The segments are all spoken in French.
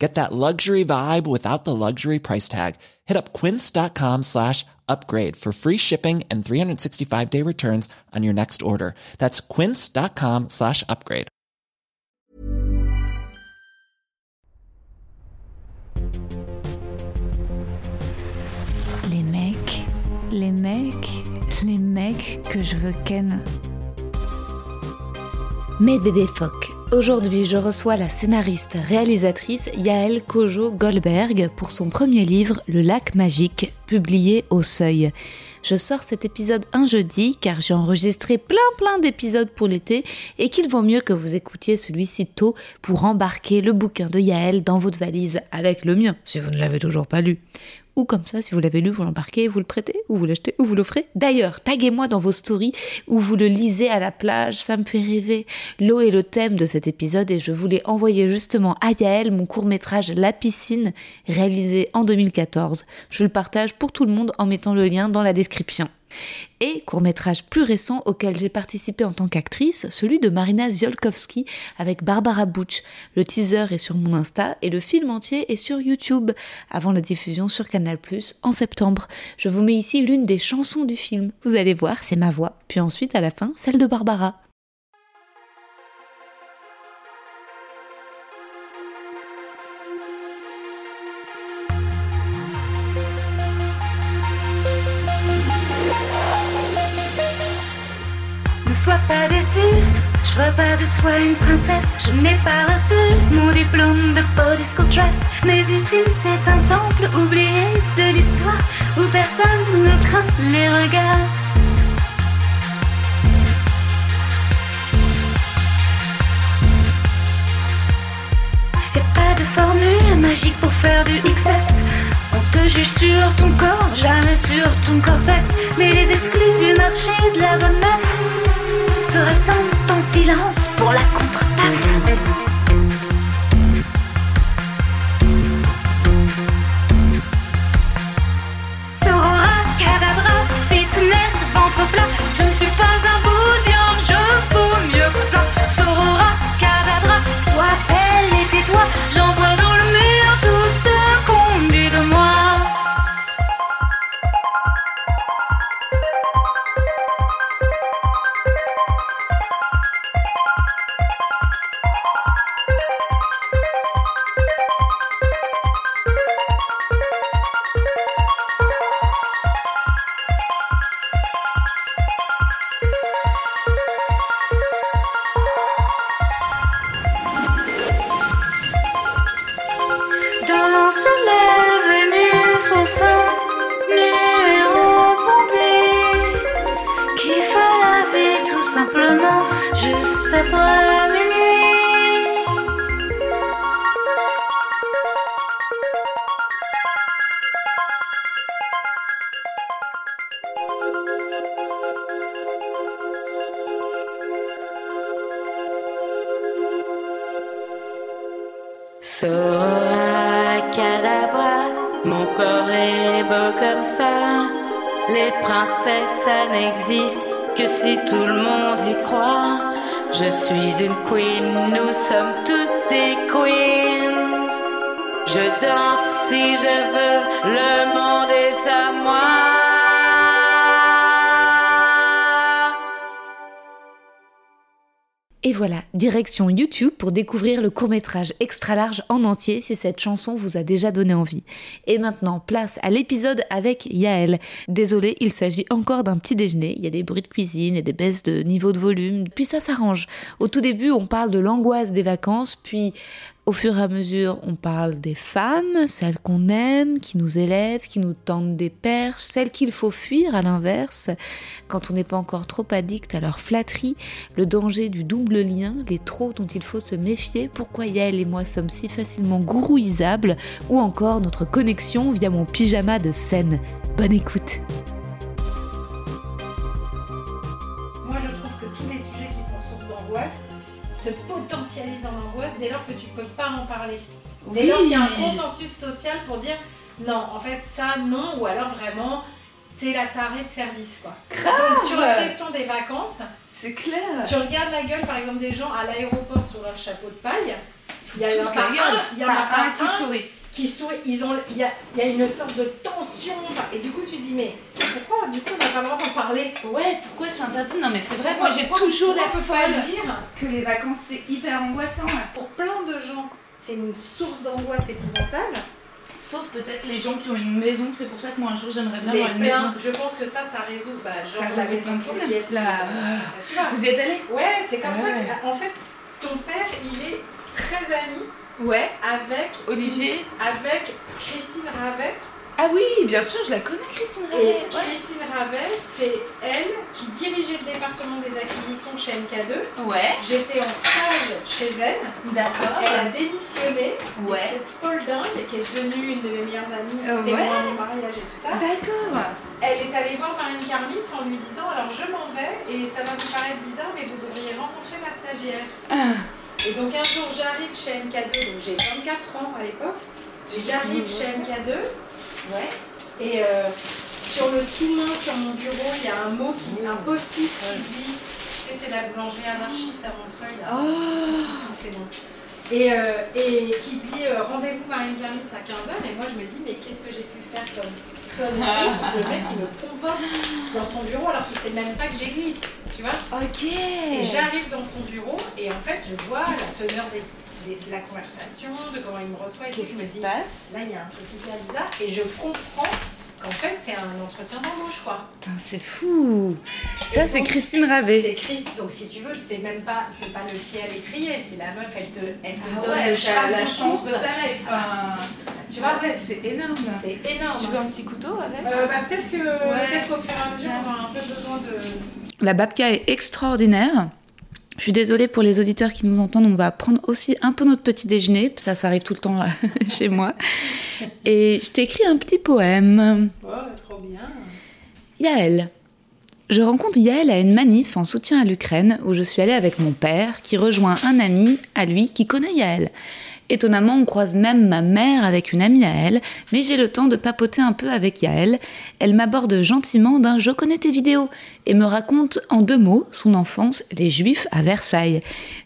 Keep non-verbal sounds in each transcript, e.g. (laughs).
Get that luxury vibe without the luxury price tag. Hit up quince.com slash upgrade for free shipping and 365 day returns on your next order. That's quince.com slash upgrade. Les mecs, les mecs, les mecs que je veux ken. Mes bébés phoques. Aujourd'hui, je reçois la scénariste réalisatrice Yael Kojo Goldberg pour son premier livre Le lac magique, publié au Seuil. Je sors cet épisode un jeudi car j'ai enregistré plein plein d'épisodes pour l'été et qu'il vaut mieux que vous écoutiez celui-ci tôt pour embarquer le bouquin de Yael dans votre valise avec le mien si vous ne l'avez toujours pas lu ou comme ça, si vous l'avez lu, vous l'embarquez, vous le prêtez, ou vous l'achetez, ou vous l'offrez. D'ailleurs, taguez-moi dans vos stories où vous le lisez à la plage, ça me fait rêver. L'eau est le thème de cet épisode et je voulais envoyer justement à Yael mon court-métrage La piscine, réalisé en 2014. Je le partage pour tout le monde en mettant le lien dans la description. Et court-métrage plus récent auquel j'ai participé en tant qu'actrice, celui de Marina Ziolkowski avec Barbara Butch. Le teaser est sur mon Insta et le film entier est sur YouTube, avant la diffusion sur Canal+, en septembre. Je vous mets ici l'une des chansons du film. Vous allez voir, c'est ma voix. Puis ensuite, à la fin, celle de Barbara. Je vois pas de toi une princesse. Je n'ai pas reçu mon diplôme de body school dress. Mais ici c'est un temple oublié de l'histoire où personne ne craint les regards. Y'a pas de formule magique pour faire du XS. Te juge sur ton corps, jamais sur ton cortex. Mais les exclus du marché de la bonne meuf se ressentent en silence pour la contre-taf. Sorora, cadabra, fitness, ventre plat. Je ne suis pas un bout de viande, je vaux mieux que ça. Sorora, cadabra, sois belle et tais-toi. Et voilà, direction YouTube pour découvrir le court-métrage extra large en entier si cette chanson vous a déjà donné envie. Et maintenant, place à l'épisode avec Yael. Désolé, il s'agit encore d'un petit déjeuner, il y a des bruits de cuisine et des baisses de niveau de volume, puis ça s'arrange. Au tout début, on parle de l'angoisse des vacances, puis Au fur et à mesure, on parle des femmes, celles qu'on aime, qui nous élèvent, qui nous tendent des perches, celles qu'il faut fuir à l'inverse, quand on n'est pas encore trop addict à leur flatterie, le danger du double lien, les trop dont il faut se méfier, pourquoi Yael et moi sommes si facilement gourouisables, ou encore notre connexion via mon pyjama de scène. Bonne écoute se potentialisent en angoisse dès lors que tu peux pas en parler. Dès lors qu'il y a un consensus social pour dire non, en fait, ça, non, ou alors vraiment, t'es la tarée de service, quoi. Donc, sur la question des vacances, C'est clair tu regardes la gueule, par exemple, des gens à l'aéroport sur leur chapeau de paille. Il y a pas un, il y en a pas un sourit. Qui sourit. Ils ont, il y a, y a une sorte de tension. Et du coup, tu dis, mais pourquoi, du coup, on n'a pas le droit d'en parler? Ouais, pourquoi c'est interdit? Non, mais c'est vrai, Pourquoi- moi j'ai toujours la folle le dire? que les vacances c'est hyper angoissant. Pour plein de gens, c'est une source d'angoisse épouvantable. Sauf peut-être les gens qui ont une maison, c'est pour ça que moi un jour j'aimerais bien Mais avoir une plein- maison. je pense que ça, ça résout. Bah, genre Ça la maison de. Juliette. La- tu vois. Vous y êtes allé Ouais, c'est comme Ouais. ça. en fait, ton père, il est très ami Ouais. avec Olivier avec Christine Ravet. Ah oui, bien sûr, je la connais, Christine Et Ravet. Christine Ravet, c'est elle qui dirigeait le département des acquisitions chez MK2. Ouais, J'étais en stage chez elle. d'accord. Elle a démissionné. Et Ouais. cette folle dingue, qui est devenue une de mes meilleures amies, témoin ouais. mon mariage et tout ça, D'accord. elle est allée voir Marine Karmitz en lui disant Alors je m'en vais et ça va vous paraître bizarre, mais vous devriez rencontrer ma stagiaire. Ah. Et donc un jour j'arrive chez MK2, donc j'ai 24 ans à l'époque. J'arrive chez MK2 Ouais. et euh, sur le sous-main, sur mon bureau, il y a un mot, qui, un post-it qui dit Tu sais, c'est la boulangerie anarchiste à Montreuil. Là. Oh. C'est bon. Et, euh, et qui dit euh, rendez-vous Marine Kermitz à 15h. Et moi je me dis mais qu'est-ce que j'ai pu faire comme le mec il me convoque dans son bureau alors qu'il sait même pas que j'existe. Tu vois Ok. Et j'arrive dans son bureau et en fait je vois la teneur des, des- de la conversation, de comment il me reçoit et tout. Je me qui se dis passe? là il y a un truc hyper bizarre et je comprends qu'en fait c'est un entretien d'embauche quoi. Putain, c'est fou Ça, c'est donc, Christine Ravet. C'est Chris, donc si tu veux, c'est même pas, c'est pas le pied à l'étrier, c'est la meuf, elle te, elle te Ah donne ouais, la chance de. Enfin, Tu vois, ouais, c'est énorme. c'est énorme. Tu veux un petit couteau avec Euh, bah, peut-être que peut-être au fur et à mesure, on aura un peu besoin de. La babka est extraordinaire. Je suis désolée pour les auditeurs qui nous entendent, on va prendre aussi un peu notre petit déjeuner, ça, ça arrive tout le temps là, (laughs) chez moi. Et je t'ai écrit un petit poème. Oh, trop bien. Yael. Je rencontre Yael à une manif en soutien à l'Ukraine où je suis allée avec mon père qui rejoint un ami à lui qui connaît Yael. Étonnamment, on croise même ma mère avec une amie à elle, mais j'ai le temps de papoter un peu avec Yael. Elle m'aborde gentiment d'un Je connais tes vidéos et me raconte en deux mots son enfance, les Juifs à Versailles.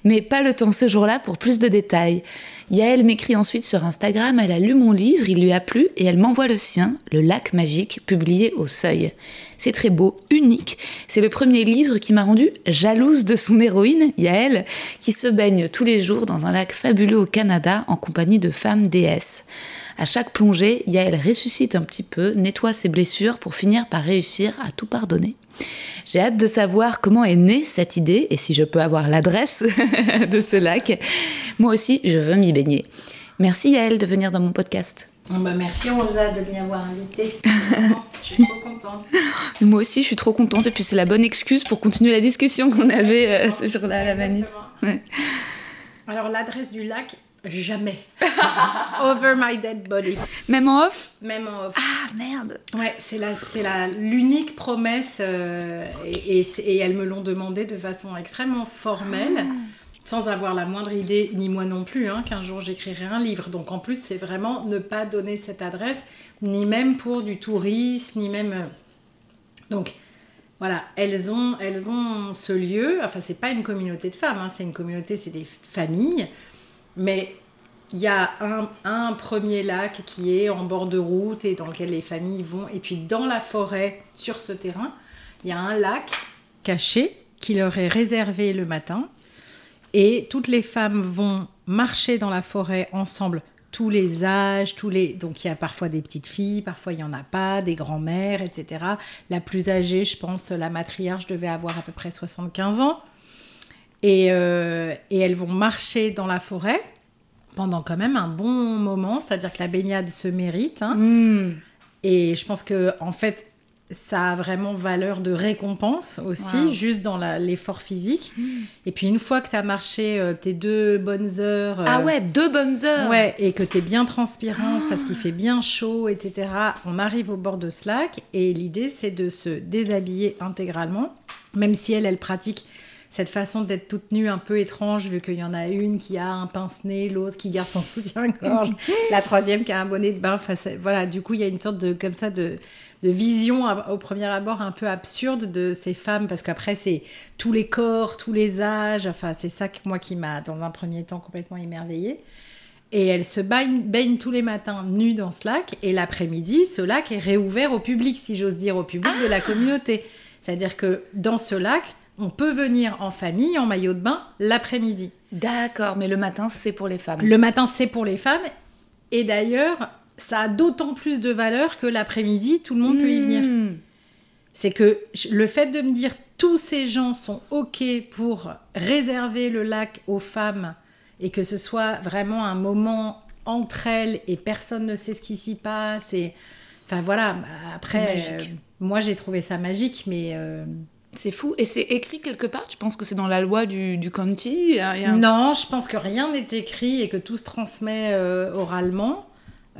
Mais pas le temps ce jour-là pour plus de détails. Yael m'écrit ensuite sur Instagram, elle a lu mon livre, il lui a plu et elle m'envoie le sien, Le lac magique, publié au seuil. C'est très beau, unique. C'est le premier livre qui m'a rendue jalouse de son héroïne, Yael, qui se baigne tous les jours dans un lac fabuleux au Canada en compagnie de femmes déesses. À chaque plongée, Yael ressuscite un petit peu, nettoie ses blessures pour finir par réussir à tout pardonner. J'ai hâte de savoir comment est née cette idée et si je peux avoir l'adresse (laughs) de ce lac. Moi aussi, je veux m'y baigner. Merci Yael de venir dans mon podcast. Oh, bah, merci Rosa de m'y avoir invité. Vraiment, (laughs) Je suis trop contente. Moi aussi, je suis trop contente et puis c'est la bonne excuse pour continuer la discussion qu'on avait euh, ce jour-là à la manif. Ouais. Alors l'adresse du lac, jamais. (laughs) Over my dead body. Même en off? Même en off. Ah merde Ouais, c'est la, c'est la l'unique promesse euh, et, et elles me l'ont demandé de façon extrêmement formelle, sans avoir la moindre idée, ni moi non plus, hein, qu'un jour j'écrirai un livre. Donc en plus, c'est vraiment ne pas donner cette adresse, ni même pour du tourisme, ni même. euh, Donc voilà, elles ont, elles ont ce lieu. Enfin, c'est pas une communauté de femmes, hein, c'est une communauté, c'est des familles, mais il y a un, premier lac qui est en bord de route et dans lequel les familles vont. Et puis dans la forêt, sur ce terrain, il y a un lac caché qui leur est réservé le matin. Et toutes les femmes vont marcher dans la forêt ensemble, tous les âges, tous les... Donc il y a parfois des petites filles, parfois il n'y en a pas, des grands-mères, etc. La plus âgée, je pense, la matriarche devait avoir à peu près 75 ans. Et, euh, et elles vont marcher dans la forêt pendant quand même un bon moment, c'est-à-dire que la baignade se mérite. hein. Hmm. Et je pense que en fait, ça a vraiment valeur de récompense aussi, Wow. juste dans l'effort physique. Et puis une fois que tu as marché euh, tes deux bonnes heures, euh, Ah ouais, deux bonnes heures. ouais, et que tu es bien transpirante parce qu'il fait bien chaud, etc., on arrive au bord de ce lac et l'idée c'est de se déshabiller intégralement, même si elle, elle pratique cette façon d'être toute nue un peu étrange, vu qu'il y en a une qui a un pince-nez, l'autre qui garde son (laughs) soutien-gorge, la troisième qui a un bonnet de bain. Enfin, voilà, du coup, il y a une sorte de, comme ça, de, de vision à- au premier abord un peu absurde de ces femmes, parce qu'après, c'est tous les corps, tous les âges. Enfin, c'est ça que moi qui m'a, dans un premier temps, complètement émerveillée. Et elle se baigne, baigne tous les matins nue dans ce lac. Et l'après-midi, ce lac est réouvert au public, si j'ose dire, au public de la communauté. C'est-à-dire que dans ce lac, on peut venir en famille, en maillot de bain, l'après-midi. D'accord, mais le matin, c'est pour les femmes. Le matin, c'est pour les femmes. Et d'ailleurs, ça a d'autant plus de valeur que l'après-midi, tout le monde peut y venir. Hmm. C'est que le fait de me dire tous ces gens sont OK pour réserver le lac aux femmes et que ce soit vraiment un moment entre elles et personne ne sait ce qui s'y passe. Et... Enfin voilà, après, C'est magique. euh, moi j'ai trouvé ça magique, mais euh, C'est fou. Et c'est écrit quelque part? Tu penses que c'est dans la loi du, du un- non, je pense que rien n'est écrit et que tout se transmet euh, oralement.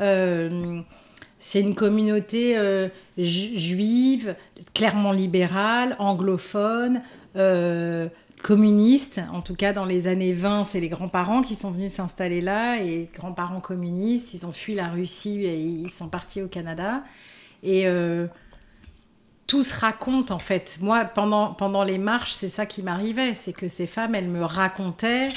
Euh, c'est une communauté euh, ju- juive, clairement libérale, anglophone, communiste. En tout cas, dans les années 20, c'est les grands-parents qui sont venus s'installer là. Et grands-parents communistes, ils ont fui la Russie et ils sont partis au Canada. Et tout se raconte en fait. Moi, pendant, pendant les marches, c'est ça qui m'arrivait. C'est que ces femmes, elles me racontaient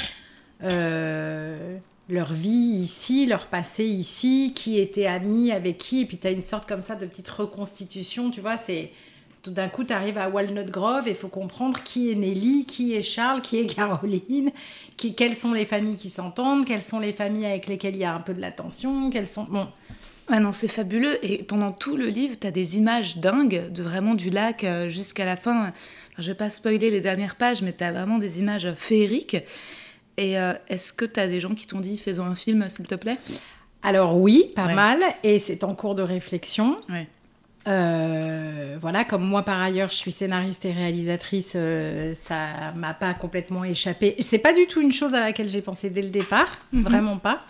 euh, leur vie ici, leur passé ici, qui était ami avec qui. Et puis tu as une sorte comme ça de petite reconstitution, tu vois. C'est tout d'un coup, tu arrives à Walnut Grove et il faut comprendre qui est Nelly, qui est Charles, qui est (laughs) Caroline, qui, quelles sont les familles qui s'entendent, quelles sont les familles avec lesquelles il y a un peu de la tension, quelles sont... Bon, Ouais, non, c'est fabuleux. Et pendant tout le livre, tu as des images dingues de vraiment du lac euh, jusqu'à la fin. Enfin, je vais pas spoiler les dernières pages, mais tu as vraiment des images féeriques. Et euh, est-ce que tu as des gens qui t'ont dit fais-en un film, s'il te plaît? Alors oui, pas Ouais. mal, et c'est en cours de réflexion. Ouais. Euh, voilà, comme moi par ailleurs, je suis scénariste et réalisatrice, euh, ça m'a pas complètement échappé. C'est pas du tout une chose à laquelle j'ai pensé dès le départ, Mhm. vraiment pas.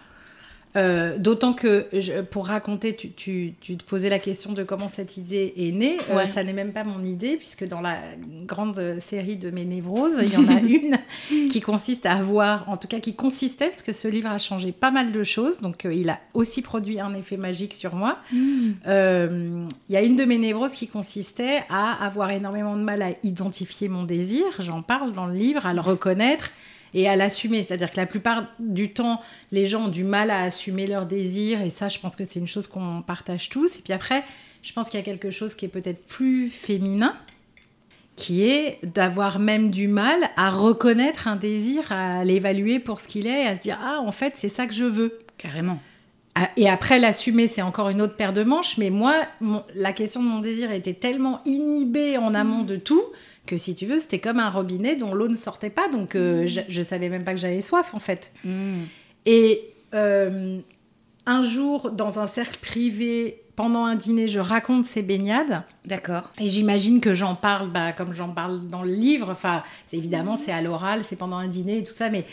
Euh, D'autant que je- pour raconter, tu, tu- tu te posais la question de comment cette idée est née. Euh, ça n'est même pas mon idée, puisque dans la grande série de mes névroses, il y en a (laughs) une qui consiste à avoir, en tout cas qui consistait, parce que ce livre a changé pas mal de choses, donc euh, il a aussi produit un effet magique sur moi. Euh, Il y a une de mes névroses qui consistait à avoir énormément de mal à identifier mon désir, j'en parle dans le livre, à le reconnaître et à l'assumer. C'est-à-dire que la plupart du temps, les gens ont du mal à assumer leur désir, et ça, je pense que c'est une chose qu'on partage tous. Et puis après, je pense qu'il y a quelque chose qui est peut-être plus féminin, qui est d'avoir même du mal à reconnaître un désir, à l'évaluer pour ce qu'il est, et à se dire, ah, en fait, c'est ça que je veux. Carrément. Ah, Et après, l'assumer, c'est encore une autre paire de manches. Mais moi, mon- la question de mon désir était tellement inhibée en amont de tout que si tu veux, c'était comme un robinet dont l'eau ne sortait pas. Donc, euh, je, je savais même pas que j'avais soif, en fait. Et euh, un jour, dans un cercle privé, pendant un dîner, je raconte ces baignades. D'accord. Et j'imagine que j'en parle, bah, comme j'en parle dans le livre. Enfin, évidemment, c'est à l'oral, c'est pendant un dîner et tout ça, mais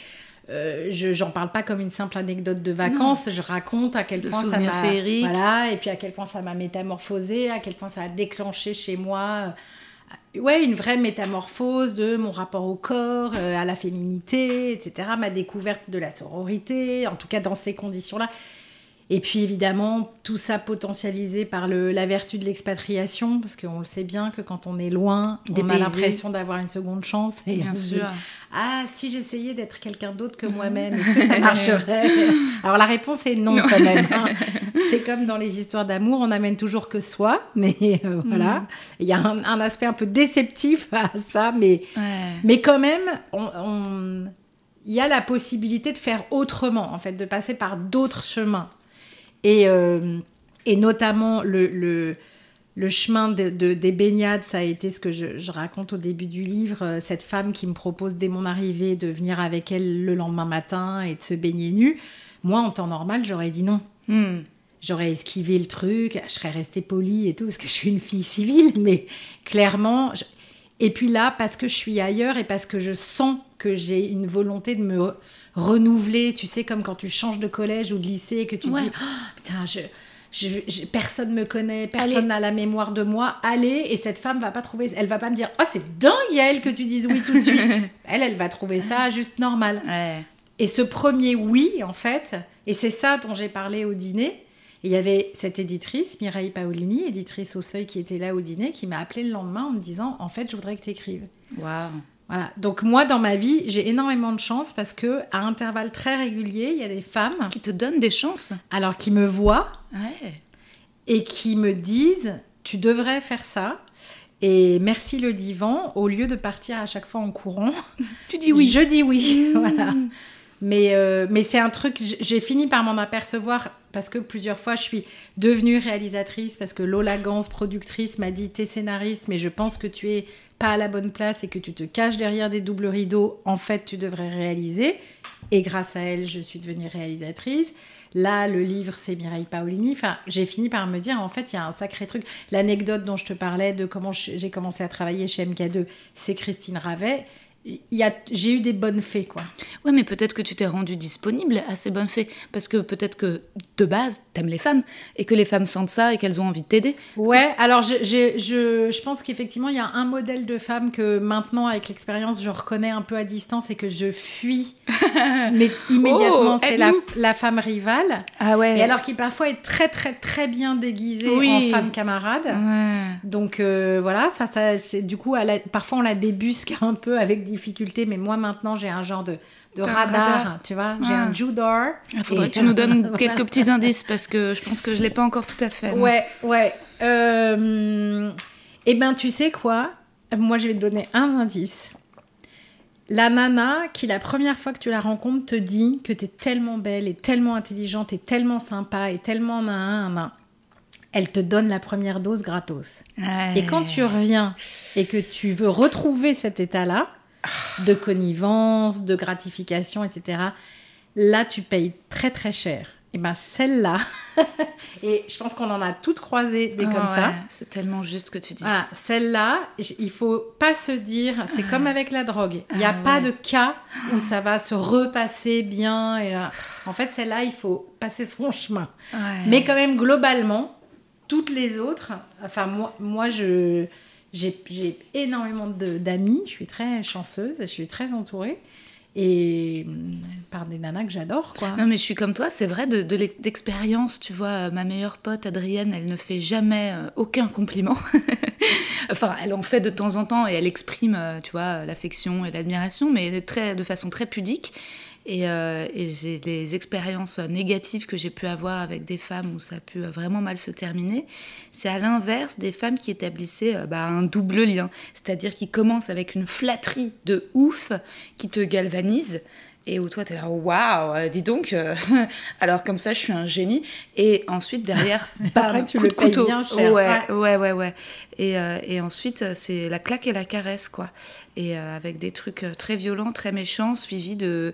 euh, je j'en parle pas comme une simple anecdote de vacances. Je raconte à quel point ça m'a voilà, et puis à quel point ça m'a métamorphosé, à quel point ça a déclenché chez moi. Ouais, une vraie métamorphose de mon rapport au corps, euh, à la féminité, etc. Ma découverte de la sororité, en tout cas dans ces conditions-là. Et puis évidemment, tout ça potentialisé par le, la vertu de l'expatriation, parce qu'on le sait bien que quand on est loin, on a l'impression d'avoir une seconde chance. Et Bien on se dit, sûr. ah, si j'essayais d'être quelqu'un d'autre que moi-même, est-ce que ça (laughs) marcherait? Alors la réponse est non, quand même. hein. (laughs) C'est comme dans les histoires d'amour, on n'amène toujours que soi, mais euh, voilà. Il y a un, un aspect un peu déceptif à ça, mais, Ouais. mais quand même, on- on- il y a la possibilité de faire autrement, en fait, de passer par d'autres chemins. Et, euh, et notamment le, le, le chemin de, de- des baignades, ça a été ce que je, je raconte au début du livre. euh, Cette femme qui me propose dès mon arrivée de venir avec elle le lendemain matin et de se baigner nue. Moi, en temps normal, j'aurais dit non. Hmm. J'aurais esquivé le truc, je serais restée polie et tout, parce que je suis une fille civile, mais clairement. je- Et puis là, parce que je suis ailleurs et parce que je sens que j'ai une volonté de me re- renouveler, tu sais, comme quand tu changes de collège ou de lycée et que tu te Ouais. dis, Oh, putain, je. je- je- personne me connaît, personne n'a la mémoire de moi. Allez, et cette femme va pas trouver, elle va pas me dire, oh c'est dingue Yael que tu dises oui tout de (laughs) suite. elle, elle va trouver ça juste normal. Ouais. Et ce premier oui, en fait, et c'est ça dont j'ai parlé au dîner. Et il y avait cette éditrice, Mireille Paolini, éditrice au seuil, qui était là au dîner, qui m'a appelé le lendemain en me disant En fait, je voudrais que tu écrives. Waouh. Voilà. Donc, moi, dans ma vie, j'ai énormément de chance parce que à intervalles très réguliers, il y a des femmes, Qui te donne des chances. alors qui me voient Ouais. et qui me disent Tu devrais faire ça. Et merci le divan, au lieu de partir à chaque fois en courant, (laughs) Tu dis oui. Je dis oui, Mmh. (laughs) voilà. Mais, euh, mais c'est un truc, j'ai fini par m'en apercevoir parce que plusieurs fois je suis devenue réalisatrice parce que Lola Gans, productrice, m'a dit t'es scénariste, mais je pense que tu es pas à la bonne place et que tu te caches derrière des doubles rideaux. En fait, tu devrais réaliser. Et grâce à elle, je suis devenue réalisatrice. Là, le livre, c'est Mireille Paolini. Enfin, j'ai fini par me dire, en fait, il y a un sacré truc. L'anecdote dont je te parlais de comment j'ai commencé à travailler chez MK2, c'est Christine Ravet. Il y a- J'ai eu des bonnes fées, quoi. Ouais, mais peut-être que tu t'es rendu disponible à ces bonnes fées. Parce que peut-être que de base, t'aimes les femmes et que les femmes sentent ça et qu'elles ont envie de t'aider. Ouais, alors je, j'ai- je, je pense qu'effectivement, il y a un modèle de femme que maintenant, avec l'expérience, je reconnais un peu à distance et que je fuis. (laughs) Mais immédiatement, Oh, c'est la, la femme rivale. Ah ouais. Et alors qui parfois est très, très, très bien déguisée Oui. en femme camarade. Ouais. Donc euh, voilà, ça, ça c'est du coup, la- parfois on la débusque un peu avec difficulté, mais moi maintenant j'ai un genre de, radar, radar. tu vois, j'ai Ah. un Judor. Il faudrait Et- que tu nous donnes (laughs) quelques petits indices parce que je pense que je l'ai pas encore tout à fait. Ouais, ouais. Euh, eh ben, tu sais quoi? Moi, je vais te donner un indice. La nana qui, la première fois que tu la rencontres, te dit que tu es tellement belle et tellement intelligente et tellement sympa et tellement nan, nan, elle te donne la première dose gratos. Ouais. Et quand tu reviens et que tu veux retrouver cet état-là, de connivence, de gratification, etc., là, tu payes très très cher. Et ben celle-là, (laughs) et je pense qu'on en a toutes croisé des Ah comme ouais, ça. C'est tellement juste que tu dis. Voilà, celle-là, j- il faut pas se dire, c'est comme avec la drogue. Il n'y a Ah pas ouais. de cas où ça va se repasser bien. Et là. En fait, celle-là, il faut passer son chemin. Ouais. Mais quand même, globalement, toutes les autres, enfin, moi, moi je, j'ai, énormément d'amis, je suis très chanceuse, je suis très entourée, et hum, par des nanas que j'adore, quoi. Non, mais je suis comme toi, c'est vrai, de, de tu vois, ma meilleure pote, Adrienne, elle ne fait jamais euh, aucun compliment. (laughs) enfin, elle en fait de temps en temps et elle exprime, euh, tu vois, l'affection et l'admiration, mais très, de façon très pudique. Et, euh, et j'ai des expériences négatives que j'ai pu avoir avec des femmes où ça a pu vraiment mal se terminer. C'est à l'inverse des femmes qui établissaient euh, bah, un double lien, c'est-à-dire qui commencent avec une flatterie de ouf qui te galvanise et où toi t'es là waouh euh, dis donc euh, (laughs) alors comme ça je suis un génie et ensuite derrière (laughs) bam, Après, tu coup le de couteau bien cher. ouais Ouais. ouais ouais ouais et, euh, et ensuite euh, c'est la claque et la caresse quoi et euh, avec des trucs très violents très méchants suivis de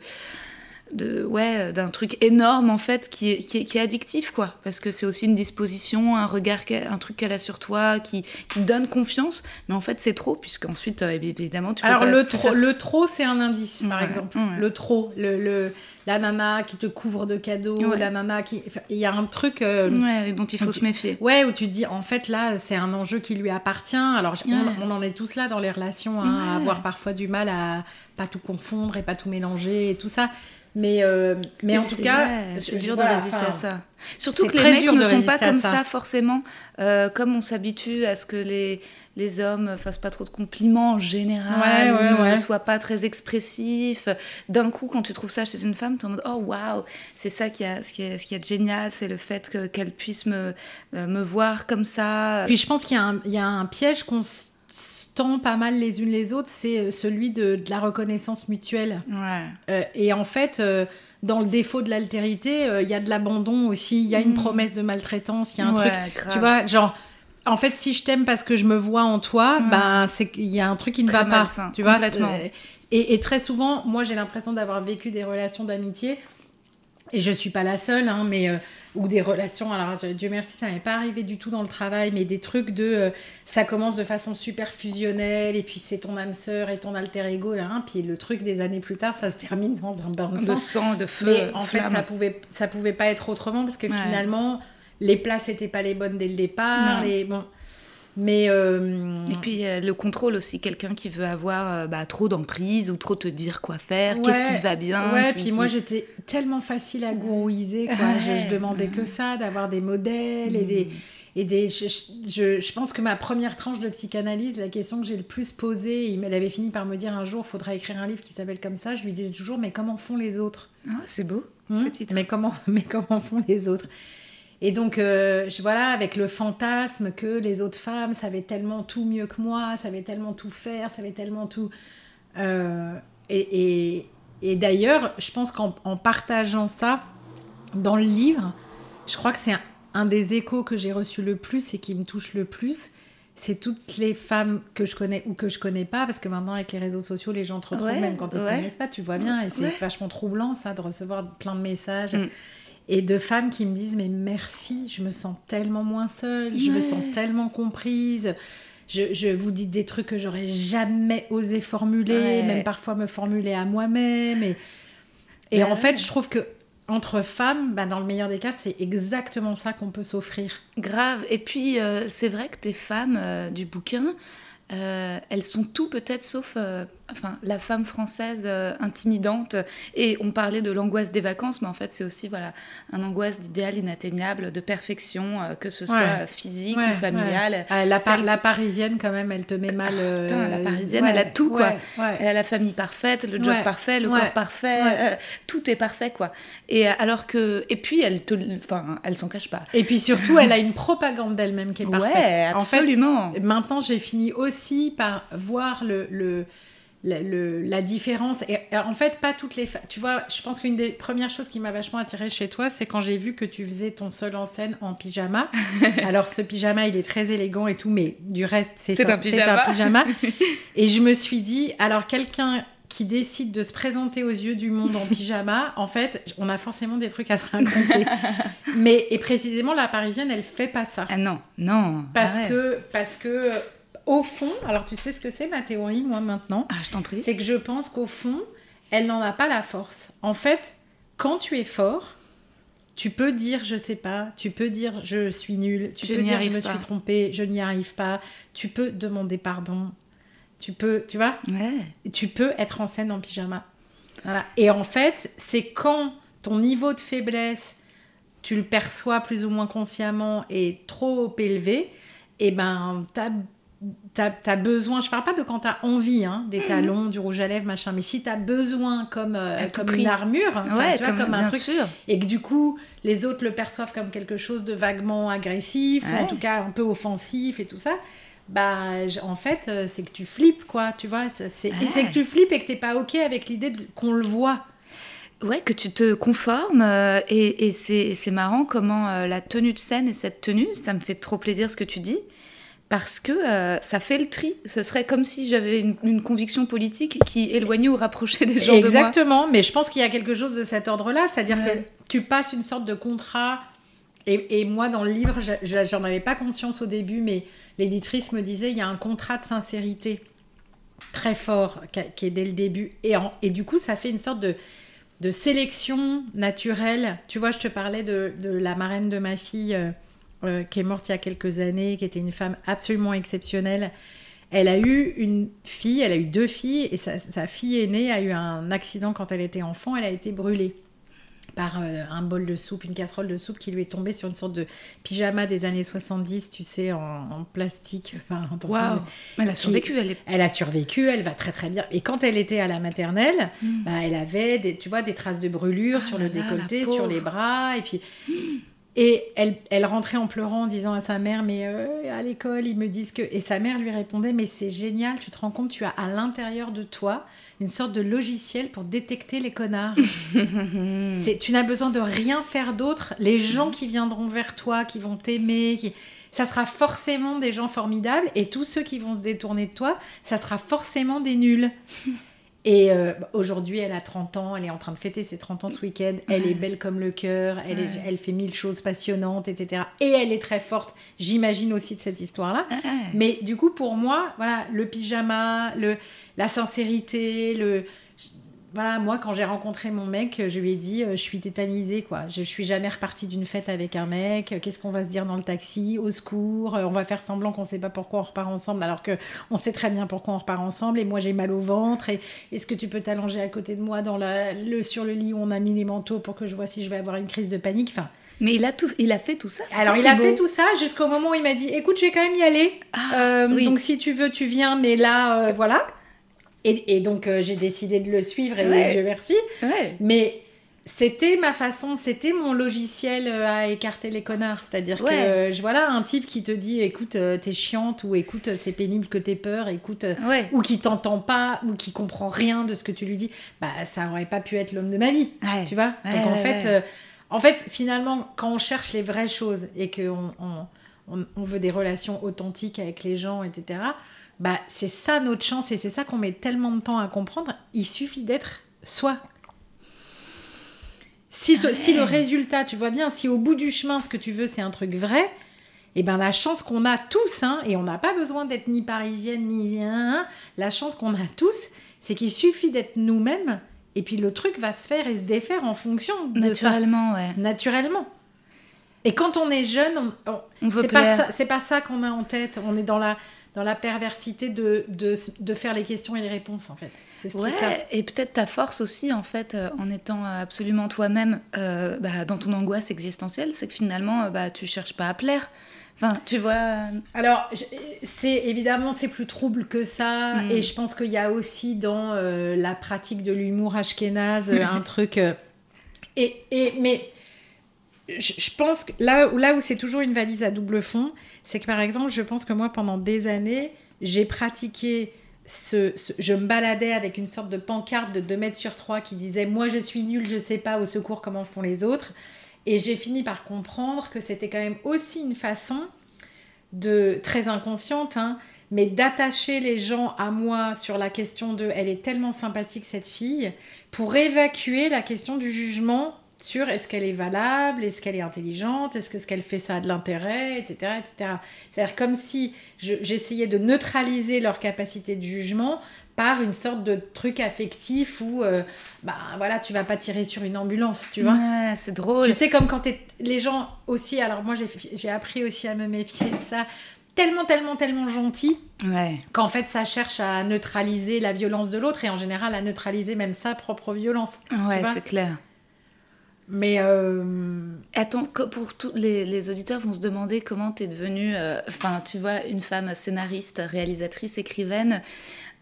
de ouais d'un truc énorme en fait qui est, qui est, qui est addictif quoi parce que c'est aussi une disposition un regard un truc qu'elle a sur toi qui, qui donne confiance mais en fait c'est trop puisqu'ensuite euh, évidemment tu peux Alors pas le trop, le trop c'est un indice par exemple. ouais. Le trop, le, le- la nana qui te couvre de cadeaux, Ouais. la nana qui, enfin, il y a un truc. euh, dont il faut se méfier Ouais, où tu te dis, en fait, là, c'est un enjeu qui lui appartient. Alors, on, on en est tous là dans les relations, hein, à avoir parfois du mal à pas tout confondre et pas tout mélanger et tout ça. Mais, euh, mais en tout cas, c'est dur de résister à ça. Surtout que les mecs ne sont pas comme ça. ça, forcément. Euh, comme on s'habitue à ce que les, les hommes fassent pas trop de compliments en général, Ouais, ouais, ou ne ouais. soient pas très expressifs. D'un coup, quand tu trouves ça chez une femme, tu es en mode oh waouh, c'est ça qui a, ce, qui est, ce qui est génial, c'est le fait que- qu'elle puisse me, euh, me voir comme ça. Puis je pense qu'il y, a un- il y a un piège qu'on s- s- tend pas mal les unes les autres, c'est euh, celui de, de la reconnaissance mutuelle. Ouais. Euh, et en fait, euh, dans le défaut de l'altérité, euh, il y a de l'abandon aussi, il y a une Mm. promesse de maltraitance, il y a un Ouais, truc. grave. Tu vois, genre, en fait, si je t'aime parce que je me vois en toi, Ouais. ben, c'est qu'il y a un truc qui ne Très va pas. tu vois, et très souvent, moi, j'ai l'impression d'avoir vécu des relations d'amitié et je suis pas la seule, hein, mais euh, ou des relations. Alors Dieu merci, ça m'est pas arrivé du tout dans le travail, mais des trucs de euh, ça commence de façon super fusionnelle et puis c'est ton âme sœur et ton alter ego là, hein, puis le truc des années plus tard, ça se termine dans un bain de De sang. sang, de feu. Mais en fait, ça pouvait ça pouvait pas être autrement parce que Ouais. finalement les places étaient pas les bonnes dès le départ. Non. Les bon, mais euh, Et puis euh, le contrôle aussi, quelqu'un qui veut avoir euh, bah, trop d'emprise ou trop te dire quoi faire, qu'est-ce qui te va bien. Ouais, puis moi j'étais tellement facile à gourouiser, quoi. Ouais. Je, je demandais que ça, d'avoir des modèles et des. Et des je, je, je pense que ma première tranche de psychanalyse, la question que j'ai le plus posée, il elle avait fini par me dire un jour, il faudra écrire un livre qui s'appelle comme ça. Je lui disais toujours, mais comment font les autres? Ah, c'est beau, Hmm ce titre. mais comment, (laughs) mais comment font les autres? Et donc, euh, je- voilà, avec le fantasme que les autres femmes savaient tellement tout mieux que moi, savaient tellement tout faire, savaient tellement tout. Euh, et et, et d'ailleurs, je pense qu'en en partageant ça dans le livre, je crois que c'est un, un des échos que j'ai reçu le plus et qui me touche le plus. C'est toutes les femmes que je connais ou que je connais pas, parce que maintenant avec les réseaux sociaux, les gens te retrouvent Ouais, même quand ils ne ouais. connaissent pas, tu vois bien, et c'est Ouais. vachement troublant ça de recevoir plein de messages Mm. Et de femmes qui me disent mais merci, je me sens tellement moins seule, je me sens tellement comprise. Je, je vous dis des trucs que j'aurais jamais osé formuler, Ouais. même parfois me formuler à moi-même. Et, et Bah en fait, je trouve que entre femmes, bah, dans le meilleur des cas, c'est exactement ça qu'on peut s'offrir. Grave. Et puis, euh, c'est vrai que tes femmes euh, du bouquin, euh, elles sont tout peut-être sauf enfin, la femme française euh, intimidante. Et on parlait de l'angoisse des vacances, mais en fait, c'est aussi voilà, un angoisse d'idéal inatteignable, de perfection, euh, que ce soit Ouais. physique Ouais, ou familiale. Ah, la, par- parisienne, quand même, elle te met mal. euh, putain, la parisienne, ouais, elle a tout, quoi. ouais, ouais. Elle a la famille parfaite, le job Ouais. parfait, le Ouais. corps parfait, Ouais. euh, tout est parfait, quoi. Et euh, alors que, et puis elle te, enfin, elle s'en cache pas. Et puis surtout, elle a une propagande d'elle-même qui est parfaite. Ouais, En fait, absolument. Maintenant, j'ai fini aussi par voir le, le, le- la différence. Et, en fait, pas toutes les. Tu vois, je pense qu'une des premières choses qui m'a vachement attirée chez toi, c'est quand j'ai vu que tu faisais ton seul en scène en pyjama. (laughs) Alors, ce pyjama, il est très élégant et tout, mais du reste, c'est C'est un pyjama. pyjama. (laughs) et je me suis dit, alors, quelqu'un qui décide de se présenter aux yeux du monde en pyjama, en fait, on a forcément des trucs à se raconter. (laughs) Mais, et précisément, la parisienne, elle fait pas ça. Ah non, non. Parce Ah ouais. que, parce que, au fond, alors tu sais ce que c'est ma théorie, moi maintenant, Ah, je t'en prie. c'est que je pense qu'au fond, elle n'en a pas la force. En fait, quand tu es fort, tu peux dire je sais pas, tu peux dire je suis nulle, tu Je peux dire je me pas. suis trompée, je n'y arrive pas, tu peux demander pardon, tu peux, tu vois, Ouais. tu peux être en scène en pyjama. Voilà. Et en fait, c'est quand ton niveau de faiblesse, tu le perçois plus ou moins consciemment, est trop élevé, et ben, t'as as, besoin, je parle pas de quand t'as envie, hein, des talons, du rouge à lèvres, machin, mais si t'as besoin comme, euh, comme prix. une armure, ouais, tu vois, comme, un truc, sûr. et que du coup, les autres le perçoivent comme quelque chose de vaguement agressif, ou en tout cas un peu offensif et tout ça, bah, en fait, euh, c'est que tu flippes, quoi, tu vois. C'est que tu flippes et que t'es pas OK avec l'idée qu'on le voit. Ouais, que tu te conformes. euh, et et c'est c'est marrant comment euh, la tenue de scène et cette tenue, ça me fait trop plaisir ce que tu dis. Parce que euh, ça fait le tri. Ce serait comme si j'avais une, une conviction politique qui éloignait ou rapprochait des gens de moi. Exactement, mais je pense qu'il y a quelque chose de cet ordre-là, c'est-à-dire Ouais. que tu passes une sorte de contrat. Et, et moi, dans le livre, j'en avais pas conscience au début, mais l'éditrice me disait il y a un contrat de sincérité très fort qui, est dès le début. Et, en- et du coup, ça fait une sorte de, de sélection naturelle. Tu vois, je te parlais de, de la marraine de ma fille euh, qui est morte il y a quelques années, qui était une femme absolument exceptionnelle. Elle a eu une fille, elle a eu deux filles, et sa, sa fille aînée a eu un accident quand elle était enfant, elle a été brûlée par euh, un bol de soupe, une casserole de soupe qui lui est tombée sur une sorte de pyjama des années 70, tu sais, en, en plastique. (laughs) Enfin, Waouh Mais elle a survécu, elle est... elle a survécu, elle va très très bien. Et quand elle était à la maternelle, Mm. bah, elle avait des, tu vois, des traces de brûlures Ah sur là le là, décolleté, sur les bras, et puis. Et elle, elle rentrait en pleurant en disant à sa mère, mais euh, à l'école, ils me disent que... Et sa mère lui répondait, mais c'est génial, tu te rends compte, tu as à l'intérieur de toi une sorte de logiciel pour détecter les connards. (laughs) c'est, tu n'as besoin de rien faire d'autre. Les gens qui viendront vers toi, qui vont t'aimer, qui... ça sera forcément des gens formidables. Et tous ceux qui vont se détourner de toi, ça sera forcément des nuls. (laughs) Et euh, aujourd'hui, elle a 30 ans, elle est en train de fêter ses 30 ans ce week-end, elle est belle comme le cœur, elle, est- Ouais. elle fait mille choses passionnantes, etc. Et elle est très forte, j'imagine aussi de cette histoire-là. Mais du coup, pour moi, voilà, le pyjama, le, la sincérité, le. Voilà, moi, quand j'ai rencontré mon mec, je lui ai dit, euh, je suis tétanisée, quoi. Je suis jamais repartie d'une fête avec un mec. Qu'est-ce qu'on va se dire dans le taxi? Au secours. Euh, On va faire semblant qu'on sait pas pourquoi on repart ensemble, alors que on sait très bien pourquoi on repart ensemble. Et moi, j'ai mal au ventre. Et est-ce que tu peux t'allonger à côté de moi dans la, le, sur le lit où on a mis les manteaux pour que je vois si je vais avoir une crise de panique? Enfin, Mais il a, tout, il a fait tout ça. alors il a fait tout ça jusqu'au moment où il m'a dit écoute je vais quand même y aller Euh, oui. donc si tu veux tu viens mais là euh, voilà et, et donc euh, j'ai décidé de le suivre et Ouais. Dieu merci Ouais. mais c'était ma façon c'était mon logiciel euh, à écarter les connards c'est-à-dire que Ouais. euh, je voilà un type qui te dit écoute euh, t'es chiante ou écoute c'est pénible que t'aies peur écoute euh, Ouais. ou qui t'entend pas ou qui comprend rien de ce que tu lui dis bah ça aurait pas pu être l'homme de ma vie Ouais. tu vois? Donc en fait euh, en fait finalement quand on cherche les vraies choses et qu'on on, on- on veut des relations authentiques avec les gens etc bah c'est ça notre chance et c'est ça qu'on met tellement de temps à comprendre il suffit d'être soi si, si le résultat, tu vois bien, si au bout du chemin, ce que tu veux, c'est un truc vrai, et ben la chance qu'on a tous, hein, et on n'a pas besoin d'être ni parisienne, ni... hein, la chance qu'on a tous, c'est qu'il suffit d'être nous-mêmes, et puis le truc va se faire et se défaire en fonction de ça, Naturellement, ouais. naturellement. Et quand on est jeune, on, on- c'est pas ça, c'est pas ça qu'on a en tête. On est dans la dans la perversité de, de, de faire les questions et les réponses en fait. C'est ce Ouais, et peut-être ta force aussi, en fait, euh, en étant absolument toi-même euh, bah, dans ton angoisse existentielle, c'est que finalement, euh, bah, tu cherches pas à plaire. Enfin, tu vois. Alors, c'est évidemment c'est plus trouble que ça, Mm. et je pense qu'il y a aussi dans euh, la pratique de l'humour ashkénaze un (laughs) truc. euh, et, et mais je, pense que là, où- c'est toujours une valise à double fond, c'est que par exemple, je pense que moi pendant des années, j'ai pratiqué. Ce, je me baladais avec une sorte de pancarte de 2 mètres sur 3 qui disait Moi je suis nulle, je sais pas, au secours, comment font les autres. Et j'ai fini par comprendre que c'était quand même aussi une façon de très inconsciente, hein, mais d'attacher les gens à moi sur la question de elle est tellement sympathique cette fille pour évacuer la question du jugement sur est-ce qu'elle est valable, est-ce qu'elle est intelligente, est-ce que ce qu'elle fait ça a de l'intérêt, etc. etc. C'est-à-dire comme si je- j'essayais de neutraliser leur capacité de jugement par une sorte de truc affectif où euh, bah voilà tu vas pas tirer sur une ambulance tu vois Ouais, c'est drôle. tu sais, comme quand les gens aussi, alors moi j'ai appris aussi à me méfier de ça, tellement, tellement, tellement gentil, Ouais. qu'en fait ça cherche à neutraliser la violence de l'autre et en général à neutraliser même sa propre violence. Ouais, c'est clair. Mais euh, Attends, pour tous les, les auditeurs vont se demander comment tu es devenue, euh, enfin, tu vois, une femme scénariste, réalisatrice, écrivaine,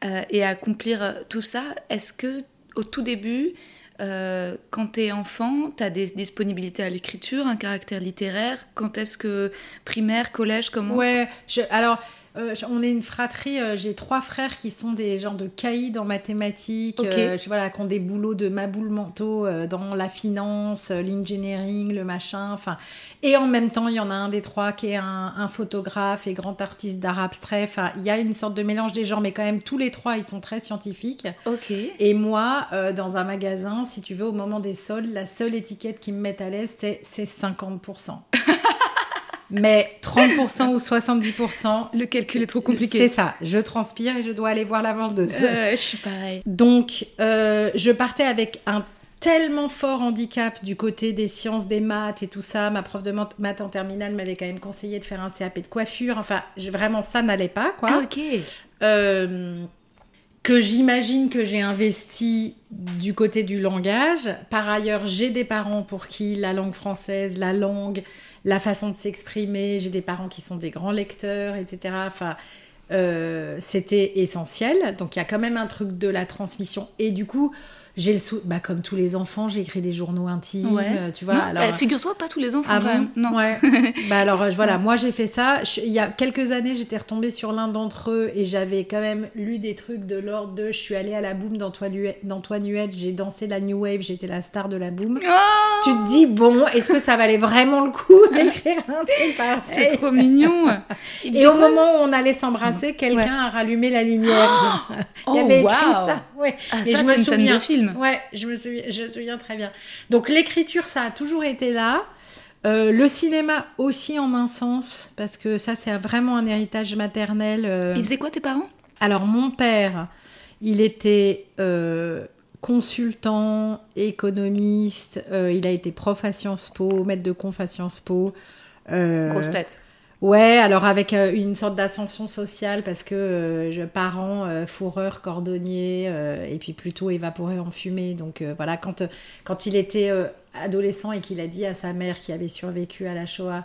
euh, et accomplir euh, tout ça. Est-ce que au tout début, euh, quand tu es enfant, tu as des disponibilités à l'écriture, un caractère littéraire? Quand est-ce que primaire, collège, comment? Ouais, je- alors euh, on est une fratrie, euh, j'ai trois frères qui sont des gens de caïds en mathématiques, euh, je- voilà, qui ont des boulots de maboule euh, dans la finance, l'engineering, le machin, enfin. Et en même temps, il y en a un des trois qui est un, un photographe et grand artiste d'art abstrait. Enfin, il y a une sorte de mélange des genres, mais quand même, tous les trois, ils sont très scientifiques. Et moi, dans un magasin, si tu veux, au moment des soldes, la seule étiquette qui me met à l'aise, c'est c'est 50%. (laughs) Mais 30% ou 70%, Le calcul est trop c'est compliqué. ça. Je transpire et je dois aller voir la vendeuse. Euh, je suis pareil. Donc, euh, je partais avec un tellement fort handicap du côté des sciences, des maths et tout ça. Ma prof de mat- maths en terminale m'avait quand même conseillé de faire un CAP de coiffure. Enfin, je- vraiment, ça n'allait pas, quoi. Ah, ok. Euh, que j'imagine que j'ai investi du côté du langage. Par ailleurs, j'ai des parents pour qui la langue française, la langue, la façon de s'exprimer, j'ai des parents qui sont des grands lecteurs, etc. Enfin, euh, c'était essentiel. Donc il y a quand même un truc de la transmission. Et du coup, j'ai le sou... bah, comme tous les enfants, j'ai écrit des journaux intimes, Ouais. euh, tu vois. Non, alors- bah, figure-toi, pas tous les enfants ah quand même. Non. Ouais. (laughs) bah alors euh, voilà, moi j'ai fait ça. Je- Il y a quelques années, j'étais retombée sur l'un d'entre eux et j'avais quand même lu des trucs de l'ordre de je suis allée à la boum d'Antoine Huet- d'Antoine Huette, j'ai dansé la New Wave, j'étais la star de la boum. Oh, Tu te dis bon, est-ce que ça valait vraiment le coup (laughs) d'écrire un truc pareil c'est trop mignon. (laughs) Et au moment où on allait s'embrasser, quelqu'un a rallumé la lumière. (gasps) Il y Oh, avait écrit waouh. ça. Ouais. Ah, Et ça, je me scène souviens. de film. Ouais, je me souviens, je me souviens très bien. Donc l'écriture, ça a toujours été là. Euh, le cinéma aussi en un sens, parce que ça c'est vraiment un héritage maternel. euh. Ils faisaient quoi tes parents? Alors mon père, il était euh, consultant, économiste, il a été prof à Sciences Po, maître de conf à Sciences Po. Grosse tête. Ouais, alors avec euh, une sorte d'ascension sociale parce que euh, je, parents, euh, fourreur, cordonnier, euh, et puis plutôt évaporé en fumée. Donc voilà, quand, quand il était adolescent et qu'il a dit à sa mère qui avait survécu à la Shoah,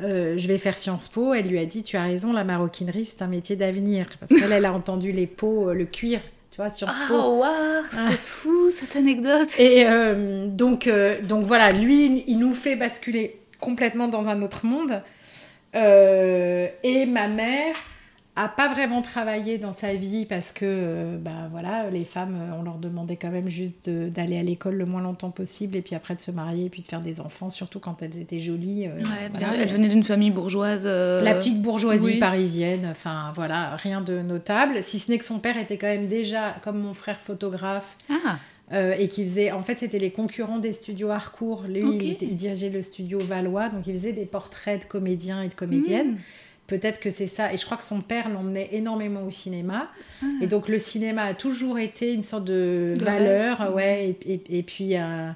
euh, je vais faire Sciences Po, elle lui a dit, tu as raison, la maroquinerie, c'est un métier d'avenir. Parce qu'elle, elle a entendu les peaux, euh, le cuir, tu vois, Sciences Po. Oh, waouh, c'est fou cette anecdote. Et euh, donc, euh, donc voilà, lui, il nous fait basculer complètement dans un autre monde. Euh, et ma mère a pas vraiment travaillé dans sa vie parce que bah, voilà, les femmes, euh, on leur demandait quand même juste d'aller à l'école le moins longtemps possible et puis après de se marier et puis de faire des enfants, surtout quand elles étaient jolies. Ouais, bien, voilà. elle venait d'une famille bourgeoise. euh, La petite bourgeoisie oui. parisienne, enfin voilà, rien de notable, si ce n'est que son père était quand même déjà, comme mon frère, photographe. Ah, Euh, et qui faisait, en fait, c'était les concurrents des studios Harcourt. Lui, il, dirigeait le studio Valois, donc il faisait des portraits de comédiens et de comédiennes. Mm. Peut-être que c'est ça. Et je crois que son père l'emmenait énormément au cinéma. Ah. Et donc le cinéma a toujours été une sorte de, De valeur, rêve. ouais. Et, et- et puis euh,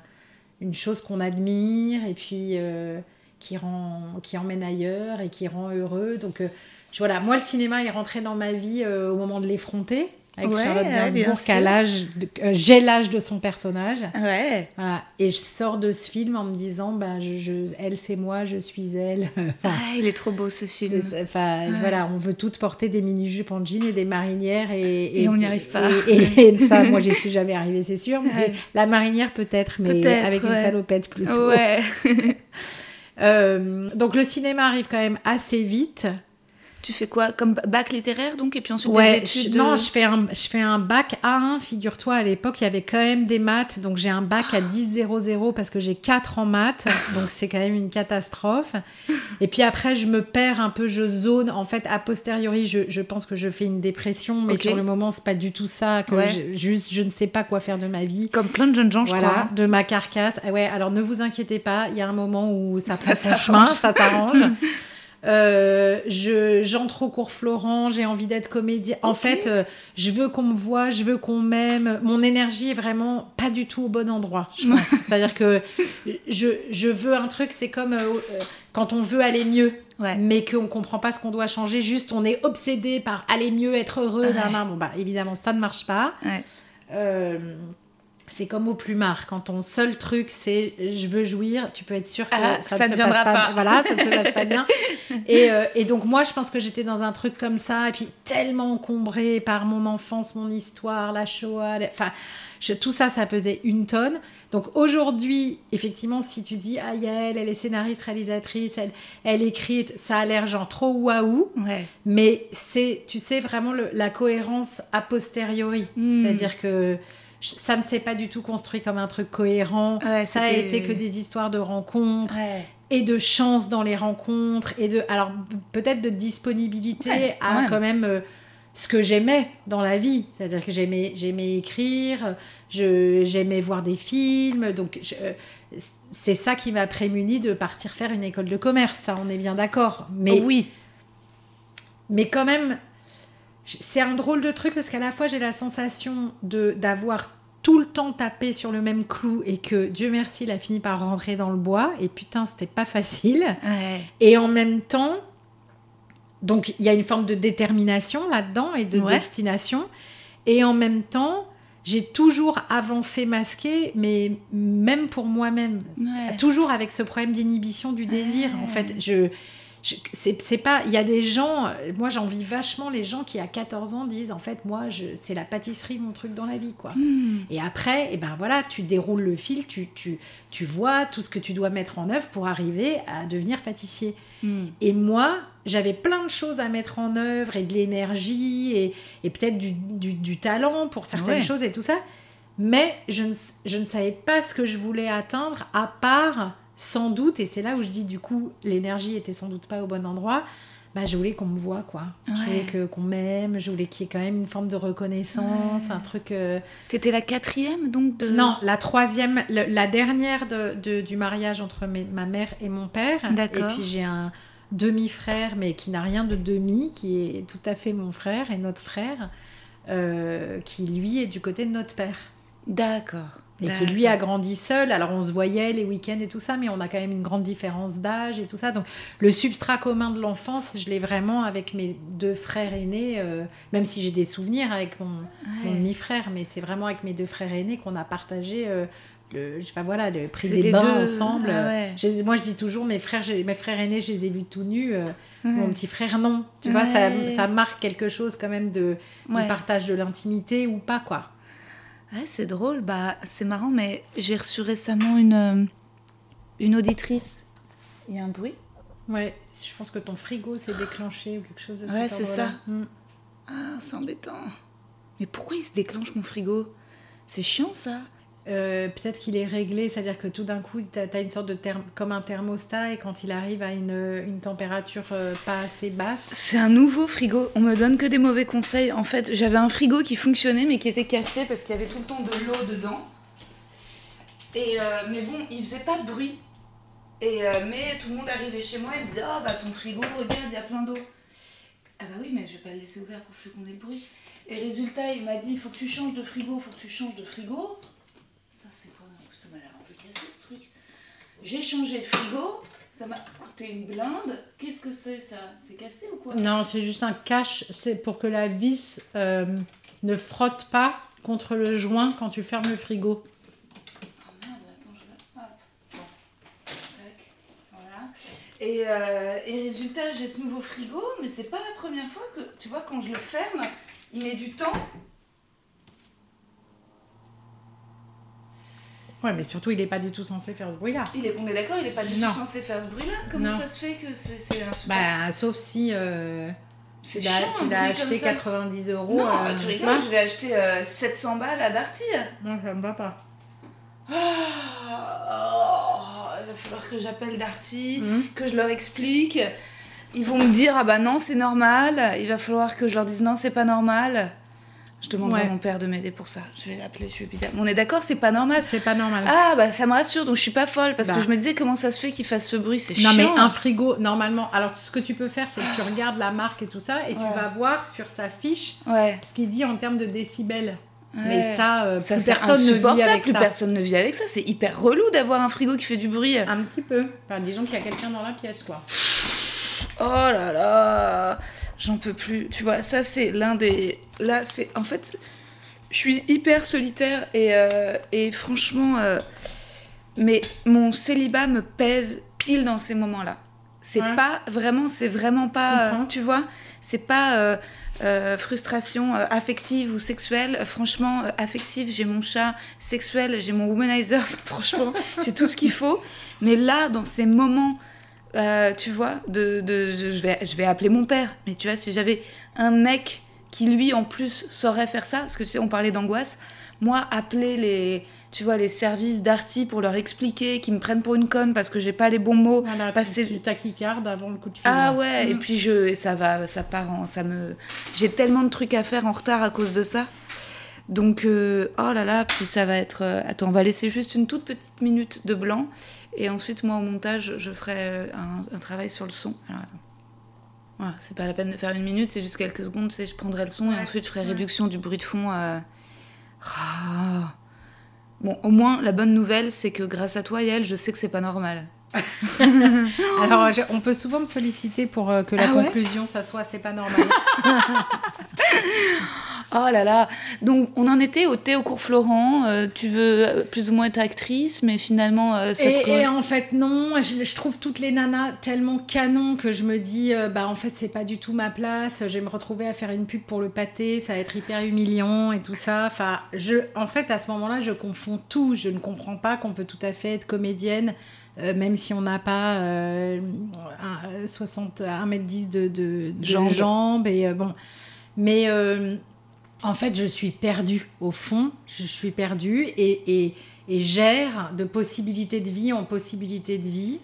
une chose qu'on admire et puis euh, qui rend, qui emmène ailleurs et qui rend heureux. Donc je- voilà, moi le cinéma est rentré dans ma vie au moment de l'effronter avec Ouais, Charlotte Gainsbourg, l'âge, euh, j'ai l'âge de son personnage. ouais. Voilà. Et je sors de ce film en me disant, bah, je, je- elle c'est moi, je suis elle. (laughs) Enfin, Ah, il est trop beau ce film. enfin, Ouais. voilà, on veut toutes porter des mini-jupes en jean et des marinières et, Et on n'y arrive pas. Et, ça, moi, j'y suis jamais arrivée, c'est sûr. Mais Ouais. la marinière peut-être, mais avec une salopette plutôt. Ouais. (laughs) Euh, donc le cinéma arrive quand même assez vite. Tu fais quoi Comme bac littéraire donc Et puis ensuite Ouais, des études je- non, je fais, un, je fais un bac A1, figure-toi, à l'époque, il y avait quand même des maths, donc j'ai un bac à 10-0-0 parce que j'ai 4 en maths, (laughs) donc c'est quand même une catastrophe. Et puis après, je me perds un peu, je zone, en fait, a posteriori, je, je pense que je fais une dépression, mais Ok. sur le moment, c'est pas du tout ça, que Ouais. je- juste, je ne sais pas quoi faire de ma vie. Comme plein de jeunes gens, je crois. de ma carcasse. Ah ouais, alors ne vous inquiétez pas, il y a un moment où ça, Ça prend son chemin, ça s'arrange. (laughs) Euh, je j'entre au cours Florent, j'ai envie d'être comédienne. En fait, euh, je veux qu'on me voit, je veux qu'on m'aime. Mon énergie est vraiment pas du tout au bon endroit, je (laughs) pense. C'est-à-dire que je, je veux un truc, c'est comme euh, euh, quand on veut aller mieux, Ouais. mais qu'on comprend pas ce qu'on doit changer, juste on est obsédé par aller mieux, être heureux. Ouais. Bon, bah évidemment, ça ne marche pas. Ouais. C'est comme au plumard, quand ton seul truc c'est je veux jouir, tu peux être sûr que Ah, ça, ça ne se passe pas, pas. Voilà, ça ne se passe pas bien. (laughs) Et, euh, et donc moi, je pense que j'étais dans un truc comme ça, et puis tellement encombrée par mon enfance, mon histoire, la Shoah, enfin, je- tout ça, ça pesait une tonne. Donc aujourd'hui, effectivement, si tu dis, ah Yael, elle est scénariste, réalisatrice, elle, elle écrit, ça a l'air genre trop waouh. Ouais. Mais c'est, tu sais, vraiment le- la cohérence a posteriori. Mm. C'est-à-dire que ça ne s'est pas du tout construit comme un truc cohérent. Ouais, ça a été que des histoires de rencontres Ouais. et de chance dans les rencontres et de, alors peut-être de disponibilité Ouais, quand à même. quand même euh, ce que j'aimais dans la vie. C'est-à-dire que j'aimais, j'aimais écrire, je, j'aimais voir des films. Donc je- euh, c'est ça qui m'a prémuni de partir faire une école de commerce. Ça, on est bien d'accord. Mais oui. mais quand même, c'est un drôle de truc parce qu'à la fois j'ai la sensation de d'avoir tout le temps tapé sur le même clou et que Dieu merci, il a fini par rentrer dans le bois et putain, c'était pas facile. Ouais. Et en même temps, donc il y a une forme de détermination là-dedans et de Ouais. d'obstination. Et en même temps, j'ai toujours avancé masqué, mais même pour moi-même, Ouais. toujours avec ce problème d'inhibition du désir. En fait, je- c'est pas. Il y a des gens. Moi, j'envie vachement les gens qui, à 14 ans, disent en fait, moi, je- c'est la pâtisserie, mon truc dans la vie, quoi. Hmm. Et après, et ben voilà, tu déroules le fil, tu, tu, tu vois tout ce que tu dois mettre en œuvre pour arriver à devenir pâtissier. Hmm. Et moi, j'avais plein de choses à mettre en œuvre et de l'énergie et, et peut-être du, du- du talent pour certaines Ouais. choses et tout ça. Mais je ne, je ne savais pas ce que je voulais atteindre à part, sans doute, et c'est là où je dis du coup, l'énergie était sans doute pas au bon endroit. Bah, je voulais qu'on me voit, quoi. Je voulais que, qu'on m'aime, je voulais qu'il y ait quand même une forme de reconnaissance, un truc. euh, T'étais la quatrième donc de. non, la troisième, le- la dernière de, de- du mariage entre mes- ma mère et mon père. D'accord. Et puis j'ai un demi-frère, mais qui n'a rien de demi, qui est tout à fait mon frère et notre frère, euh, qui lui est du côté de notre père. D'accord. Et qui lui a grandi seul. Alors on se voyait les week-ends et tout ça, mais on a quand même une grande différence d'âge et tout ça. Donc le substrat commun de l'enfance, je l'ai vraiment avec mes deux frères aînés, euh, même si j'ai des souvenirs avec mon, demi-frère, mais c'est vraiment avec mes deux frères aînés qu'on a partagé euh, le, je sais pas, voilà, le prix des les bains deux. ensemble. Ah ouais. Moi je dis toujours, mes frères, mes frères aînés, je les ai vus tout nus. euh, Mon petit frère, non. Tu vois, ça, marque quelque chose quand même de, du partage de l'intimité ou pas, quoi. Ouais, c'est drôle, bah c'est marrant, mais j'ai reçu récemment une, euh, une auditrice. Il y a un bruit? Ouais, je pense que ton frigo s'est déclenché ou quelque chose de Ouais, c'est ça. Mm. Ah, c'est embêtant. Mais pourquoi il se déclenche mon frigo? C'est chiant ça. Euh, Peut-être qu'il est réglé, c'est-à-dire que tout d'un coup, tu as, une sorte de comme un thermostat et quand il arrive à une, une température euh, pas assez basse. C'est un nouveau frigo. On me donne que des mauvais conseils. En fait, j'avais un frigo qui fonctionnait mais qui était cassé parce qu'il y avait tout le temps de l'eau dedans. Et euh, mais bon, il faisait pas de bruit. Et euh, mais tout le monde arrivait chez moi et me disait "Oh bah ton frigo, regarde, il y a plein d'eau." Ah bah oui, mais je vais pas le laisser ouvert pour plus qu'on ait le bruit. Et résultat, il m'a dit "Il faut que tu changes de frigo, faut que tu changes de frigo." Ça c'est quoi Ça m'a l'air un peu cassé ce truc. J'ai changé de frigo, ça m'a coûté une blinde. Qu'est-ce que c'est ça? C'est cassé ou quoi? Non, c'est juste un cache, c'est pour que la vis euh, ne frotte pas contre le joint quand tu fermes le frigo. Oh merde, attends, je la... Hop. Bon. Tac. Voilà. Et, euh, et résultat, j'ai ce nouveau frigo, mais c'est pas la première fois que, tu vois, quand je le ferme, il met du temps. Ouais, mais surtout, il n'est pas du tout censé faire ce bruit-là. Il est, on est d'accord, il est pas du Non. tout censé faire ce bruit-là? Comment Non. ça se fait que c'est un super... Bah, sauf si euh, c'est tu l'as acheté ça. 90 euros. Non, euh, tu rigoles, je l'ai acheté euh, 700 balles à Darty. Non, ça me va pas. Ah, il va falloir que j'appelle Darty. Mhm. que je leur explique. Ils vont me dire ah bah non c'est normal. Il va falloir que je leur dise non c'est pas normal. Je demanderai Ouais. à mon père de m'aider pour ça. Je vais l'appeler, je vais lui dire. On est d'accord c'est pas normal. C'est pas normal. Ah bah ça me rassure donc je suis pas folle parce Bah. que je me disais comment ça se fait qu'il fasse ce bruit? C'est Non, chiant. mais un frigo, normalement. Alors, ce que tu peux faire, c'est que tu regardes la marque et tout ça, et tu vas voir sur sa fiche Ouais. ce qu'il dit en termes de décibels. Mais ça, euh, ça plus personne ne vit avec Plus ça. personne ne vit avec ça. C'est hyper relou d'avoir un frigo qui fait du bruit. Un petit peu. Enfin, disons qu'il y a quelqu'un dans la pièce, quoi. Oh là là, j'en peux plus. Tu vois, ça c'est l'un des. Là, c'est en fait, je suis hyper solitaire et, euh, et franchement, euh, mais mon célibat me pèse pile dans ces moments-là. C'est Ouais. pas vraiment, c'est vraiment pas, euh, tu vois, c'est pas euh, euh, frustration affective ou sexuelle. Franchement, affective, j'ai mon chat. Sexuel, j'ai mon womanizer. (laughs) Franchement, j'ai tout ce qu'il faut. Mais là, dans ces moments euh, tu vois, de, de- je, vais, je vais appeler mon père. Mais tu vois, si j'avais un mec qui, lui, en plus, saurait faire ça, parce que tu sais, on parlait d'angoisse, moi, appeler les, tu vois, les services d'Arty pour leur expliquer qu'ils me prennent pour une conne parce que j'ai pas les bons mots. Voilà, passer- tu tachycarde avant le coup de fil. Ah ouais, et Mm. puis je, et ça va, ça part en, ça me, j'ai tellement de trucs à faire en retard à cause de ça. Donc, euh, oh là là, puis ça va être. euh, attends, on va laisser juste une toute petite minute de blanc. Et ensuite, moi, au montage, je ferai euh, un, un travail sur le son. Alors, attends. Voilà, c'est pas la peine de faire une minute, c'est juste quelques secondes. Je prendrai le son et ensuite, je ferai ouais. réduction du bruit de fond. euh. Ah. Bon, au moins, la bonne nouvelle, c'est que grâce à toi, Yael, je sais que c'est pas normal. (laughs) Alors, (laughs) je- on peut souvent me solliciter pour euh, que la Ah ouais conclusion, ça soit c'est pas normal. (laughs) Oh là là. Donc on en était au thé au cours Florent. Euh, tu veux euh, plus ou moins être actrice, mais finalement euh, Et, en fait, non, je, je trouve toutes les nanas tellement canon que je me dis, euh, bah en fait, c'est pas du tout ma place. Je vais me retrouver à faire une pub pour le pâté, ça va être hyper humiliant et tout ça. Enfin, je, en fait, à ce moment-là, je confonds tout. Je ne comprends pas qu'on peut tout à fait être comédienne, euh, même si on n'a pas euh, un, 60, 1m10 de, de, de Jambes. jambes. Et euh, bon. Mais en fait, je suis perdue. Au fond, je suis perdue et, et, et gère de possibilités de vie en possibilités de vie.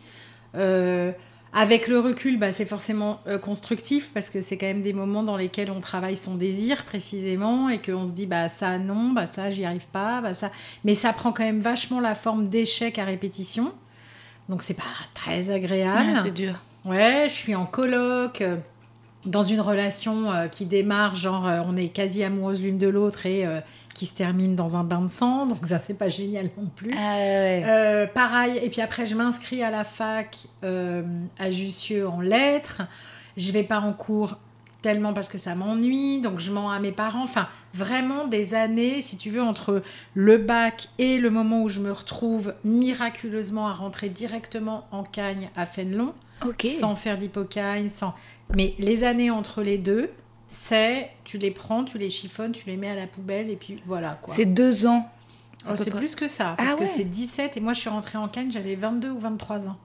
Euh, avec le recul, bah, c'est forcément euh, constructif parce que c'est quand même des moments dans lesquels on travaille son désir précisément et qu'on se dit bah ça non, bah ça j'y arrive pas, bah ça. Mais ça prend quand même vachement la forme d'échec à répétition. Donc c'est pas très agréable. Ouais, c'est dur. Ouais, je suis en coloc, euh, dans une relation euh, qui démarre, genre euh, on est quasi amoureuses l'une de l'autre et euh, qui se termine dans un bain de sang, (laughs) donc ça c'est pas génial non plus. Ah ouais. Pareil, et puis après je m'inscris à la fac à Jussieu en lettres. Je vais pas en cours tellement parce que ça m'ennuie, donc je mens à mes parents. Enfin, vraiment des années, si tu veux, entre le bac et le moment où je me retrouve miraculeusement à rentrer directement en Cagne à Fénelon, sans faire d'hypocagne, sans. Mais les années entre les deux, c'est tu les prends, tu les chiffonnes, tu les mets à la poubelle et puis voilà quoi. C'est deux ans. Oh, c'est plus que ça, parce Ah que c'est 17 et moi je suis rentrée en Cannes, j'avais 22 ou 23 ans.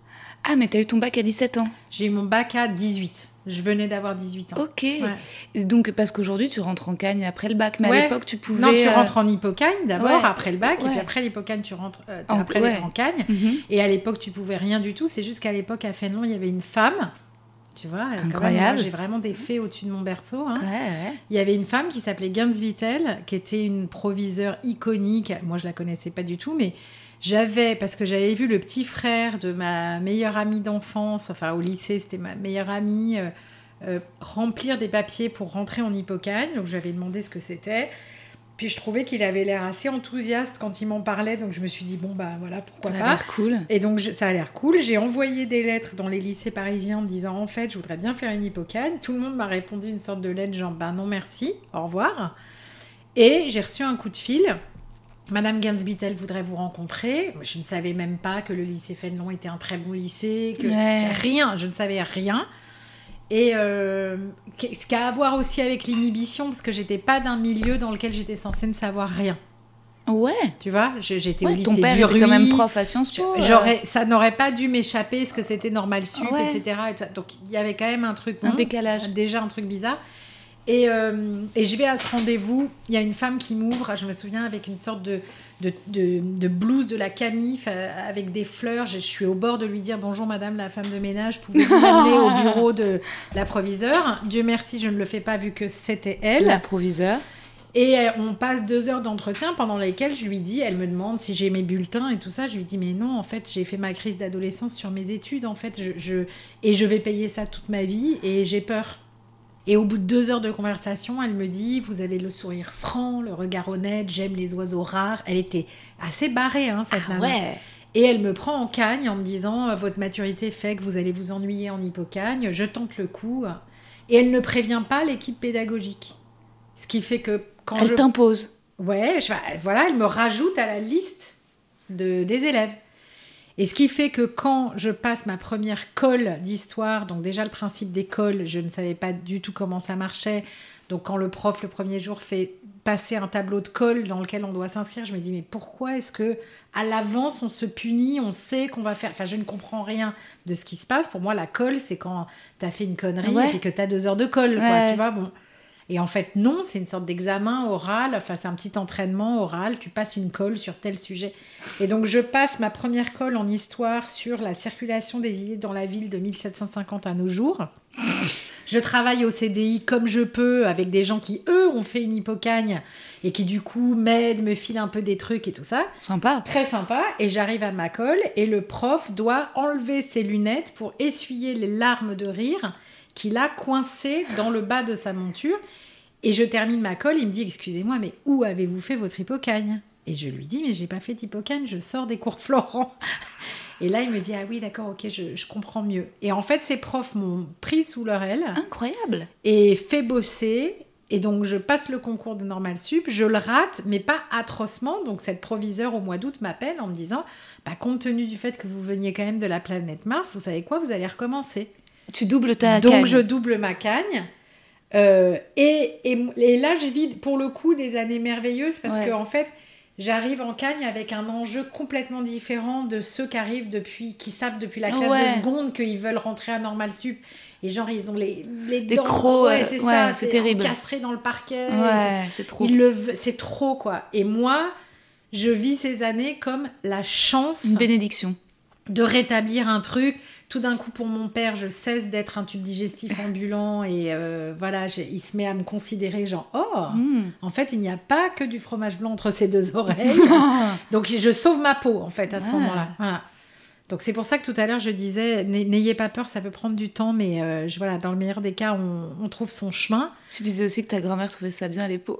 Ah, mais t'as eu ton bac à 17 ans. J'ai eu mon bac à 18. Je venais d'avoir 18 ans. Ok. Ouais. Donc, parce qu'aujourd'hui, tu rentres en Cagne après le bac, mais Ouais. à l'époque, tu pouvais. Non, tu euh, rentres en hypocagne d'abord, ouais. après le bac, et puis après l'hypocagne, tu rentres euh, En- après ouais. en Cagne. mhm. Et à l'époque, tu pouvais rien du tout. C'est juste qu'à l'époque, à Fénelon, il y avait une femme. Tu vois, même, Incroyable. j'ai vraiment des fées au-dessus de mon berceau. hein. Il y avait une femme qui s'appelait Gans Vittel, qui était une proviseure iconique. Moi, je la connaissais pas du tout, mais j'avais, parce que j'avais vu le petit frère de ma meilleure amie d'enfance, enfin au lycée, c'était ma meilleure amie, euh, euh, remplir des papiers pour rentrer en hypocagne. Donc, j'avais demandé ce que c'était. Puis, je trouvais qu'il avait l'air assez enthousiaste quand il m'en parlait. Donc, je me suis dit, bon, bah voilà, pourquoi Ça a pas. l'air cool. Et donc, je- ça a l'air cool. J'ai envoyé des lettres dans les lycées parisiens en disant, en fait, je voudrais bien faire une hypocagne. Tout le monde m'a répondu une sorte de lettre, genre, ben non, merci, au revoir. Et j'ai reçu un coup de fil. Madame Gansbittel voudrait vous rencontrer. Je ne savais même pas que le lycée Fénelon était un très bon lycée, que Ouais. rien, je ne savais rien. Et euh, ce qui a à voir aussi avec l'inhibition, parce que j'étais pas d'un milieu dans lequel j'étais censée ne savoir rien. Ouais. Tu vois, j'étais au lycée ton père du était quand même prof à Sciences Po. euh, J'aurais, ça n'aurait pas dû m'échapper, ce que c'était normal sup, Ouais. etc. Donc il y avait quand même un truc, Un bon, décalage. déjà un truc bizarre. Et, euh, et je vais à ce rendez-vous, il y a une femme qui m'ouvre, je me souviens, avec une sorte de, de, de, de blouse de la Camille, avec des fleurs. Je, je suis au bord de lui dire bonjour madame la femme de ménage, pouvez-vous (laughs) m'amener au bureau de la proviseure Dieu merci, je ne le fais pas vu que c'était elle. La proviseur. Et euh, on passe deux heures d'entretien pendant lesquelles je lui dis, elle me demande si j'ai mes bulletins et tout ça. Je lui dis, mais non, en fait, j'ai fait ma crise d'adolescence sur mes études, en fait, je, je- et je vais payer ça toute ma vie et j'ai peur. Et au bout de deux heures de conversation, elle me dit, vous avez le sourire franc, le regard honnête, j'aime les oiseaux rares. Elle était assez barrée, hein, cette Ah nana. ouais. Et elle me prend en cagne en me disant, euh, votre maturité fait que vous allez vous ennuyer en hypocagne, je tente le coup. Et elle ne prévient pas l'équipe pédagogique. Ce qui fait que quand Elle je... t'impose. Ouais, je- voilà, elle me rajoute à la liste de, des élèves. Et ce qui fait que quand je passe ma première colle d'histoire, donc déjà le principe des colles, je ne savais pas du tout comment ça marchait. Donc quand le prof le premier jour fait passer un tableau de colle dans lequel on doit s'inscrire, je me dis mais pourquoi est-ce que à l'avance on se punit, on sait qu'on va faire? Enfin, je ne comprends rien de ce qui se passe. Pour moi, la colle, c'est quand tu as fait une connerie Ouais. et que tu as deux heures de colle, quoi, tu vois. Bon. Et en fait, non, c'est une sorte d'examen oral, enfin, c'est un petit entraînement oral, tu passes une colle sur tel sujet. Et donc, je passe ma première colle en histoire sur la circulation des idées dans la ville de 1750 à nos jours. Je travaille au CDI comme je peux avec des gens qui, eux, ont fait une hypocagne et qui, du coup, m'aident, me filent un peu des trucs et tout ça. Sympa. Très sympa. Et j'arrive à ma colle et le prof doit enlever ses lunettes pour essuyer les larmes de rire qu'il a coincées dans le bas de sa monture. Et je termine ma colle, il me dit Excusez-moi, mais où avez-vous fait votre hypocagne Et je lui dis Mais j'ai pas fait d'hypocagne, je sors des cours Florent. (laughs) Et là, il me dit Ah oui, d'accord, ok, je, je comprends mieux. Et en fait, ces profs m'ont pris sous leur aile Incroyable. et fait bosser Et donc, je passe le concours de Normal Sup, je le rate, mais pas atrocement. Donc, cette proviseure au mois d'août m'appelle en me disant bah, compte tenu du fait que vous veniez quand même de la planète Mars, vous savez quoi Vous allez recommencer. Tu doubles ta Donc, je double ma cagne. Euh, et, et, et là, je vis pour le coup des années merveilleuses parce Ouais. que, en fait, j'arrive en cagne avec un enjeu complètement différent de ceux qui arrivent depuis, qui savent depuis la classe Ouais. de seconde qu'ils veulent rentrer à Normal Sup. Et genre, ils ont les, les, Les dents- crocs, ouais, c'est ça, c'est terrible. encastrés dans le parquet. Ouais, c'est trop. C'est trop quoi. Et moi, je vis ces années comme la chance Une bénédiction. de rétablir un truc. Tout d'un coup, pour mon père, je cesse d'être un tube digestif (laughs) ambulant et euh, voilà, il se met à me considérer genre oh, Mm. en fait, il n'y a pas que du fromage blanc entre ses deux (laughs) oreilles. (laughs) Donc je sauve ma peau en fait à ce Ah. moment-là. Voilà. Donc c'est pour ça que tout à l'heure je disais n'ay- n'ayez pas peur, ça peut prendre du temps, mais euh, je, voilà, dans le meilleur des cas, on, on trouve son chemin. Tu disais aussi que ta grand-mère trouvait ça bien les peaux.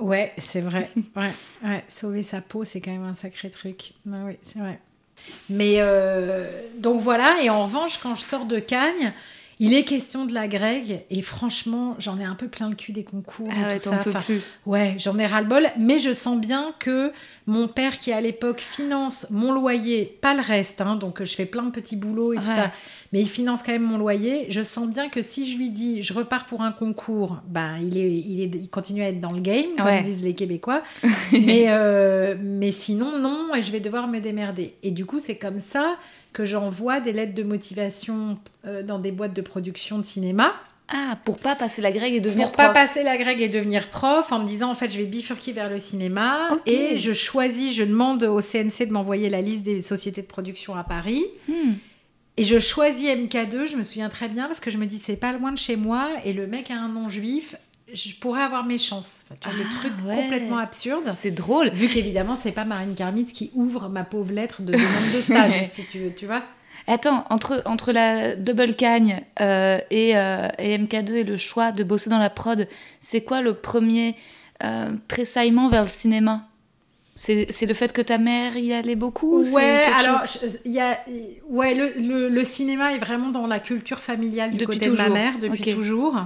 Ouais, c'est vrai. Ouais, ouais, sauver sa peau, c'est quand même un sacré truc. Ouais, oui, c'est vrai. Mais euh, donc voilà, et en revanche, quand je sors de Cagnes, il est question de la grecque, et franchement, j'en ai un peu plein le cul des concours. et Ah ouais, tout ça. Enfin, plus. Ouais, j'en ai ras-le-bol, mais je sens bien que mon père, qui à l'époque finance mon loyer, pas le reste, hein, donc je fais plein de petits boulots et tout ça, mais il finance quand même mon loyer. Je sens bien que si je lui dis je repars pour un concours, ben il, est, il, est, il continue à être dans le game, comme Ouais. disent les Québécois. (laughs) mais, euh, mais sinon, non, et je vais devoir me démerder. Et du coup, c'est comme ça que j'envoie des lettres de motivation euh, dans des boîtes de production de cinéma Ah, pour pas passer la grecque et devenir pour pas prof. passer la grecque et devenir prof en me disant en fait je vais bifurquer vers le cinéma et je choisis je demande au CNC de m'envoyer la liste des sociétés de production à Paris Hmm. et je choisis MK2 je me souviens très bien parce que je me dis c'est pas loin de chez moi et le mec a un nom juif je pourrais avoir mes chances Enfin, tu vois, le Ah, truc ouais. complètement absurde C'est drôle. vu qu'évidemment c'est pas Marine Karmitz qui ouvre ma pauvre lettre de demande de stage (laughs) si tu veux tu vois Attends, entre, entre la double cagne euh, et, euh, et MK2 et le choix de bosser dans la prod, c'est quoi le premier euh, tressaillement vers le cinéma? C'est, le fait que ta mère y allait beaucoup Ouais, alors il y a, ouais, le, le- le cinéma est vraiment dans la culture familiale du Depuis côté de ma toujours. mère depuis toujours.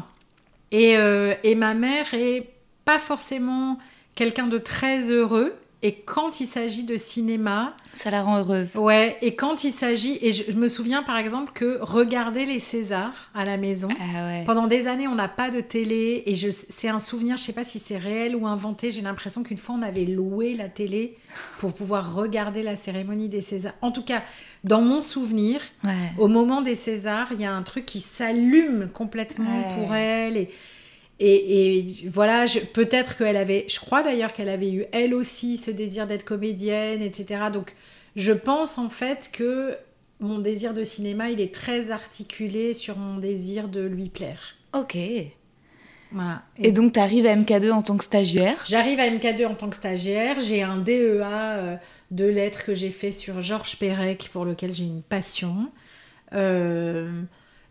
Et, et ma mère est pas forcément quelqu'un de très heureux. Et quand il s'agit de cinéma, Ça la rend heureuse. ouais, et quand il s'agit, et je, je me souviens par exemple que regarder les Césars à la maison, Ah ouais. pendant des années, on n'a pas de télé et je, c'est un souvenir, je sais pas si c'est réel ou inventé. J'ai l'impression qu'une fois, on avait loué la télé pour pouvoir regarder la cérémonie des Césars. En tout cas, dans mon souvenir, Ouais. au moment des Césars, il y a un truc qui s'allume complètement Ouais. pour elle et et, et voilà, peut-être qu'elle avait, je crois d'ailleurs qu'elle avait eu elle aussi ce désir d'être comédienne, etc. Donc, je pense en fait que mon désir de cinéma, il est très articulé sur mon désir de lui plaire. Ok. Et Voilà. donc, tu arrives à MK2 en tant que stagiaire? J'arrive à MK2 en tant que stagiaire. J'ai un DEA euh, de lettres que j'ai fait sur Georges Perec pour lequel j'ai une passion. Euh,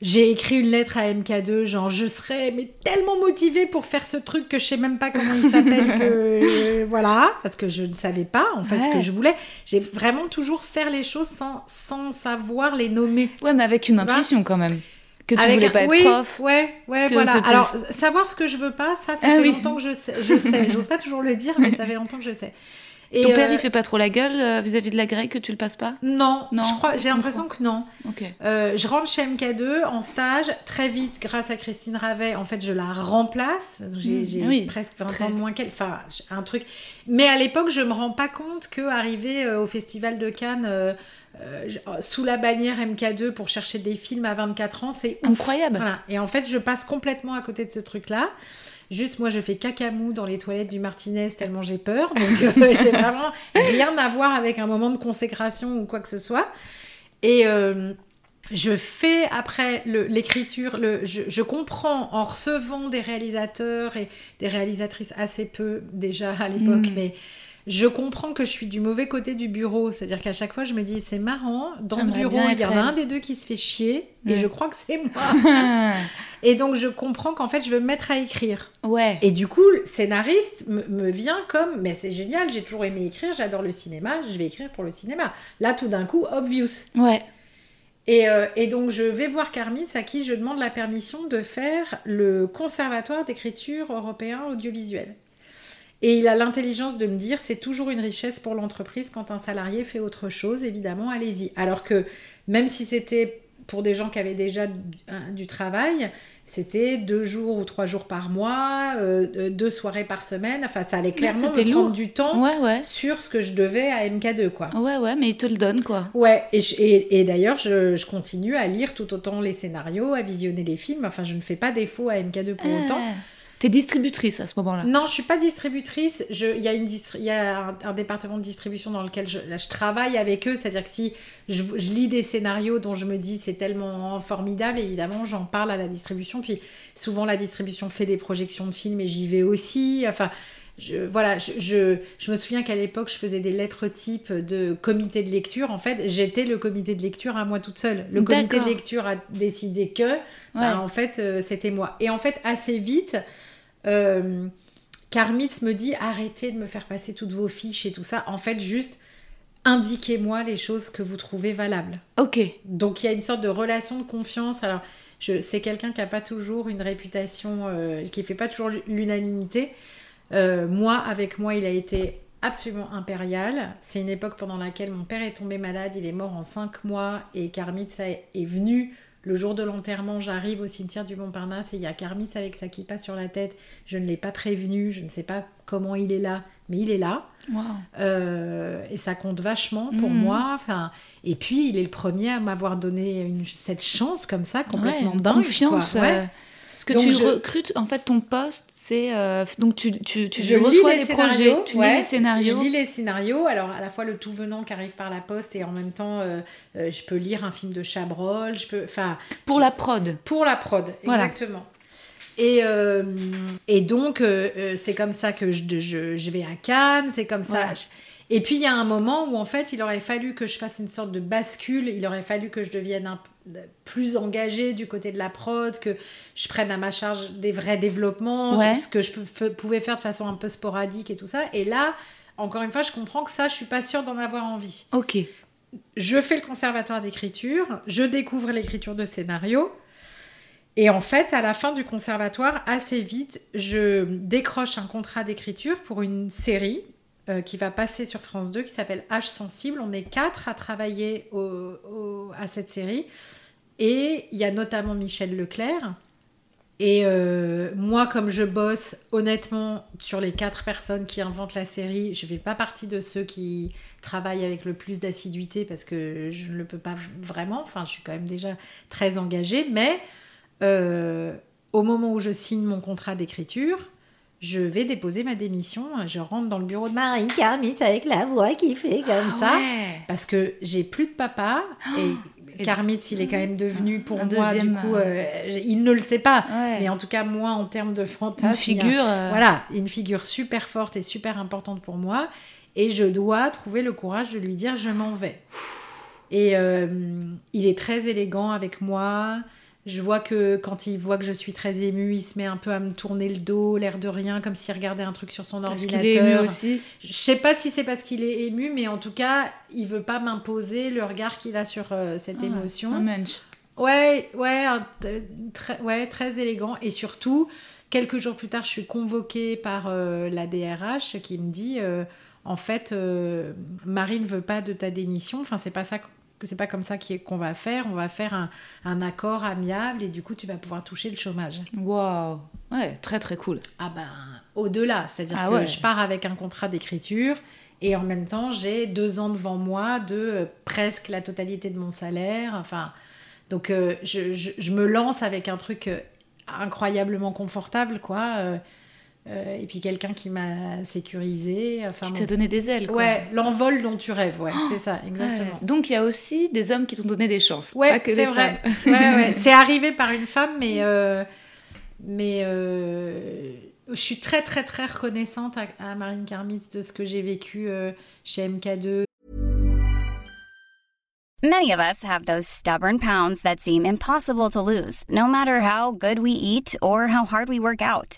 j'ai écrit une lettre à MK2, genre je serais mais tellement motivée pour faire ce truc que je sais même pas comment il s'appelle que (laughs) euh, voilà parce que je ne savais pas en fait Ouais. ce que je voulais. J'ai vraiment toujours faire les choses sans sans savoir les nommer. Ouais, mais avec une intuition quand même. Que tu Avec voulais un- pas être oui, prof. Ouais, ouais, que- voilà. que Alors, savoir ce que je veux pas, ça, ça Ah fait oui. longtemps que je sais. Je sais. J'ose pas toujours le dire, mais ça fait longtemps que je sais. Et, Ton père, euh, il fait pas trop la gueule euh, vis-à-vis de la grecque que tu le passes pas Non, Non, je crois, je j'ai l'impression que non. Ok. Euh, je rentre chez MK2 en stage, très vite, grâce à Christine Ravet, en fait, je la remplace. J'ai Mmh, j'ai oui, presque 20 très. ans de moins qu'elle. Enfin, un truc. Mais à l'époque, je me rends pas compte que arriver euh, au Festival de Cannes euh, sous la bannière MK2 pour chercher des films à 24 ans, c'est. Incroyable. Voilà. Et en fait, je passe complètement à côté de ce truc-là. Juste, moi, je fais cacamou dans les toilettes du Martinez tellement j'ai peur. Donc, euh, (laughs) j'ai vraiment rien à voir avec un moment de consécration ou quoi que ce soit. Et euh, je fais après l'écriture, je comprends en recevant des réalisateurs et des réalisatrices assez peu déjà à l'époque, Mm. mais je comprends que je suis du mauvais côté du bureau. C'est-à-dire qu'à chaque fois, je me dis, c'est marrant, dans ce bureau, il y en a un des deux qui se fait chier, et je crois que c'est moi. (laughs) et donc, je comprends qu'en fait, je veux me mettre à écrire. ouais. Et du coup, le scénariste me, me vient comme, mais c'est génial, j'ai toujours aimé écrire, j'adore le cinéma, je vais écrire pour le cinéma. Là, tout d'un coup, obvious. Ouais. Et, euh, et donc je vais voir Carmis à qui je demande la permission de faire le conservatoire d'écriture européen audiovisuel. Et il a l'intelligence de me dire c'est toujours une richesse pour l'entreprise quand un salarié fait autre chose, évidemment, allez-y. Alors que même si c'était pour des gens qui avaient déjà du, travail, c'était deux jours ou trois jours par mois, euh, euh, deux soirées par semaine. Enfin, ça allait clairement me prendre du temps Ouais, ouais. sur ce que je devais à MK2, quoi. Ouais, ouais, mais il te le donne, quoi. Ouais, et, je- et, et d'ailleurs, je, je continue à lire tout autant les scénarios, à visionner les films. Enfin, je ne fais pas défaut à MK2 pour autant. T'es distributrice à ce moment-là. Non, je suis pas distributrice. Il y a, un, département de distribution dans lequel je travaille avec eux. C'est-à-dire que si je, je lis des scénarios dont je me dis c'est tellement formidable, évidemment, j'en parle à la distribution. Puis souvent, la distribution fait des projections de films et j'y vais aussi. Enfin, je, voilà, je, je, je me souviens qu'à l'époque, je faisais des lettres type de comité de lecture. En fait, j'étais le comité de lecture à moi toute seule. Le comité de lecture a décidé que, ben, Ouais. en fait, euh, c'était moi. Et en fait, assez vite, euh, Karmitz me dit arrêtez de me faire passer toutes vos fiches et tout ça. En fait, juste indiquez-moi les choses que vous trouvez valables. Ok. Donc il y a une sorte de relation de confiance. Alors, je, c'est quelqu'un qui n'a pas toujours une réputation, euh, qui fait pas toujours l'unanimité. Euh, moi, avec moi, il a été absolument impérial. C'est une époque pendant laquelle mon père est tombé malade, il est mort en cinq mois et Karmitz a- est venu le jour de l'enterrement. J'arrive au cimetière du Montparnasse et il y a Karmitz avec sa kippa sur la tête. Je ne l'ai pas prévenu, je ne sais pas comment il est là, mais il est là. Wow. Euh, et ça compte vachement pour Mhm. moi. Enfin, et puis il est le premier à m'avoir donné une- cette chance comme ça, complètement Ouais, dingue. Confiance. Ouais. euh, Parce que Donc tu je- recrutes, en fait, ton poste, c'est. euh, donc tu, tu, tu Je reçois les projets, tu ouais. lis les scénarios. Je lis les scénarios. Alors, à la fois le tout venant qui arrive par la poste et en même temps, euh, euh, je peux lire un film de Chabrol. Je peux, enfin, Pour la prod. pour la prod, Voilà. exactement. Et, et donc, c'est comme ça que je, je, je vais à Cannes, c'est comme ça. Et puis, il y a un moment où, en fait, il aurait fallu que je fasse une sorte de bascule, il aurait fallu que je devienne un, plus engagée du côté de la prod, que je prenne à ma charge des vrais développements, Ouais. ce que je pouvais faire de façon un peu sporadique et tout ça. Et là, encore une fois, je comprends que ça, je suis pas sûre d'en avoir envie Ok. je fais le conservatoire d'écriture, je découvre l'écriture de scénario. Et en fait, à la fin du conservatoire, assez vite, je décroche un contrat d'écriture pour une série euh, qui va passer sur France 2 qui s'appelle H sensible. On est quatre à travailler à cette série. Et il y a notamment Michel Leclerc. Et euh, moi, comme je bosse honnêtement sur les quatre personnes qui inventent la série, je fais pas partie de ceux qui travaillent avec le plus d'assiduité parce que je ne le peux pas vraiment. Enfin, je suis quand même déjà très engagée. Mais euh, au moment où je signe mon contrat d'écriture, je vais déposer ma démission. Je rentre dans le bureau de Marine Carmitz avec la voix qui fait comme ça. Ah Ouais. Parce que j'ai plus de papa. et Et- Karmitz, il est quand même devenu pour Un moi, deuxième, du coup, euh, il ne le sait pas. Ouais. Mais en tout cas, moi, en termes de fantasme, Une a- figure. euh, voilà, une figure super forte et super importante pour moi. Et je dois trouver le courage de lui dire je m'en vais. Et euh, il est très élégant avec moi. Je vois que quand il voit que je suis très émue, il se met un peu à me tourner le dos, l'air de rien, comme s'il regardait un truc sur son Parce ordinateur. qu'il est ému aussi. Je sais pas si c'est parce qu'il est ému, mais en tout cas, il veut pas m'imposer le regard qu'il a sur euh, cette Ah, émotion. Un munch. Ouais, ouais, un- très, ouais, très élégant. Et surtout, quelques jours plus tard, je suis convoquée par euh, la DRH qui me dit, euh, en fait, euh, Marie ne veut pas de ta démission. Enfin, c'est pas ça. Que- C'est pas comme ça qu'on va faire. On va faire un, un accord amiable et du coup, tu vas pouvoir toucher le chômage. Waouh. Ouais, très très cool. Ah ben, au-delà. C'est-à-dire Ah que ouais. je pars avec un contrat d'écriture et en même temps, j'ai deux ans devant moi de euh, presque la totalité de mon salaire. Enfin, donc euh, je, je- je me lance avec un truc euh, incroyablement confortable, quoi. euh, et puis quelqu'un qui m'a sécurisé. Enfin, Qui t'a donné des ailes. Quoi. Ouais, l'envol dont tu rêves, ouais, c'est ça, Ouais. exactement. Donc il y a aussi des hommes qui t'ont donné des chances. Ouais, pas que c'est des vrai. femmes. Ouais, ouais. (laughs) C'est arrivé par une femme, mais, euh, mais euh, je suis très, très, très reconnaissante à, à Marine Karmitz de ce que j'ai vécu euh, chez MK2. Many of us have those stubborn pounds that seem impossible to lose, no matter how good we eat or how hard we work out.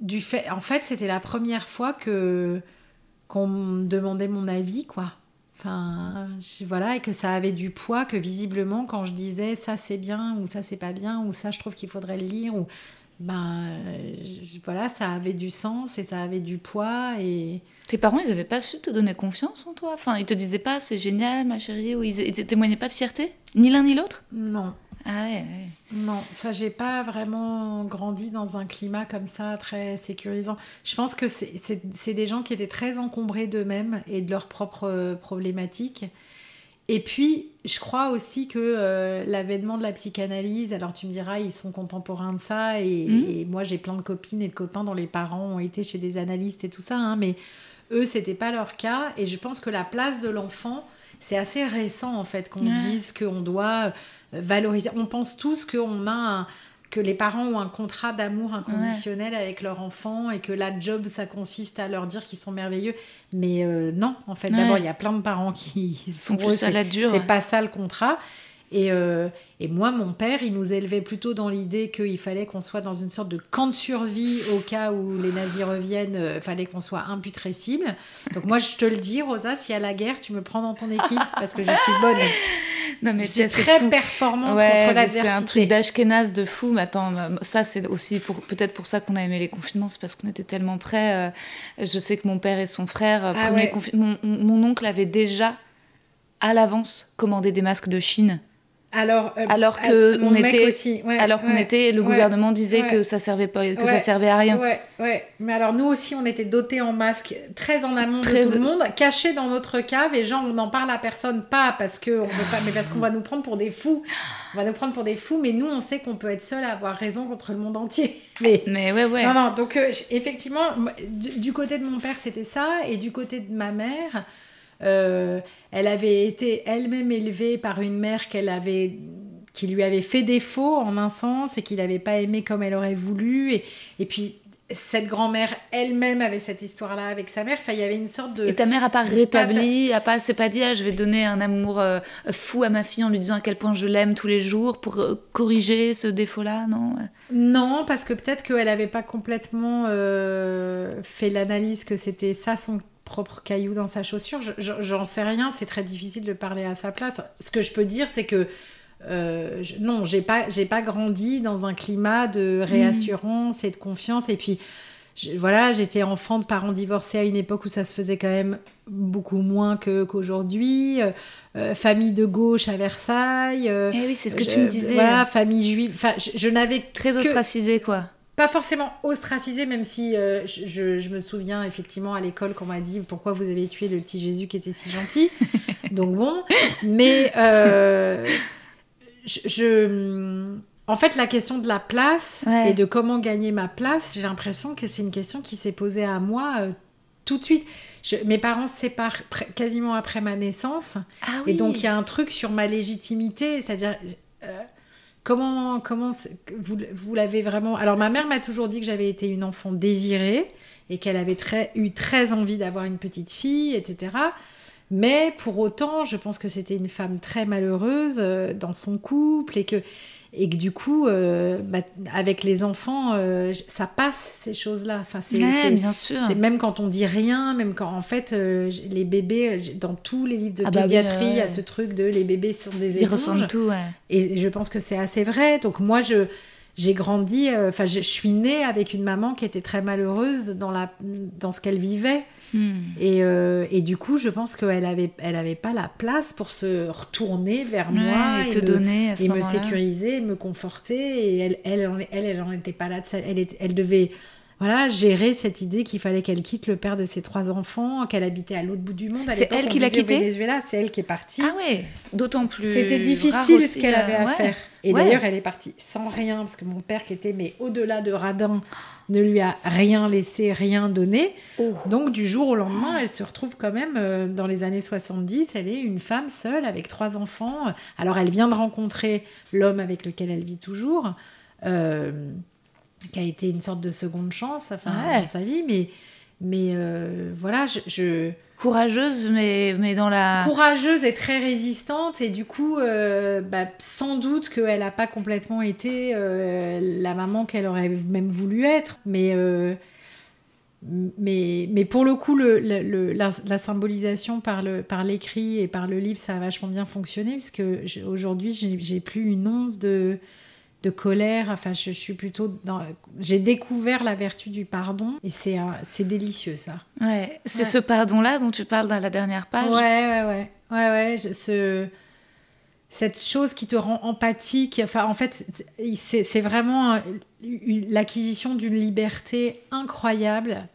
du fait en fait c'était la première fois que qu'on me demandait mon avis quoi. Enfin je- voilà et que ça avait du poids que visiblement quand je disais ça c'est bien ou ça c'est pas bien ou ça je trouve qu'il faudrait le lire ou ben je- voilà ça avait du sens et ça avait du poids et Tes parents, ils avaient pas su te donner confiance en toi? Enfin, ils te disaient pas c'est génial, ma chérie, ou ils, ils te témoignaient pas de fierté? Ni l'un ni l'autre? Non. Ah ouais, ouais. Non, ça, j'ai pas vraiment grandi dans un climat comme ça, très sécurisant. Je pense que c'est- des gens qui étaient très encombrés d'eux-mêmes et de leurs propres euh, problématiques. Et puis, je crois aussi que euh, l'avènement de la psychanalyse, alors tu me diras, ils sont contemporains de ça, et, et moi j'ai plein de copines et de copains dont les parents ont été chez des analystes et tout ça, hein, mais eux, c'était pas leur cas, et je pense que la place de l'enfant, c'est assez récent en fait, qu'on Ouais. se dise qu'on doit valoriser. On pense tous qu'on a un- que les parents ont un contrat d'amour inconditionnel avec leur enfant et que la job, ça consiste à leur dire qu'ils sont merveilleux. Mais euh, non, en fait, Ouais. d'abord, il y a plein de parents qui sont plus à c'est- la dure, C'est pas ça le contrat. Et, euh, et moi, mon père, il nous élevait plutôt dans l'idée qu'il fallait qu'on soit dans une sorte de camp de survie au cas où les nazis reviennent, il fallait qu'on soit imputrescible. Donc moi, je te le dis, Rosa, s'il y a la guerre, tu me prends dans ton équipe parce que je suis bonne. Non, mais Je suis très fou. performante Ouais, contre mais c'est un l'adversité. truc d'ashkénaze de fou. Mais attends, euh, ça c'est aussi peut-être pour ça qu'on a aimé les confinements, c'est parce qu'on était tellement près. euh, Je sais que mon père et son frère, euh, Ah ouais. mon, mon oncle avait déjà à l'avance commandé des masques de Chine. Alors, euh, Alors que mon on mec était, aussi, ouais, alors qu'on ouais, était, le ouais, gouvernement disait que ça servait pas, que ça servait à rien. Ouais, ouais. Mais alors nous aussi, on était dotés en masque très en amont Très- de tout le monde, cachés dans notre cave et genre on n'en parle à personne, pas parce que on veut pas, mais parce qu'on va nous prendre pour des fous. On va nous prendre pour des fous, mais nous on sait qu'on peut être seul à avoir raison contre le monde entier. (laughs) Mais Mais ouais, ouais. non, non, donc euh, effectivement, du côté de mon père, c'était ça, et du côté de ma mère, euh, elle avait été elle-même élevée par une mère qu'elle avait qui lui avait fait défaut en un sens et qu'il n'avait pas aimé comme elle aurait voulu. Et, et puis cette grand-mère elle-même avait cette histoire-là avec sa mère. Enfin il y avait une sorte de Et ta mère a pas rétabli, a pas, s'est pas dit, ah, je vais donner un amour euh, fou à ma fille en lui disant à quel point je l'aime tous les jours pour euh, corriger ce défaut-là, non Non, parce que peut-être qu'elle n'avait pas complètement euh, fait l'analyse que c'était ça son propre caillou dans sa chaussure. Je- je- J'en sais rien, c'est très difficile de parler à sa place. Ce que je peux dire, c'est que euh, je- non, j'ai pas, j'ai pas grandi dans un climat de réassurance et de confiance. Et puis, je- voilà, j'étais enfant de parents divorcés à une époque où ça se faisait quand même beaucoup moins que qu'aujourd'hui. Euh, euh, famille de gauche à Versailles. euh, Eh oui, c'est ce que tu me disais. Voilà, famille juive. Enfin, je, je n'avais Très que- ostracisé, quoi. Pas forcément ostracisé, même si euh, je, je- me souviens effectivement à l'école qu'on m'a dit pourquoi vous avez tué le petit Jésus qui était si gentil. (laughs) Donc bon, mais euh, je, je- en fait la question de la place Ouais. et de comment gagner ma place, j'ai l'impression que c'est une question qui s'est posée à moi euh, tout de suite. Je- mes parents se séparent quasiment après ma naissance. Ah Et donc il y a un truc sur ma légitimité, c'est-à-dire comment comment vous, vous l'avez vraiment. Alors ma mère m'a toujours dit que j'avais été une enfant désirée et qu'elle avait très, eu très envie d'avoir une petite fille, etc. Mais pour autant, je pense que c'était une femme très malheureuse euh, dans son couple et que et que du coup, euh, bah, avec les enfants, euh, ça passe ces choses-là. Enfin, c'est Ouais, bien sûr. c'est même quand on dit rien, même quand en fait euh, les bébés, dans tous les livres de Ah bah pédiatrie, il y a ouais. ce truc de les bébés sont des Ils éponges. ressentent tout, ouais. Et je pense que c'est assez vrai. Donc moi, je j'ai grandi, euh, enfin, je, je suis née avec une maman qui était très malheureuse dans la dans ce qu'elle vivait. Hmm. Et, euh, et du coup, je pense qu'elle avait elle avait pas la place pour se retourner vers moi et te me- donner à ce et me sécuriser, me conforter. Et elle, elle, elle, elle en était pas là. de sa- Elle, elle devait, voilà, gérer cette idée qu'il fallait qu'elle quitte le père de ses trois enfants, qu'elle habitait à l'autre bout du monde. C'est elle qui l'a quitté Venezuela, c'est elle qui est partie. Ah ouais, d'autant plus. C'était difficile ce qu'elle avait à ouais. faire. Et Ouais. d'ailleurs, elle est partie sans rien, parce que mon père, qui était mais au-delà de radin, ne lui a rien laissé, rien donné. Oh. Donc, du jour au lendemain, elle se retrouve quand même euh, dans les années 70. Elle est une femme seule avec trois enfants. Alors, elle vient de rencontrer l'homme avec lequel elle vit toujours. euh, qui a été une sorte de seconde chance enfin, Ouais. dans sa vie. Mais, mais euh, voilà, je, je- Courageuse, mais, mais dans la. courageuse et très résistante. Et du coup, euh, bah, sans doute qu'elle n'a pas complètement été euh, la maman qu'elle aurait même voulu être. Mais, mais, mais pour le coup, le, le- le- la, la symbolisation par le par l'écrit et par le livre, ça a vachement bien fonctionné. Parce que aujourd'hui, j'ai j'ai plus une once de de colère. Enfin, je, suis plutôt dans. J'ai découvert la vertu du pardon et c'est c'est délicieux ça. Ouais. C'est Ouais. ce pardon-là dont tu parles dans la dernière page? Ouais, ouais, ouais. Ouais, ouais. je- ce... Cette chose qui te rend empathique. Enfin, en fait, c'est- vraiment l'acquisition d'une liberté incroyable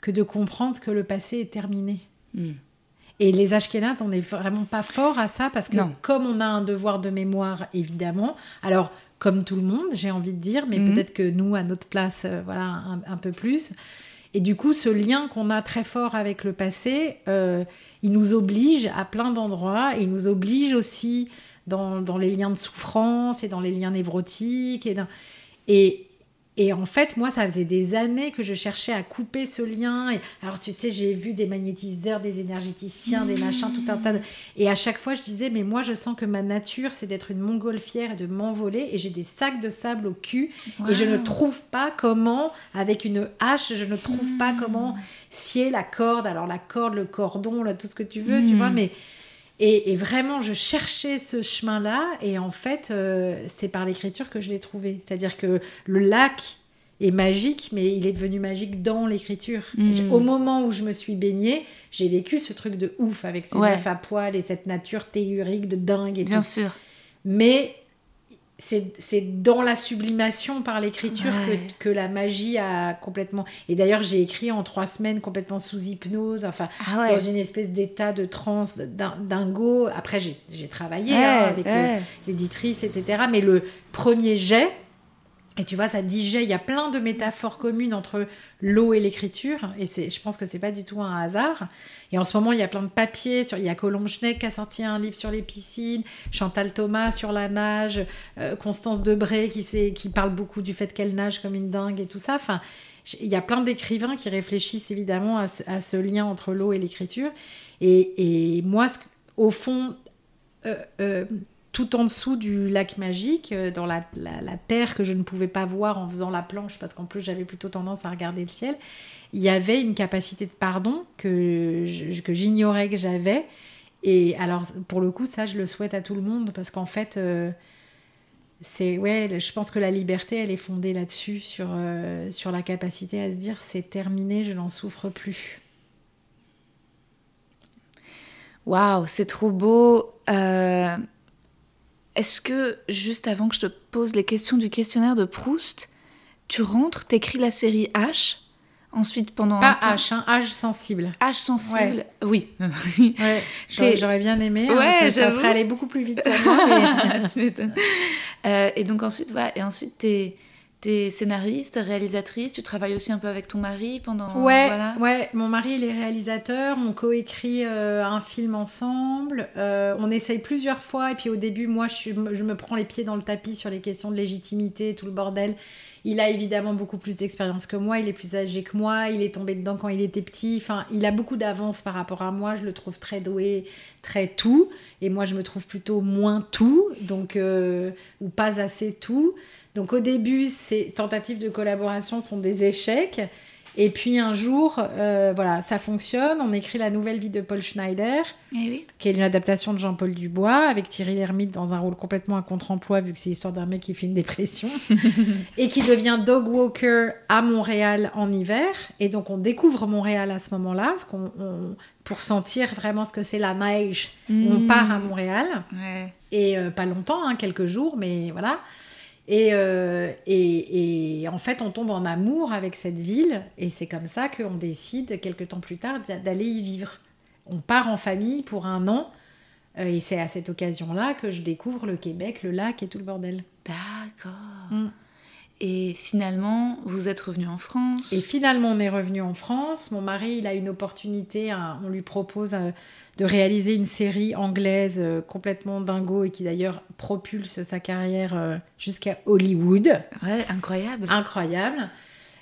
que de comprendre que le passé est terminé. Mm. Et les Ashkénazes, on n'est vraiment pas fort à ça parce que Non. comme on a un devoir de mémoire, évidemment, alors comme tout le monde, j'ai envie de dire, mais Mhm. peut-être que nous, à notre place, euh, voilà, un, un peu plus. Et du coup, ce lien qu'on a très fort avec le passé, euh, il nous oblige à plein d'endroits. Il nous oblige aussi dans, dans les liens de souffrance et dans les liens névrotiques. Et, dans- et, et en fait, moi, ça faisait des années que je cherchais à couper ce lien. Et, alors, tu sais, j'ai vu des magnétiseurs, des énergéticiens, des machins, tout un tas de... Et à chaque fois, je disais, mais moi, je sens que ma nature, c'est d'être une montgolfière et de m'envoler. Et j'ai des sacs de sable au cul. Et je ne trouve pas comment, avec une hache, je ne trouve pas Hmm. comment scier la corde. Alors, la corde, le cordon, là, tout ce que tu veux, tu Hmm. vois. Mais... Et, et vraiment, je cherchais ce chemin-là. Et en fait, euh, c'est par l'écriture que je l'ai trouvé. C'est-à-dire que le lac est magique, mais il est devenu magique dans l'écriture. Mm. J- Au moment où je me suis baignée, j'ai vécu ce truc de ouf avec ces Ouais. meufs à poil et cette nature tellurique de dingue et Bien tout. sûr. Mais c'est c'est dans la sublimation par l'écriture Ouais. que, que la magie a complètement... Et d'ailleurs, j'ai écrit en trois semaines complètement sous hypnose, enfin, Ah ouais. dans une espèce d'état de transe din- dingo. Après, j'ai j'ai travaillé Ouais, hein, avec l'éditrice, etc. Mais le premier jet, et tu vois, ça jet, il y a plein de métaphores communes entre l'eau et l'écriture, et c'est, je pense que c'est pas du tout un hasard. Et en ce moment, il y a plein de papiers, sur, il y a Colombe Schneck qui a sorti un livre sur les piscines, Chantal Thomas sur la nage, euh, Constance Debré qui, qui parle beaucoup du fait qu'elle nage comme une dingue et tout ça. Enfin, il y a plein d'écrivains qui réfléchissent évidemment à ce, lien entre l'eau et l'écriture. Et, et moi, au fond, euh, euh, tout en dessous du lac magique, euh, dans la, la- terre que je ne pouvais pas voir en faisant la planche, parce qu'en plus j'avais plutôt tendance à regarder le ciel, il y avait une capacité de pardon que j'ignorais que j'avais. Et alors, pour le coup, ça, je le souhaite à tout le monde, parce qu'en fait, euh, c'est ouais, je pense que la liberté, elle est fondée là-dessus, sur, euh, sur la capacité à se dire c'est terminé, je n'en souffre plus. Waouh, c'est trop beau. Est-ce que, juste avant que je te pose les questions du questionnaire de Proust, tu rentres, t'écris la série H, ensuite pendant un Pas temps- H, hein, H sensible. H sensible, oui. (laughs) Ouais, j'aurais bien aimé. hein, Ouais, ça, ça serait allé beaucoup plus vite pour moi. mais-. (laughs) Euh, et donc ensuite, voilà, et ensuite t'es es scénariste, réalisatrice, tu travailles aussi un peu avec ton mari pendant... Ouais, voilà. ouais, mon mari il est réalisateur, on coécrit euh, un film ensemble, euh, on essaye plusieurs fois et puis au début moi je, suis- je me prends les pieds dans le tapis sur les questions de légitimité, tout le bordel. Il a évidemment beaucoup plus d'expérience que moi, il est plus âgé que moi, il est tombé dedans quand il était petit, enfin il a beaucoup d'avance par rapport à moi, je le trouve très doué, très tout, et moi je me trouve plutôt moins tout, donc euh, ou pas assez tout. Donc au début, ces tentatives de collaboration sont des échecs. Et puis un jour, euh, voilà, ça fonctionne. On écrit la nouvelle vie de Paul Schneider, Eh oui. qui est une adaptation de Jean-Paul Dubois, avec Thierry Lhermitte dans un rôle complètement à contre-emploi, vu que c'est l'histoire d'un mec qui fait une dépression, (laughs) et qui devient dog walker à Montréal en hiver. Et donc on découvre Montréal à ce moment-là, parce qu'on, on- pour sentir vraiment ce que c'est la neige, on Mm. part à Montréal. Ouais. Et euh, pas longtemps, hein, quelques jours, mais voilà. Et, euh, et, et en fait, on tombe en amour avec cette ville, et c'est comme ça qu'on décide, quelques temps plus tard, d'a- d'aller y vivre. On part en famille pour un an, euh, et c'est à cette occasion-là que je découvre le Québec, le lac et tout le bordel. D'accord. Mm. Et finalement, vous êtes revenu en France. Et finalement, on est revenu en France. Mon mari, il a une opportunité. hein, on lui propose euh, de réaliser une série anglaise euh, complètement dingo et qui d'ailleurs propulse sa carrière euh, jusqu'à Hollywood. Ouais, incroyable. Incroyable.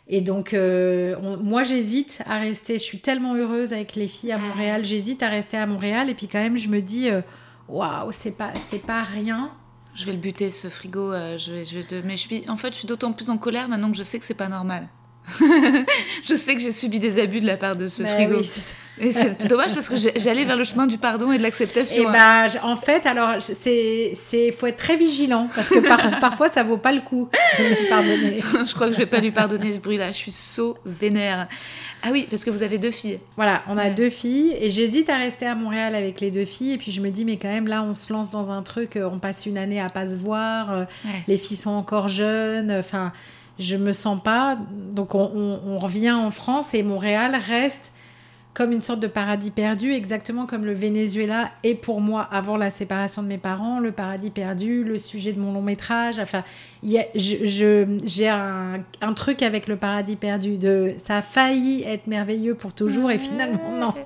Et donc, on- moi, j'hésite à rester. Je suis tellement heureuse avec les filles à Montréal. J'hésite à rester à Montréal. Et puis, quand même, je me dis, waouh, c'est pas, c'est pas rien. Je vais le buter, ce frigo. euh, je vais, je vais te- Mais je suis... en fait, je suis d'autant plus en colère maintenant que je sais que c'est pas normal. Je sais que j'ai subi des abus de la part de ce Bah frigo. oui, c'est ça. Et c'est dommage parce que j'allais vers le chemin du pardon et de Et l'acceptation. hein. ben, j- en fait, alors, c'est, c'est, faut être très vigilant parce que par- (laughs) parfois, ça vaut pas le coup. Pardonnez. (laughs) je crois que je vais pas lui pardonner ce bruit-là. Je suis so vénère. Ah oui, parce que vous avez deux filles. Voilà, on a Ouais. deux filles et j'hésite à rester à Montréal avec les deux filles. Et puis je me dis, mais quand même, là, on se lance dans un truc, euh, on passe une année à pas se voir, euh, Ouais. les filles sont encore jeunes, enfin, je me sens pas. Donc on, on- on revient en France et Montréal reste comme une sorte de paradis perdu, exactement comme le Venezuela est pour moi, avant la séparation de mes parents, le paradis perdu, le sujet de mon long métrage. Enfin, a- je- je- j'ai un, un truc avec le paradis perdu. De, ça a failli être merveilleux pour toujours et finalement, non. (laughs)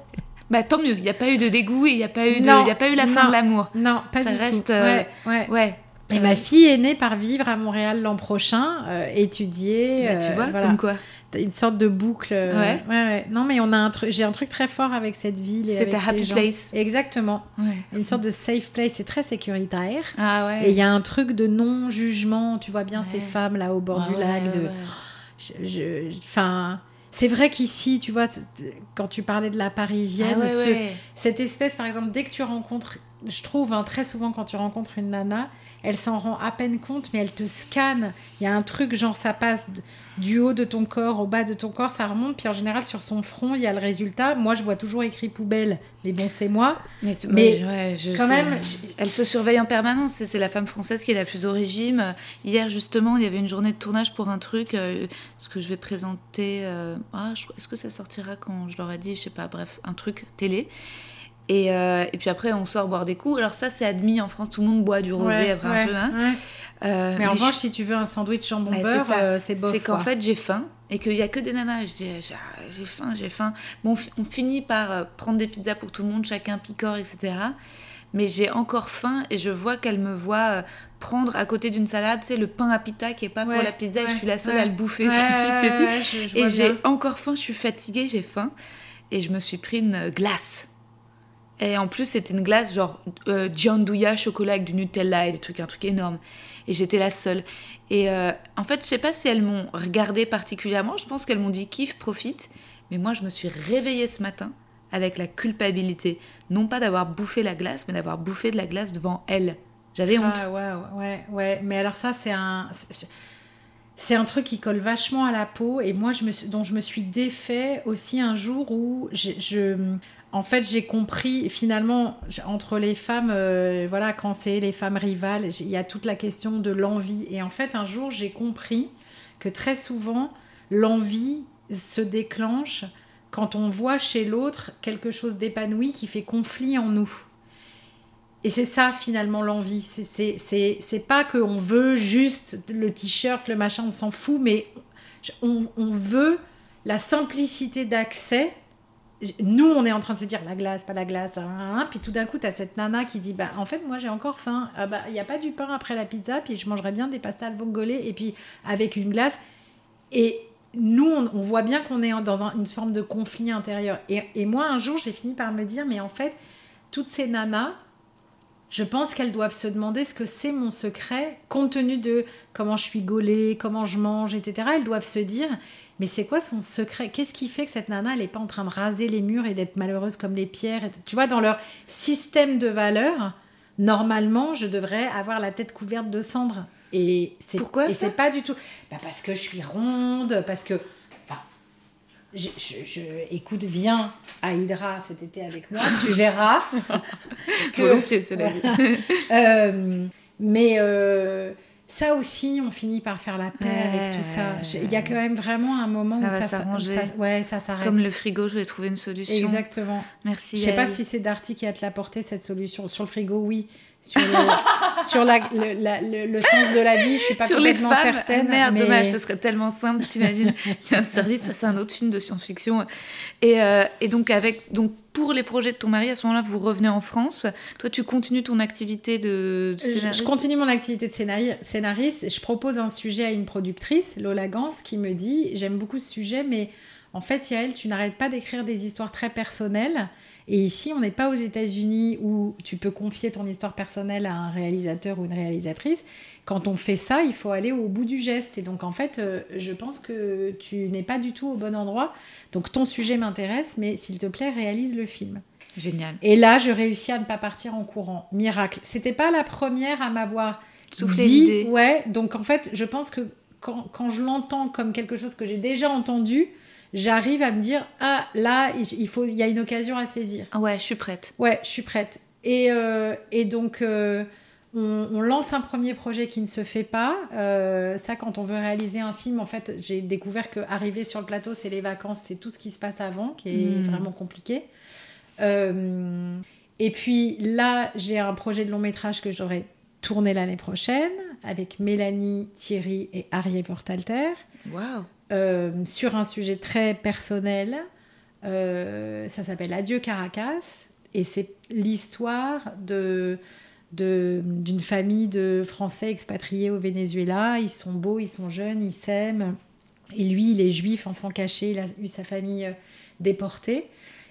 Bah tant mieux. Il n'y a pas eu de dégoût et il n'y a pas eu de, Non, il y a pas eu la fin non. de l'amour. Non, pas Ça du reste, tout. euh, Ouais, ouais. Ouais. Et ma fille est née par vivre à Montréal l'an prochain, euh, étudier. Bah, tu euh, vois, voilà. comme quoi. Une sorte de boucle. euh, Ouais. ouais, ouais. Non, mais on a un truc. J'ai un truc très fort avec cette ville. C'est ta happy gens. place. Exactement. Ouais. Une sorte de safe place. C'est très sécuritaire. Ah ouais. Et il y a un truc de non-jugement. Tu vois bien ces femmes là au bord du lac. De... ouais. Je- je- Enfin. C'est vrai qu'ici, tu vois, quand tu parlais de la parisienne, Ah ouais, ce- ouais. cette espèce, par exemple, dès que tu rencontres, je trouve hein, très souvent quand tu rencontres une nana, elle s'en rend à peine compte, mais elle te scanne. Il y a un truc, genre ça passe du haut de ton corps au bas de ton corps, ça remonte, puis en général sur son front, il y a le résultat. Moi, je vois toujours écrit poubelle, mais bon, c'est moi. Mais, tu- Mais mais ouais, je quand sais. même, elle se surveille en permanence. C'est c'est la femme française qui est la plus au régime. Hier, justement, il y avait une journée de tournage pour un truc, euh, ce que je vais présenter. euh, ah, je- Est-ce que ça sortira quand je leur ai dit, je sais pas, bref, un truc télé. Et, euh, et puis après, on sort boire des coups. Alors ça, c'est admis en France. Tout le monde boit du rosé Ouais, après ouais, un peu. hein. ouais. Euh, Mais en je- revanche, si tu veux un sandwich jambon beurre, euh, c'est bof. C'est qu'en fait, j'ai faim et qu'il n'y a que des nanas. Je dis, j'ai j'ai faim, j'ai faim. Bon, on fi- on finit par prendre des pizzas pour tout le monde, chacun picore, etc. Mais j'ai encore faim et je vois qu'elle me voit prendre à côté d'une salade, c'est le pain à pita qui est pas pour la pizza et je suis la seule ouais. à le bouffer. (laughs) Je- je et j'ai encore faim, je suis fatiguée, j'ai faim. Et je me suis pris une glace. Et en plus, c'était une glace genre euh, gianduja chocolat avec du Nutella et des trucs, un truc énorme. Et j'étais la seule. Et euh, en fait, je sais pas si elles m'ont regardée particulièrement. Je pense qu'elles m'ont dit kiffe, profite. Mais moi, je me suis réveillée ce matin avec la culpabilité, non pas d'avoir bouffé la glace, mais d'avoir bouffé de la glace devant elles. J'avais honte. Ah, ouais, ouais, ouais. Mais alors ça, c'est un... c'est- un truc qui colle vachement à la peau et moi, je me suis- dont je me suis défait aussi un jour où je, je- en fait, j'ai compris finalement entre les femmes, euh, voilà, quand c'est les femmes rivales, il y a toute la question de l'envie. Et en fait, un jour, j'ai compris que très souvent, l'envie se déclenche quand on voit chez l'autre quelque chose d'épanoui qui fait conflit en nous. Et c'est ça finalement l'envie. C'est- pas qu'on veut juste le t-shirt, le machin, on s'en fout, mais on veut la simplicité d'accès. Nous, on est en train de se dire la glace, pas la glace, hein, hein, hein. puis tout d'un coup, tu as cette nana qui dit bah, En fait, moi j'ai encore faim. Ah bah, Il n'y a pas du pain après la pizza, puis je mangerais bien des pastas al vongole, et puis avec une glace. Et nous, on, voit bien qu'on est dans un- une forme de conflit intérieur. Et, et moi, un jour, j'ai fini par me dire Mais en fait, toutes ces nanas, je pense qu'elles doivent se demander ce que c'est mon secret, compte tenu de comment je suis gaulée, comment je mange, etc. Elles doivent se dire, mais c'est quoi son secret? Qu'est-ce qui fait que cette nana, elle n'est pas en train de raser les murs et d'être malheureuse comme les pierres et- Tu vois, dans leur système de valeurs, normalement, je devrais avoir la tête couverte de cendres. Et c'est Pourquoi Et c'est pas du tout. Bah parce que je suis ronde, parce que. Enfin, je, je- je- écoute, viens à Hydra cet été avec moi, tu (laughs) verras. que- Volontiers, cela dit. euh, mais euh, ça aussi, on finit par faire la paix Ouais. avec tout ça. Il y a quand même vraiment un moment Ça où va ça, s'arranger. ouais, ça s'arrête. Comme le frigo, je vais trouver une solution. Exactement. Merci. Je sais pas si c'est Darty qui a te l'apporté cette solution. Sur le frigo, oui. Sur le, sur la, le, la- le- le sens de la vie, je suis pas Sur les complètement femmes, certaine. merde, mais- dommage, ça serait tellement simple, t'imagines. (laughs) Il y a un service, ça c'est un autre film de science-fiction. Et, euh, et donc, avec, donc, pour les projets de ton mari, à ce moment-là, vous revenez en France. Toi, tu continues ton activité de scénariste je continue mon activité de scénari- scénariste. Je propose un sujet à une productrice, Lola Gans, qui me dit J'aime beaucoup ce sujet, mais en fait, Yael, tu n'arrêtes pas d'écrire des histoires très personnelles. Et ici, on n'est pas aux États-Unis où tu peux confier ton histoire personnelle à un réalisateur ou une réalisatrice. Quand on fait ça, il faut aller au bout du geste. Et donc, en fait, euh, je pense que tu n'es pas du tout au bon endroit. Donc, ton sujet m'intéresse, mais s'il te plaît, réalise le film. Génial. Et là, je réussis à ne pas partir en courant. Miracle. C'était pas la première à m'avoir Souffler dit. Ouais, donc en fait, je pense que quand, quand je l'entends comme quelque chose que j'ai déjà entendu, j'arrive à me dire ah là, il faut, il y a une occasion à saisir. Ah ouais, je suis prête. Ouais, je suis prête. Et, euh, et donc, euh, on, on lance un premier projet qui ne se fait pas. Euh, ça, quand on veut réaliser un film, en fait, j'ai découvert que arriver sur le plateau, c'est les vacances, c'est tout ce qui se passe avant qui est Mm. vraiment compliqué. Et puis là, j'ai un projet de long métrage que j'aurai tourné l'année prochaine avec Mélanie, Thierry et Arié Portalter Waouh. Euh, sur un sujet très personnel. Euh, ça s'appelle Adieu Caracas et c'est l'histoire de d'une famille de Français expatriés au Venezuela. Ils sont beaux, ils sont jeunes, ils s'aiment. Et lui, il est juif, enfant caché, il a eu sa famille euh, déportée.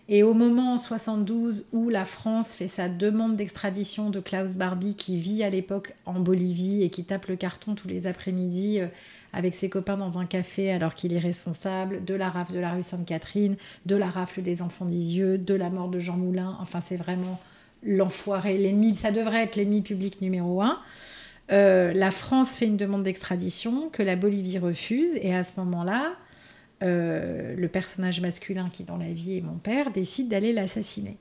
Et au moment en 72 où la France fait sa demande d'extradition de Klaus Barbie, qui vit à l'époque en Bolivie et qui tape le carton tous les après-midi avec ses copains dans un café alors qu'il est responsable de la rafle de la rue Sainte-Catherine, de la rafle des enfants d'Isieux, de la mort de Jean Moulin. Enfin, c'est vraiment l'enfoiré, l'ennemi, ça devrait être l'ennemi public numéro un. Euh, la France fait une demande d'extradition que la Bolivie refuse et à ce moment-là, euh, le personnage masculin qui dans la vie est mon père décide d'aller l'assassiner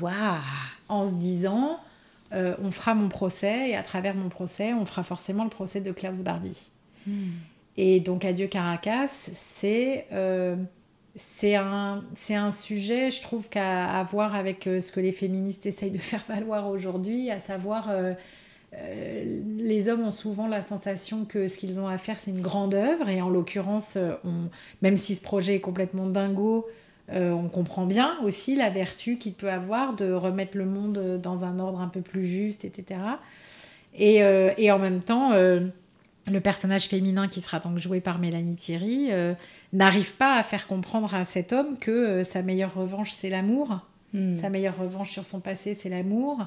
Waouh. en se disant euh, on fera mon procès et à travers mon procès on fera forcément le procès de Klaus Barbie. Et donc Adieu Caracas, c'est euh, un, un sujet, je trouve, qu'à à voir avec euh, ce que les féministes essayent de (laughs) faire valoir aujourd'hui, à savoir, euh, euh, les hommes ont souvent la sensation que ce qu'ils ont à faire, c'est une grande œuvre, et en l'occurrence, même si ce projet est complètement dingo, on comprend bien aussi la vertu qu'il peut avoir de remettre le monde dans un ordre un peu plus juste, etc. Et, et en même temps, le personnage féminin qui sera donc joué par Mélanie Thierry euh, n'arrive pas à faire comprendre à cet homme que euh, sa meilleure revanche, c'est l'amour. Hmm. Sa meilleure revanche sur son passé, c'est l'amour.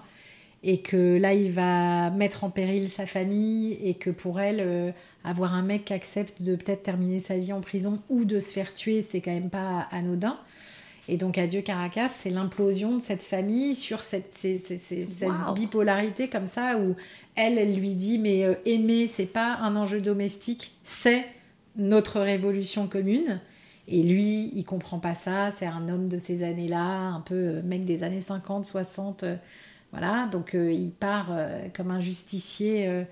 Et que là, il va mettre en péril sa famille et que pour elle, euh, avoir un mec qui accepte de peut-être terminer sa vie en prison ou de se faire tuer, c'est quand même pas anodin. Et donc, Adieu Caracas, c'est l'implosion de cette famille sur cette, ces- ces- ces- cette Wow. bipolarité comme ça où elle, elle lui dit Mais euh, aimer, c'est pas un enjeu domestique, c'est notre révolution commune. Et lui, il comprend pas ça. C'est un homme de ces années-là, un peu euh, mec des années 50, 60. euh, voilà. Donc, euh, il part comme un justicier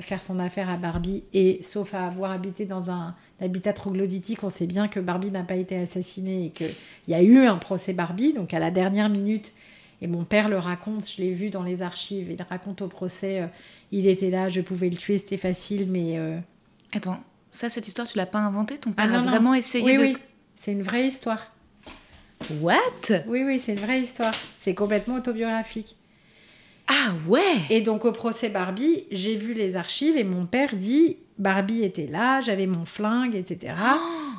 faire son affaire à Barbie. Et sauf à avoir habité dans un habitat troglodytique, on sait bien que Barbie n'a pas été assassinée et qu'il y a eu un procès Barbie. Donc, à la dernière minute, et mon père le raconte, je l'ai vu dans les archives, il raconte au procès, euh, il était là, je pouvais le tuer, c'était facile, mais... euh, Attends, ça, cette histoire, tu l'as pas inventée? Ton ah père non, a non. vraiment essayé oui, de. Oui, c'est une vraie histoire. What? Oui, oui, c'est une vraie histoire. C'est complètement autobiographique. Ah ouais Et donc au procès Barbie, j'ai vu les archives et mon père dit Barbie était là, j'avais mon flingue, etc.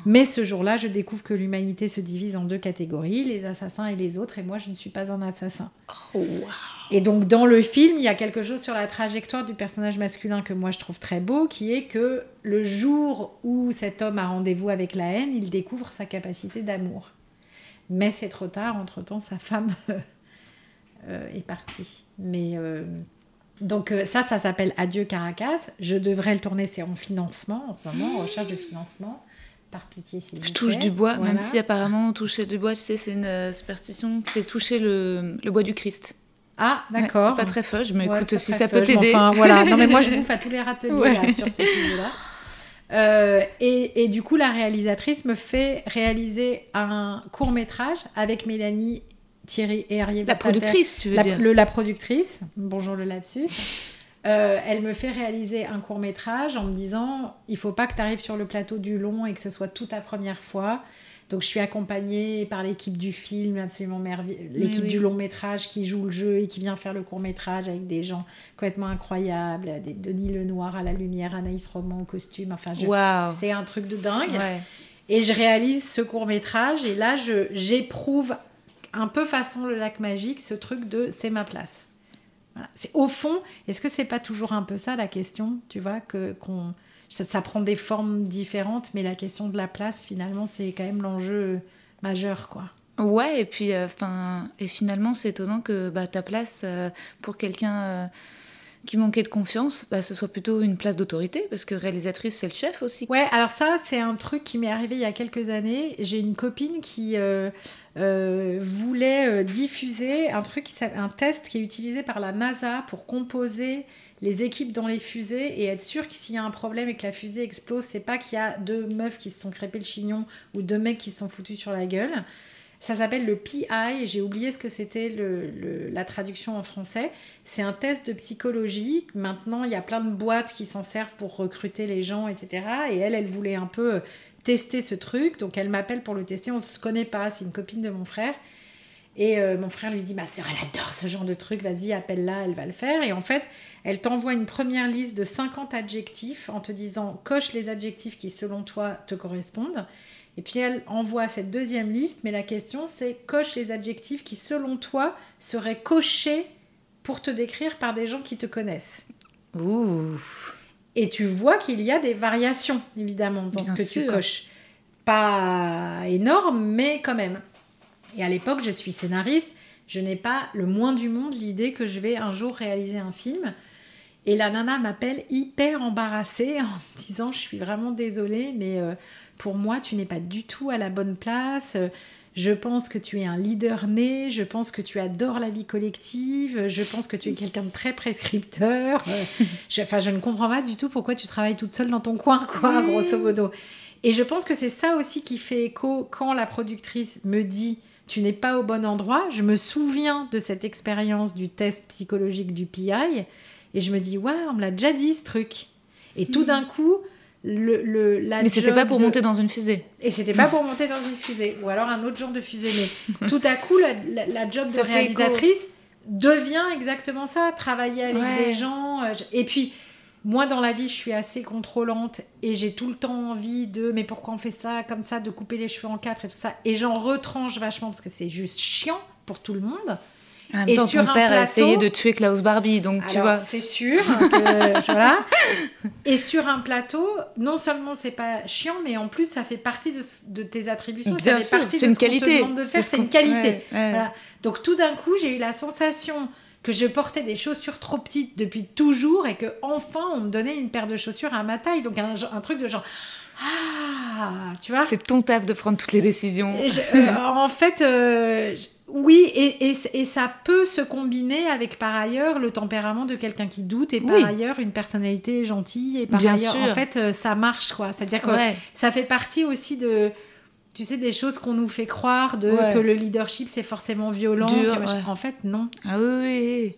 Mais ce jour-là, je découvre que l'humanité se divise en deux catégories, les assassins et les autres, et moi je ne suis pas un assassin. Oh, wow. Et donc dans le film, il y a quelque chose sur la trajectoire du personnage masculin que moi je trouve très beau, qui est que le jour où cet homme a rendez-vous avec la haine, il découvre sa capacité d'amour. Mais c'est trop tard, entre-temps sa femme est partie. Mais euh, donc euh, ça, ça s'appelle Adieu Caracas. Je devrais le tourner, c'est en financement en ce moment, en recherche de financement. Par pitié, s'il vous Je touche du bois, Voilà. même si apparemment toucher du bois, tu sais, c'est une euh, superstition, c'est toucher le, le bois du Christ. Ah, Ouais, d'accord. c'est pas très fudge, mais Ouais, écoute, si ça peut t'aider. Enfin, voilà. Non, mais moi, je (laughs) bouffe à tous les râteliers Ouais. là, sur ce sujet-là. Euh, et, et du coup, la réalisatrice me fait réaliser un court métrage avec Mélanie, Thierry Herrier. La productrice, tu veux la, dire le- la productrice, bonjour le lapsus, euh, elle me fait réaliser un court métrage en me disant il faut pas que tu arrives sur le plateau du long et que ce soit toute ta première fois. Donc je suis accompagnée par l'équipe du film, absolument merveilleuse, l'équipe oui. du long métrage qui joue le jeu et qui vient faire le court métrage avec des gens complètement incroyables, des Denis Lenoir à la lumière, Anaïs Roman au costume, enfin je- c'est un truc de dingue. Ouais. Et je réalise ce court métrage et là je j'éprouve un peu façon le lac magique ce truc de c'est ma place. C'est au fond, est-ce que c'est pas toujours un peu ça la question, tu vois, que qu'on ça, ça prend des formes différentes, mais la question de la place finalement c'est quand même l'enjeu majeur quoi. Ouais, et puis, euh, enfin, et finalement, c'est étonnant que bah, ta place euh, pour quelqu'un euh, qui manquait de confiance, bah, ce soit plutôt une place d'autorité, parce que réalisatrice, c'est le chef aussi. Ouais, alors ça, c'est un truc qui m'est arrivé il y a quelques années. J'ai une copine qui euh, euh, voulait euh, diffuser un truc, un test qui est utilisé par la NASA pour composer les équipes dans les fusées et être sûr que s'il y a un problème et que la fusée explose, c'est pas qu'il y a deux meufs qui se sont crêpées le chignon ou deux mecs qui se sont foutus sur la gueule. Ça s'appelle le PI, j'ai oublié ce que c'était la traduction en français. C'est un test de psychologie. Maintenant, il y a plein de boîtes qui s'en servent pour recruter les gens, etc. Et elle, elle voulait un peu tester ce truc. Donc, elle m'appelle pour le tester. On ne se connaît pas, c'est une copine de mon frère. Et euh, mon frère lui dit, ma sœur, elle adore ce genre de truc, vas-y, appelle-la, elle va le faire. Et en fait, elle t'envoie une première liste de 50 adjectifs en te disant, coche les adjectifs qui, selon toi, te correspondent. Et puis elle envoie cette deuxième liste, mais la question c'est coche les adjectifs qui, selon toi, seraient cochés pour te décrire par des gens qui te connaissent. Ouh. Et tu vois qu'il y a des variations, évidemment, dans Bien ce que tu coches. Pas énorme, mais quand même. Et à l'époque, je suis scénariste. Je n'ai pas le moins du monde l'idée que je vais un jour réaliser un film. Et la nana m'appelle hyper embarrassée en me disant Je suis vraiment désolée, mais euh, pour moi, tu n'es pas du tout à la bonne place. Euh, Je pense que tu es un leader né. Je pense que tu adores la vie collective. Je pense que tu es quelqu'un de très prescripteur. Euh, (laughs) je, enfin, je ne comprends pas du tout pourquoi tu travailles toute seule dans ton coin, quoi, grosso modo. Et je pense que c'est ça aussi qui fait écho quand la productrice me dit tu n'es pas au bon endroit. Je me souviens de cette expérience du test psychologique du PI et je me dis ouais, on me l'a déjà dit ce truc. Et tout d'un coup, le, le la Mais c'était pas pour de- monter dans une fusée. et c'était pas pour monter dans une fusée ou alors un autre genre de fusée. Mais (laughs) tout à coup, la, la- la job de écho. réalisatrice devient exactement ça, travailler avec Ouais. des gens. euh, Et puis, moi, dans la vie, je suis assez contrôlante et j'ai tout le temps envie de mais pourquoi on fait ça comme ça, de couper les cheveux en quatre et tout ça. Et j'en retranche vachement parce que c'est juste chiant pour tout le monde. En même Et temps, sur ton un père a plateau- essayé de tuer Klaus Barbie, donc tu Alors, vois. c'est sûr. que- (laughs) voilà. Et sur un plateau, non seulement c'est pas chiant, mais en plus ça fait partie de, de tes attributions. Bien ça fait sûr, partie c'est de une ce qu'on te qualité. de C'est faire. une qualité. ouais, ouais. Voilà. Donc tout d'un coup, j'ai eu la sensation que je portais des chaussures trop petites depuis toujours et que enfin on me donnait une paire de chaussures à ma taille. Donc un, un truc de genre ah, tu vois. C'est ton taf de prendre toutes les décisions. Je- euh, en fait, euh, oui, et, et, et ça peut se combiner avec par ailleurs le tempérament de quelqu'un qui doute et par Oui. ailleurs une personnalité gentille et par Bien ailleurs, sûr. en fait, euh, ça marche quoi. C'est-à-dire que Ouais. ça fait partie aussi de, tu sais, des choses qu'on nous fait croire de Ouais. que le leadership c'est forcément violent. Dur, ouais. En fait, non. Ah oui, oui,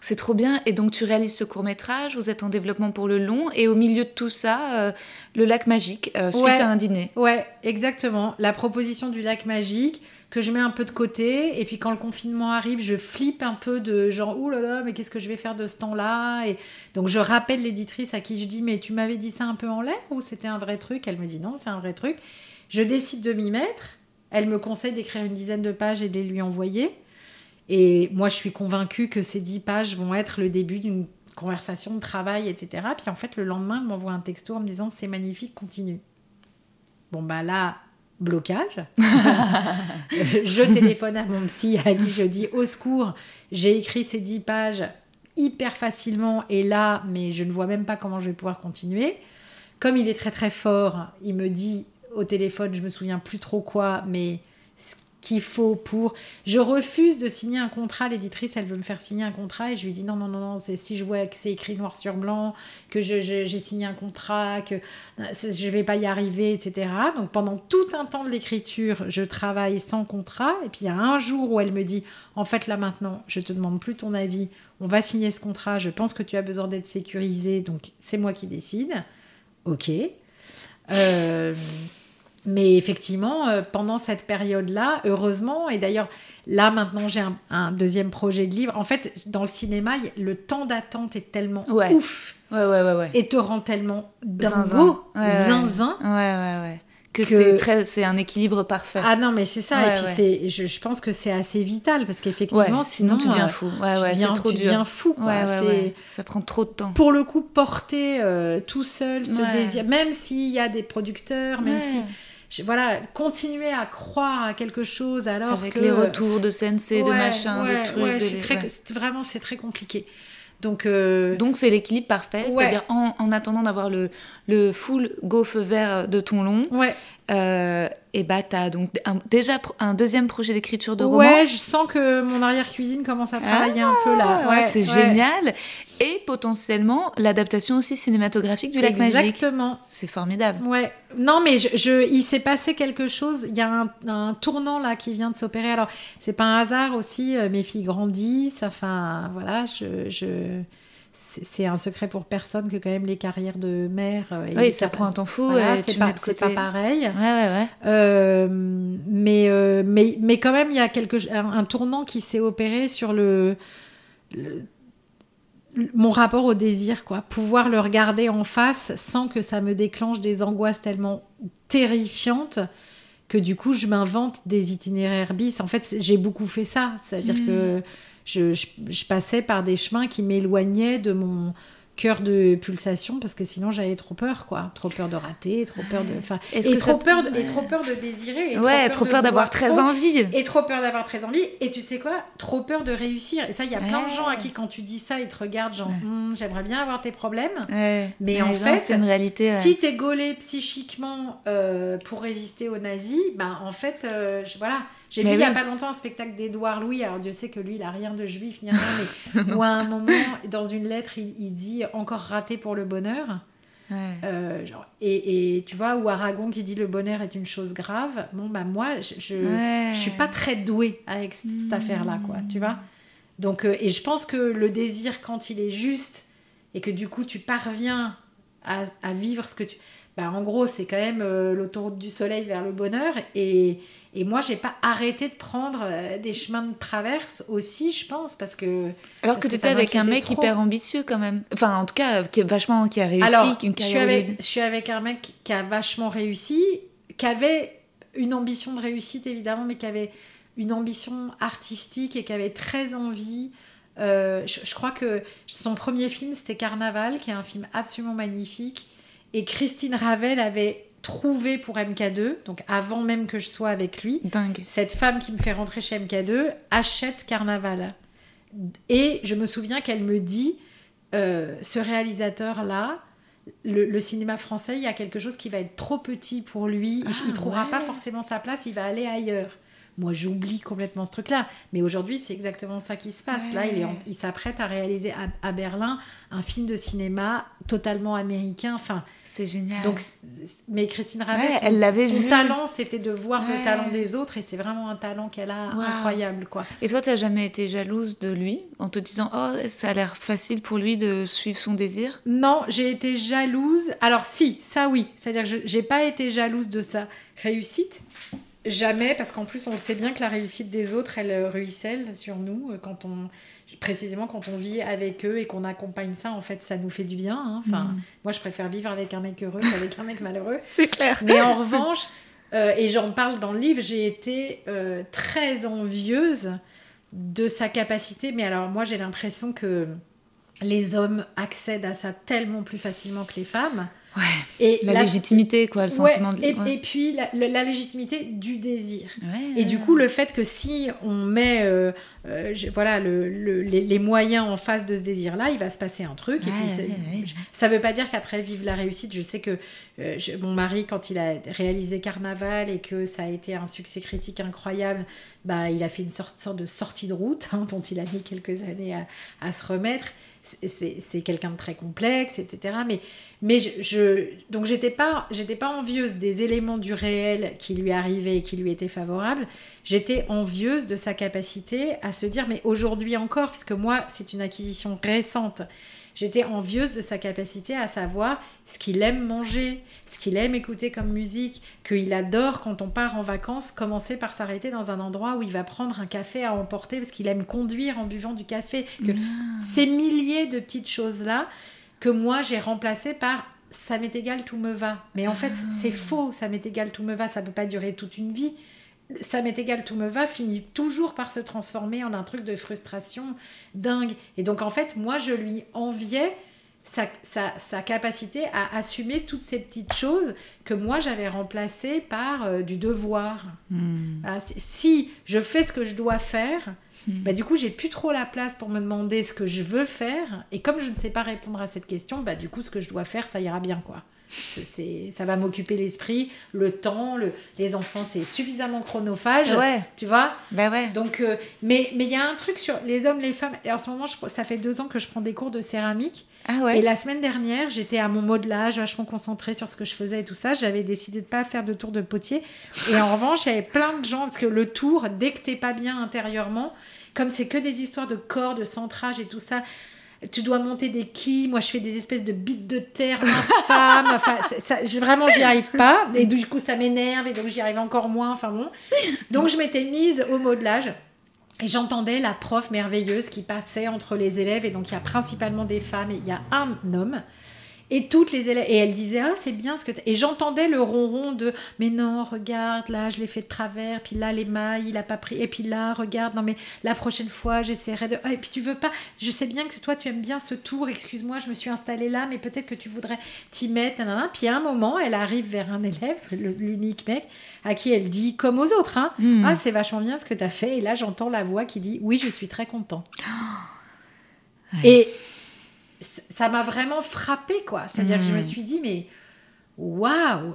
C'est trop bien. Et donc, tu réalises ce court-métrage, vous êtes en développement pour le long, et au milieu de tout ça, euh, le lac magique, euh, suite Ouais. à un dîner. Ouais, exactement. La proposition du lac magique que je mets un peu de côté et puis quand le confinement arrive, je flippe un peu de genre ouh là là, mais qu'est-ce que je vais faire de ce temps-là? Et donc je rappelle l'éditrice à qui je dis mais tu m'avais dit ça un peu en l'air ou c'était un vrai truc? Elle me dit non, c'est un vrai truc. Je décide de m'y mettre. Elle me conseille d'écrire une dizaine de pages et de les lui envoyer. Et moi, je suis convaincue que ces dix pages vont être le début d'une conversation de travail, etc. Puis en fait, le lendemain, elle m'envoie un texto en me disant c'est magnifique, continue. Bon, bah là, blocage. (laughs) je téléphone à mon psy à qui je dis au secours, j'ai écrit ces dix pages hyper facilement et là, mais je ne vois même pas comment je vais pouvoir continuer. Comme il est très très fort, il me dit au téléphone, je me souviens plus trop quoi, mais qu'il faut pour. Je refuse de signer un contrat. L'éditrice, elle veut me faire signer un contrat et je lui dis non, non, non, non. C'est si je vois que c'est écrit noir sur blanc, que j'ai signé un contrat, que c'est- je vais pas y arriver, etc. Donc pendant tout un temps de l'écriture, je travaille sans contrat. Et puis il y a un jour où elle me dit en fait là maintenant, je te demande plus ton avis. On va signer ce contrat. Je pense que tu as besoin d'être sécurisé, donc c'est moi qui décide. Ok. Euh, mais effectivement, euh, pendant cette période-là, heureusement, et d'ailleurs, là maintenant j'ai un, un deuxième projet de livre. En fait, dans le cinéma, le temps d'attente est tellement Ouais. ouf Ouais, ouais, ouais, ouais. et te rend tellement Zinzin. dingo, ouais. zinzin. Ouais, ouais, ouais. Que, Que- c'est très, c'est un équilibre parfait. Ah non, mais c'est ça. Ouais, et puis ouais. c'est, je, je pense que c'est assez vital parce qu'effectivement, Ouais, sinon, tu euh, deviens fou. Ouais, tu ouais, deviens- c'est trop tu dur. deviens fou. quoi. Ouais, ouais, C'est- ouais. Ça prend trop de temps. Pour le coup, porter euh, tout seul ce désir, même s'il y a des producteurs, même si voilà, continuer à croire à quelque chose alors Avec que les retours de CNC, de machin, ouais, de trucs. ouais, de les- très- vraiment c'est très compliqué. Donc, euh, Donc c'est l'équilibre parfait, c'est-à-dire en, en attendant d'avoir le, le full go feu vert de ton long, ouais, euh, et bah t'as donc un- déjà un deuxième projet d'écriture de roman. ouais, je sens que mon arrière cuisine commence à travailler un peu là. Ah, ouais, Ouais, c'est ouais. génial. Et potentiellement l'adaptation aussi cinématographique du lac magique. Exactement. C'est formidable. Ouais. Non, mais je, je- il s'est passé quelque chose. Il y a un, un tournant là qui vient de s'opérer. Alors, c'est pas un hasard aussi. euh, mes filles grandissent. Enfin, voilà, je. je- c'est- un secret pour personne que quand même les carrières de mère. euh, et Oui, les ça prend un temps fou Voilà, c'est pas, pareil. Ouais, ouais, ouais. Euh, mais, euh, mais, mais quand même, il y a quelque, un, un tournant qui s'est opéré sur le, mon rapport au désir, quoi. Pouvoir le regarder en face sans que ça me déclenche des angoisses tellement terrifiantes que du coup, je m'invente des itinéraires bis. En fait, j'ai beaucoup fait ça. C'est-à-dire que je, je- je passais par des chemins qui m'éloignaient de mon cœur de pulsation parce que sinon j'avais trop peur quoi trop peur de rater trop peur de enfin et trop peur de, et trop peur de désirer et Ouais, trop peur d'avoir très trop, envie. et trop peur d'avoir très envie et tu sais quoi? Trop peur de réussir et ça il y a plein de gens à qui quand tu dis ça ils te regardent genre Hum, j'aimerais bien avoir tes problèmes Ouais. Mais en fait, c'est une réalité. si t'es gaulé psychiquement euh, pour résister aux nazis, ben en fait, euh, je- voilà. J'ai vu il y a pas longtemps un spectacle d'Édouard Louis. Alors Dieu sait que lui, il a rien de juif ni rien, mais (laughs) où à un moment, dans une lettre, il, il dit encore raté pour le bonheur. Ouais. Euh, genre, et, et tu vois, ou Aragon qui dit le bonheur est une chose grave. Bon, bah moi, je, je, Ouais. je suis pas très douée avec cette, cette affaire-là, quoi. Tu vois. Donc, euh, et je pense que le désir, quand il est juste et que du coup tu parviens à, à vivre ce que tu. Bah, en gros, c'est quand même euh, l'autoroute du soleil vers le bonheur. Et, et moi, j'ai pas arrêté de prendre euh, des chemins de traverse aussi, je pense, parce que. Alors parce que tu étais avec un mec trop. hyper ambitieux quand même. Enfin, en tout cas, qui est vachement, qui a réussi, Alors, une je suis, avec, je suis avec un mec qui a vachement réussi, qui avait une ambition de réussite évidemment, mais qui avait une ambition artistique et qui avait très envie. euh, je, je crois que son premier film c'était Carnaval, qui est un film absolument magnifique. Et Christine Ravel avait trouvé pour MK2, donc avant même que je sois avec lui, Dingue. cette femme qui me fait rentrer chez MK2 achète Carnaval. Et je me souviens qu'elle me dit, euh, ce réalisateur-là, le, le cinéma français, il y a quelque chose qui va être trop petit pour lui. Il- il Ah, trouvera ouais. pas forcément sa place, il va aller ailleurs. Moi, j'oublie complètement ce truc-là. Mais aujourd'hui, c'est exactement ça qui se passe. Là, il, est en- Ouais. il s'apprête à réaliser à, à Berlin un film de cinéma totalement américain. Enfin, C'est génial. donc, mais Christine Ouais, son, elle l'avait son vu. talent, c'était de voir Ouais. le talent des autres, et c'est vraiment un talent qu'elle a Wow. incroyable, quoi. Et toi, t'as jamais été jalouse de lui en te disant oh ça a l'air facile pour lui de suivre son désir? Non, j'ai été jalouse. Alors si, ça oui, c'est-à-dire que je j'ai pas été jalouse de sa réussite. Jamais, parce qu'en plus on le sait bien que la réussite des autres, elle euh, ruisselle sur nous euh, quand on, précisément quand on vit avec eux et qu'on accompagne ça. En fait, ça nous fait du bien. hein. Enfin, Mm. moi je préfère vivre avec un mec heureux qu'avec un mec malheureux. (laughs) C'est clair. Mais en revanche, euh, et j'en parle dans le livre, j'ai été euh, très envieuse de sa capacité. Mais alors, moi, j'ai l'impression que les hommes accèdent à ça tellement plus facilement que les femmes. Et la, légitimité, quoi, le sentiment de... Et, et puis la, la, légitimité du désir. et du coup, le fait que si on met euh, euh, voilà, le, les, moyens en face de ce désir-là, il va se passer un truc. et puis ça veut pas dire qu'après, vive la réussite. Je sais que euh, mon mari, quand il a réalisé Carnaval et que ça a été un succès critique incroyable, bah, il a fait une sorte, sorte de sortie de route hein, dont il a mis quelques années à, à se remettre c'est quelqu'un de très complexe, etc. Mais, mais je, donc j'étais pas, j'étais pas envieuse des éléments du réel qui lui arrivaient et qui lui étaient favorables. J'étais envieuse de sa capacité à se dire, mais aujourd'hui encore, puisque moi c'est une acquisition récente, J'étais envieuse de sa capacité à savoir ce qu'il aime manger, ce qu'il aime écouter comme musique, qu'il adore quand on part en vacances, commencer par s'arrêter dans un endroit où il va prendre un café à emporter parce qu'il aime conduire en buvant du café. Que ah. Ces milliers de petites choses-là que moi j'ai remplacées par ça m'est égal, tout me va. Mais en fait, ah. c'est faux, ça m'est égal, tout me va, ça peut pas durer toute une vie ça m'est égal, tout me va, finit toujours par se transformer en un truc de frustration dingue. Et donc, en fait, moi, je lui enviais sa, sa, capacité à assumer toutes ces petites choses que moi, j'avais remplacées par euh, du devoir. Hmm. si je fais ce que je dois faire, hmm. bah, du coup, j'ai plus trop la place pour me demander ce que je veux faire. Et comme je ne sais pas répondre à cette question, bah, du coup, ce que je dois faire, ça ira bien, quoi ça va m'occuper l'esprit, le temps, le, les enfants, c'est suffisamment chronophage, tu vois. Ben ouais. Donc, euh, mais mais il y a un truc sur les hommes, les femmes. Et en ce moment, ça fait deux ans que je prends des cours de céramique. Ah ouais. Et la semaine dernière, j'étais à mon modelage, vachement concentrée sur ce que je faisais et tout ça. J'avais décidé de pas faire de tour de potier. Et en (laughs) revanche, il y avait plein de gens parce que le tour, dès que t'es pas bien intérieurement, comme c'est que des histoires de corps, de centrage et tout ça tu dois monter des quilles. Moi, je fais des espèces de bites de terre (laughs) femme enfin, ça, je, vraiment, j'y arrive pas. Et du coup, ça m'énerve et donc j'y arrive encore moins. Enfin bon. Donc, je m'étais mise au modelage. Et j'entendais la prof merveilleuse qui passait entre les élèves. Et donc, il y a principalement des femmes et il y a un homme. Et toutes les élèves, et elle disait, ah, c'est bien ce que Et j'entendais le ronron de, mais non, regarde, là, je l'ai fait de travers, puis là, les mailles, il a pas pris, et puis là, regarde, non, mais la prochaine fois, j'essaierai de. Ah, et puis tu veux pas, je sais bien que toi, tu aimes bien ce tour, excuse-moi, je me suis installée là, mais peut-être que tu voudrais t'y mettre, nanana. Puis à un moment, elle arrive vers un élève, l'unique mec, à qui elle dit, comme aux autres, hein, hmm. ah, c'est vachement bien ce que tu as fait. Et là, j'entends la voix qui dit, oui, je suis très content. Et ça m'a vraiment frappé quoi. C'est-à-dire que je me mm. suis dit, mais waouh,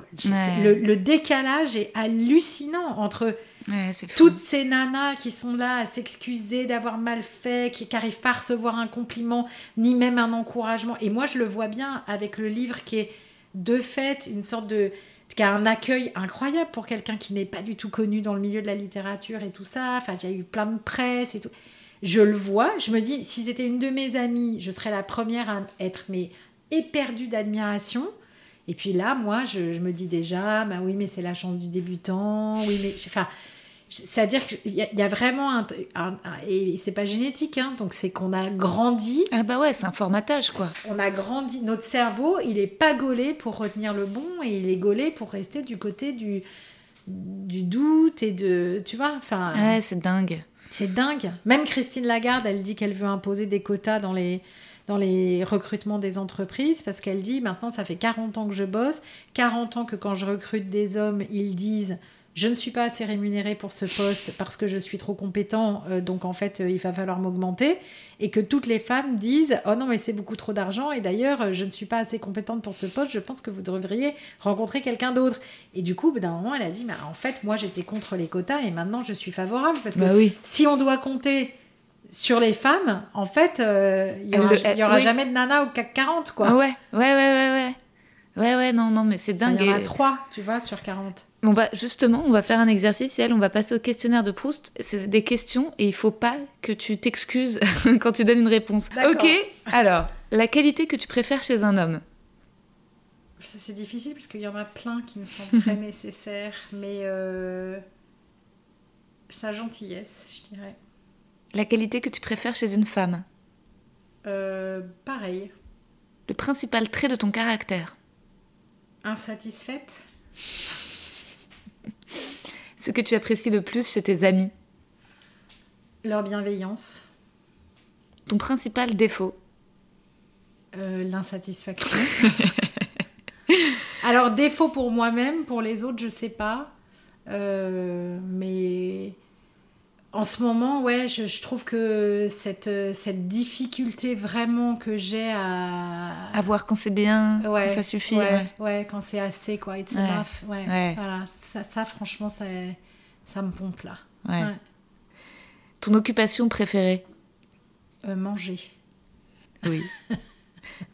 le, décalage est hallucinant entre toutes ces nanas qui sont là à s'excuser d'avoir mal fait, qui n'arrivent pas à recevoir un compliment, ni même un encouragement. Et moi, je le vois bien avec le livre qui est de fait une sorte de qui a un accueil incroyable pour quelqu'un qui n'est pas du tout connu dans le milieu de la littérature et tout ça. Enfin, j'ai eu plein de presse et tout je le vois, je me dis, si c'était une de mes amies, je serais la première à être mais éperdue d'admiration. Et puis là, moi, je, me dis déjà, bah oui, mais c'est la chance du débutant, oui, mais enfin, c'est-à-dire qu'il y, a vraiment un, et c'est pas génétique, hein, donc c'est qu'on a grandi. Ah bah ouais, c'est un formatage quoi. On a grandi, notre cerveau, il est pas gaulé pour retenir le bon et il est gaulé pour rester du côté du du doute et de, tu vois, enfin. Ouais, c'est dingue. C'est dingue. Même Christine Lagarde, elle dit qu'elle veut imposer des quotas dans les, dans les recrutements des entreprises parce qu'elle dit maintenant ça fait 40 ans que je bosse, 40 ans que quand je recrute des hommes, ils disent je ne suis pas assez rémunéré pour ce poste parce que je suis trop compétent, euh, donc en fait, euh, il va falloir m'augmenter. Et que toutes les femmes disent Oh non, mais c'est beaucoup trop d'argent, et d'ailleurs, euh, je ne suis pas assez compétente pour ce poste, je pense que vous devriez rencontrer quelqu'un d'autre. Et du coup, d'un moment, elle a dit Mais en fait, moi, j'étais contre les quotas, et maintenant, je suis favorable. Parce que bah oui. si on doit compter sur les femmes, en fait, il n'y aura, aura jamais de nana au CAC 40, quoi. Ouais, ouais, ouais, ouais, ouais. Ouais, ouais, non, non, mais c'est dingue. Il y en a 3, tu vois, sur 40. On va, justement, on va faire un exercice, elle, on va passer au questionnaire de Proust. C'est des questions et il faut pas que tu t'excuses (laughs) quand tu donnes une réponse. Ok Alors, la qualité que tu préfères chez un homme? Ça, c'est difficile parce qu'il y en a plein qui me semblent très (laughs) nécessaires, mais euh, sa gentillesse, je dirais. La qualité que tu préfères chez une femme? Euh, Pareil. Le principal trait de ton caractère? Insatisfaite Ce que tu apprécies le plus chez tes amis? Leur bienveillance. Ton principal défaut? Euh, L'insatisfaction. Alors, défaut pour moi-même, pour les autres, je sais pas. Euh, mais en ce moment, ouais, je, je trouve que cette, euh, cette difficulté vraiment que j'ai à. À voir quand c'est bien, Ouais, quand ça suffit. ouais, ouais. ouais, quand c'est assez, quoi. It's enough. Voilà, ça, ça, franchement, ça, ça me pompe là. Ton occupation préférée? Euh, manger. Oui. (laughs)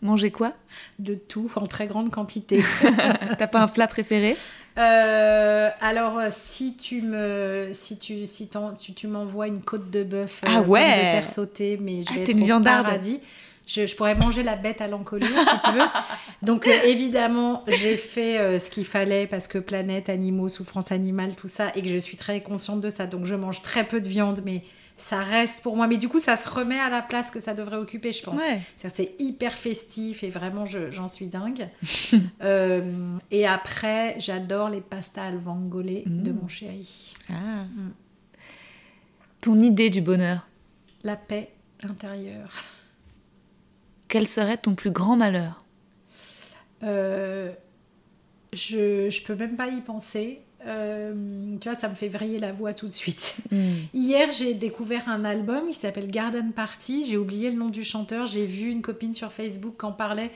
Manger quoi? De tout, en très grande quantité. (laughs) T'as pas un plat préféré? Euh, alors, euh, si tu me, si tu, si tu m'envoies une côte de bœuf, euh, Ah ouais. de terre sautée, mais je Ah, vais t'es être une au viandarde. paradis. Je, je pourrais manger la bête à l'encolure si tu veux. Donc euh, évidemment, j'ai fait euh, ce qu'il fallait parce que planète, animaux, souffrance animale, tout ça, et que je suis très consciente de ça. Donc je mange très peu de viande, mais ça reste pour moi. Mais du coup, ça se remet à la place que ça devrait occuper, je pense. Ouais. Ça, c'est hyper festif et vraiment, je- j'en suis dingue. (laughs) Euh, et après, j'adore les pastas al vongole de mon chéri. Ah. Ton idée du bonheur La paix intérieure. Quel serait ton plus grand malheur? Euh, je, je peux même pas y penser. Euh, tu vois, ça me fait vriller la voix tout de suite. Hier, j'ai découvert un album qui s'appelle Garden Party. J'ai oublié le nom du chanteur. J'ai vu une copine sur Facebook qui en parlait.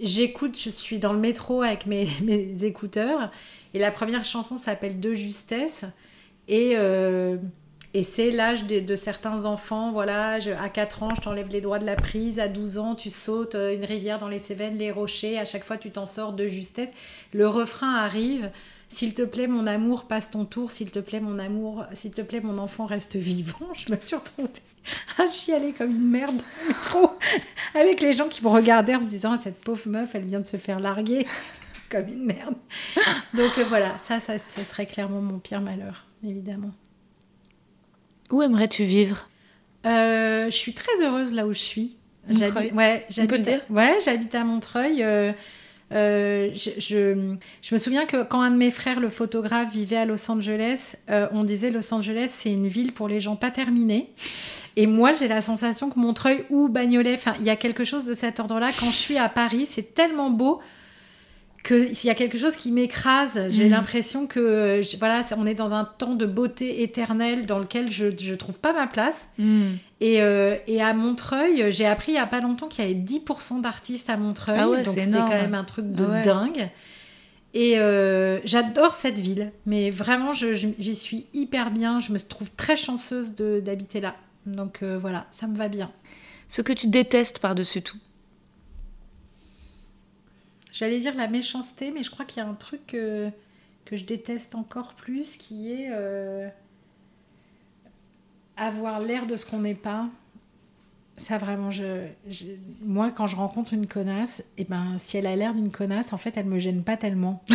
J'écoute, je suis dans le métro avec mes, (laughs) mes écouteurs. Et la première chanson s'appelle De justesse. Et, euh, et c'est l'âge de, de certains enfants. Voilà, je- à 4 ans, je t'enlève les droits de la prise. À 12 ans, tu sautes euh, une rivière dans les Cévennes, les rochers. À chaque fois, tu t'en sors de justesse. Le refrain arrive. S'il te plaît, mon amour, passe ton tour. S'il te plaît, mon amour, s'il te plaît, mon enfant, reste vivant. (laughs) Je me suis retrouvée à chialer comme une merde métro avec les gens qui me regardaient en se disant Ah, cette pauvre meuf, elle vient de se faire larguer (laughs) comme une merde. Donc euh, voilà, ça, ça, ça serait clairement mon pire malheur, évidemment. Où aimerais-tu vivre? Euh, je suis très heureuse là où je suis. Montreuil. J'habite- ouais, j'habite à- Ouais, j'habite à Montreuil. euh, euh, je, me souviens que quand un de mes frères, le photographe, vivait à Los Angeles, euh, on disait Los Angeles, c'est une ville pour les gens pas terminés. Et moi, j'ai la sensation que Montreuil ou Bagnolet, il y a quelque chose de cet ordre-là. Quand je suis à Paris, c'est tellement beau qu'il y a quelque chose qui m'écrase. J'ai Mm. l'impression que euh, je- voilà, on est dans un temps de beauté éternelle dans lequel je ne trouve pas ma place. Et, euh, et à Montreuil, j'ai appris il n'y a pas longtemps qu'il y avait 10% d'artistes à Montreuil. Ah ouais, donc énorme. quand même un truc de Ah ouais. dingue. Et euh, j'adore cette ville. Mais vraiment, j'y suis hyper bien. Je me trouve très chanceuse de- d'habiter là. Donc euh, voilà, ça me va bien. Ce que tu détestes par-dessus tout J'allais dire la méchanceté, mais je crois qu'il y a un truc que, que je déteste encore plus, qui est euh, avoir l'air de ce qu'on n'est pas. Ça vraiment, je, je- moi quand je rencontre une connasse, et ben si elle a l'air d'une connasse, en fait elle me gêne pas tellement. (laughs)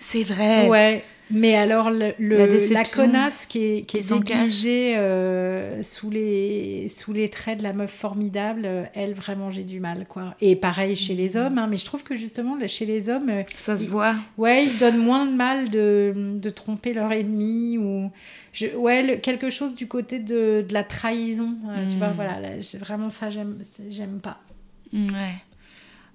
C'est vrai. Ouais. Mais alors le, le- La connasse qui est, qui est déguisée euh, sous les sous les traits de la meuf formidable, euh, elle vraiment j'ai du mal quoi. Et pareil chez les hommes, hein, mais je trouve que justement là, chez les hommes, euh, Ça se Il- voit. Ouais, ils se donnent moins de mal de, de tromper leur ennemi ou je, ouais le- quelque chose du côté de, de la trahison. euh, Tu Mm. vois, voilà, là, j'ai- vraiment ça j'aime pas. Ouais.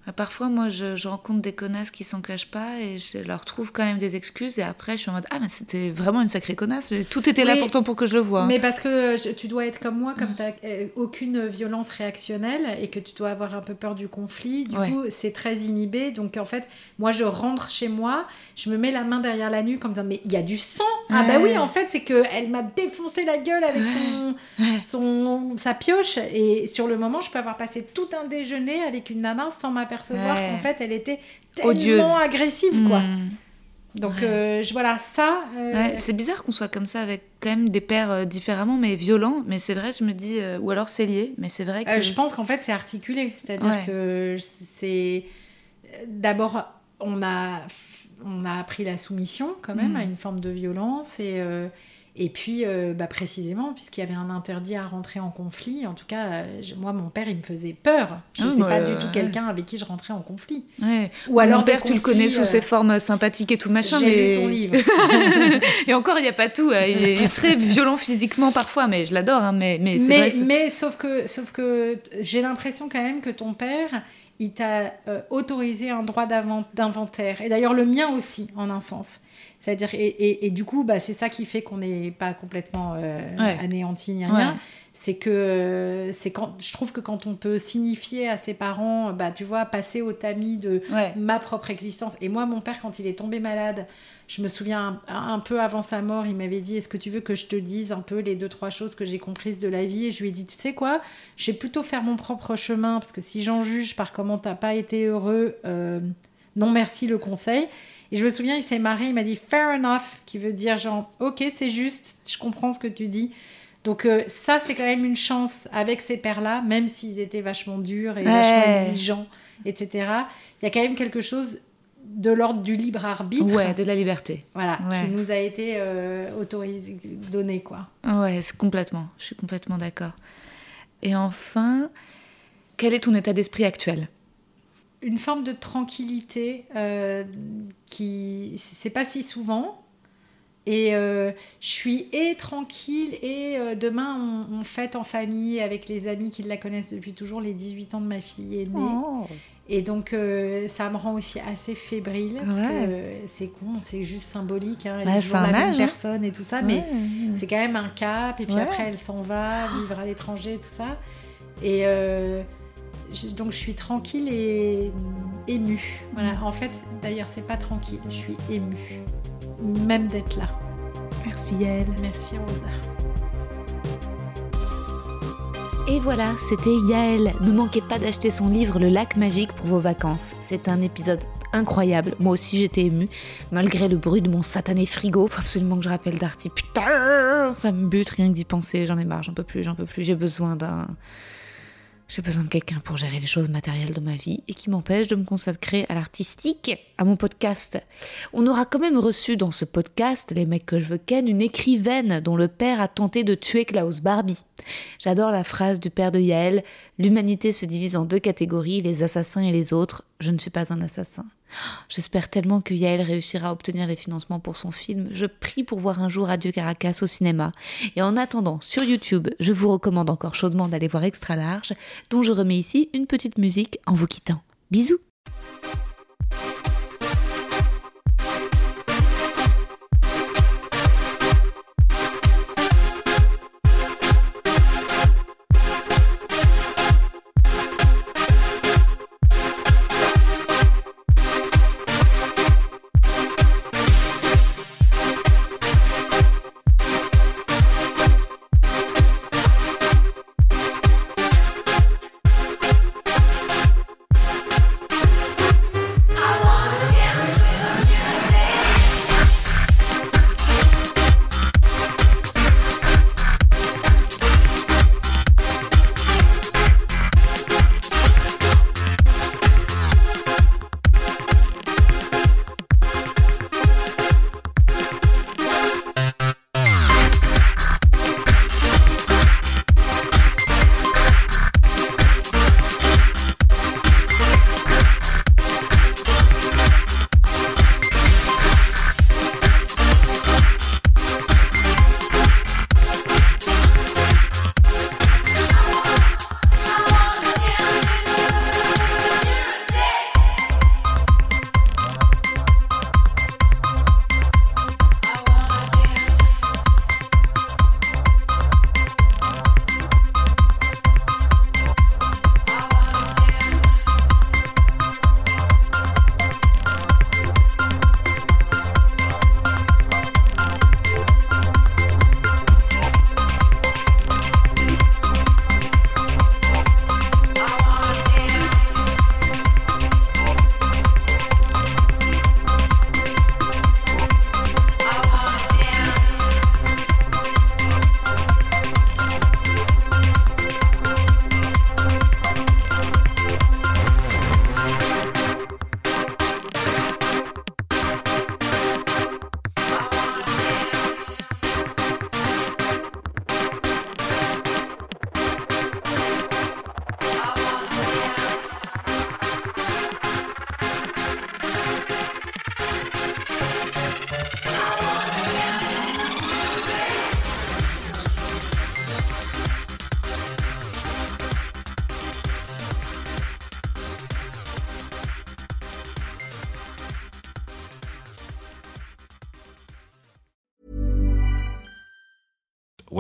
Euh, Parfois, moi, je, je rencontre des connasses qui s'en cachent pas et je leur trouve quand même des excuses. Et après, je suis en mode Ah, mais c'était vraiment une sacrée connasse. mais Tout était là pourtant pour que je le vois. Mais parce que je- tu dois être comme moi, comme tu n'as aucune violence réactionnelle et que tu dois avoir un peu peur du conflit. Du Ouais. coup, c'est très inhibé. Donc en fait, moi, je rentre chez moi, je me mets la main derrière la nuque en me disant Mais il y a du sang Ah bah oui, en fait, c'est qu'elle m'a défoncé la gueule avec son, Ouais. son, sa pioche. Et sur le moment, je peux avoir passé tout un déjeuner avec une nana sans m'apercevoir Ouais. qu'en fait, elle était tellement Odieuse. agressive. quoi. Mm. Donc Ouais. euh, je- voilà, ça. euh, Ouais, c'est bizarre qu'on soit comme ça avec quand même des pères euh, différemment mais violents. Mais c'est vrai, je me dis, ou alors c'est lié, mais c'est vrai que. Je pense qu'en fait, c'est articulé. C'est-à-dire Ouais. que c'est. D'abord, on a, on a appris la soumission, quand même, Mm. à une forme de violence. Et, et puis, euh, bah, précisément, puisqu'il y avait un interdit à rentrer en conflit, en tout cas, euh, je- moi, mon père, il me faisait peur. Je Ah ne oui, sais bah, pas du tout ouais. quelqu'un avec qui je rentrais en conflit. Ouais. Ou alors Mon père, tu le connais sous euh, ses formes sympathiques et tout machin, J'ai mais. lu ton livre. (laughs) et encore, il n'y a pas tout. hein. Il est très violent physiquement parfois, mais je l'adore. hein, mais mais mais, vrai. mais sauf que, sauf que j'ai l'impression quand même que ton père, il t'a euh, autorisé un droit d'invent- d'inventaire. Et d'ailleurs, le mien aussi, en un sens. C'est-à-dire, et, et- et du coup, bah, c'est ça qui fait qu'on n'est pas complètement euh, Ouais. anéanti ni Ouais. C'est que c'est quand je trouve que quand on peut signifier à ses parents, bah tu vois, passer au tamis de Ouais. ma propre existence. Et moi, mon père, quand il est tombé malade, je me souviens un, un peu avant sa mort, il m'avait dit Est-ce que tu veux que je te dise un peu les deux, trois choses que j'ai comprises de la vie? Et je lui ai dit Tu sais quoi? Je vais plutôt faire mon propre chemin, parce que si j'en juge par comment t'as pas été heureux, euh, non merci le conseil. Et je me souviens, il s'est marré, il m'a dit Fair enough, qui veut dire genre Ok, c'est juste, je comprends ce que tu dis. Donc euh, ça, c'est quand même une chance avec ces pères-là, même s'ils étaient vachement durs et Ouais. vachement exigeants, etc. Il y a quand même quelque chose de l'ordre du libre arbitre, Ouais, de la liberté. voilà, Ouais. qui nous a été euh, autorisé, donné quoi. Ouais, complètement. Je suis complètement d'accord. Et enfin, quel est ton état d'esprit actuel? Une forme de tranquillité euh, qui, c'est pas si souvent. Et euh, je suis et tranquille et euh, demain on, on fête en famille avec les amis qui la connaissent depuis toujours. Les 18 ans de ma fille est née. Oh. Et donc, euh, ça me rend aussi assez fébrile, parce Ouais. que c'est con, c'est juste symbolique, hein, elle Bah, est toujours la même âge, hein. personne et tout ça, mais c'est quand même un cap, et puis Ouais. après elle s'en va, vivre à l'étranger, tout ça. Et je- donc je suis tranquille et émue. Voilà, en fait, d'ailleurs, c'est pas tranquille, je suis émue, même d'être là. Merci Yael. Merci Rosa. Et voilà, c'était Yael. Ne manquez pas d'acheter son livre Le lac magique pour vos vacances. C'est un épisode incroyable. Moi aussi j'étais émue, malgré le bruit de mon satané frigo. Faut absolument que je rappelle Darty. Putain, ça me bute rien que d'y penser. J'en ai marre, j'en peux plus, j'en peux plus. J'ai besoin d'un. J'ai besoin de quelqu'un pour gérer les choses matérielles de ma vie et qui m'empêche de me consacrer à l'artistique, à mon podcast. On aura quand même reçu dans ce podcast, les mecs que je veux ken, une écrivaine dont le père a tenté de tuer Klaus Barbie. J'adore la phrase du père de Yael L'humanité se divise en deux catégories, les assassins et les autres. Je ne suis pas un assassin. J'espère tellement que Yael réussira à obtenir les financements pour son film. Je prie pour voir un jour Adieu Caracas au cinéma. Et en attendant, sur YouTube, je vous recommande encore chaudement d'aller voir Extra Large, dont je remets ici une petite musique en vous quittant. Bisous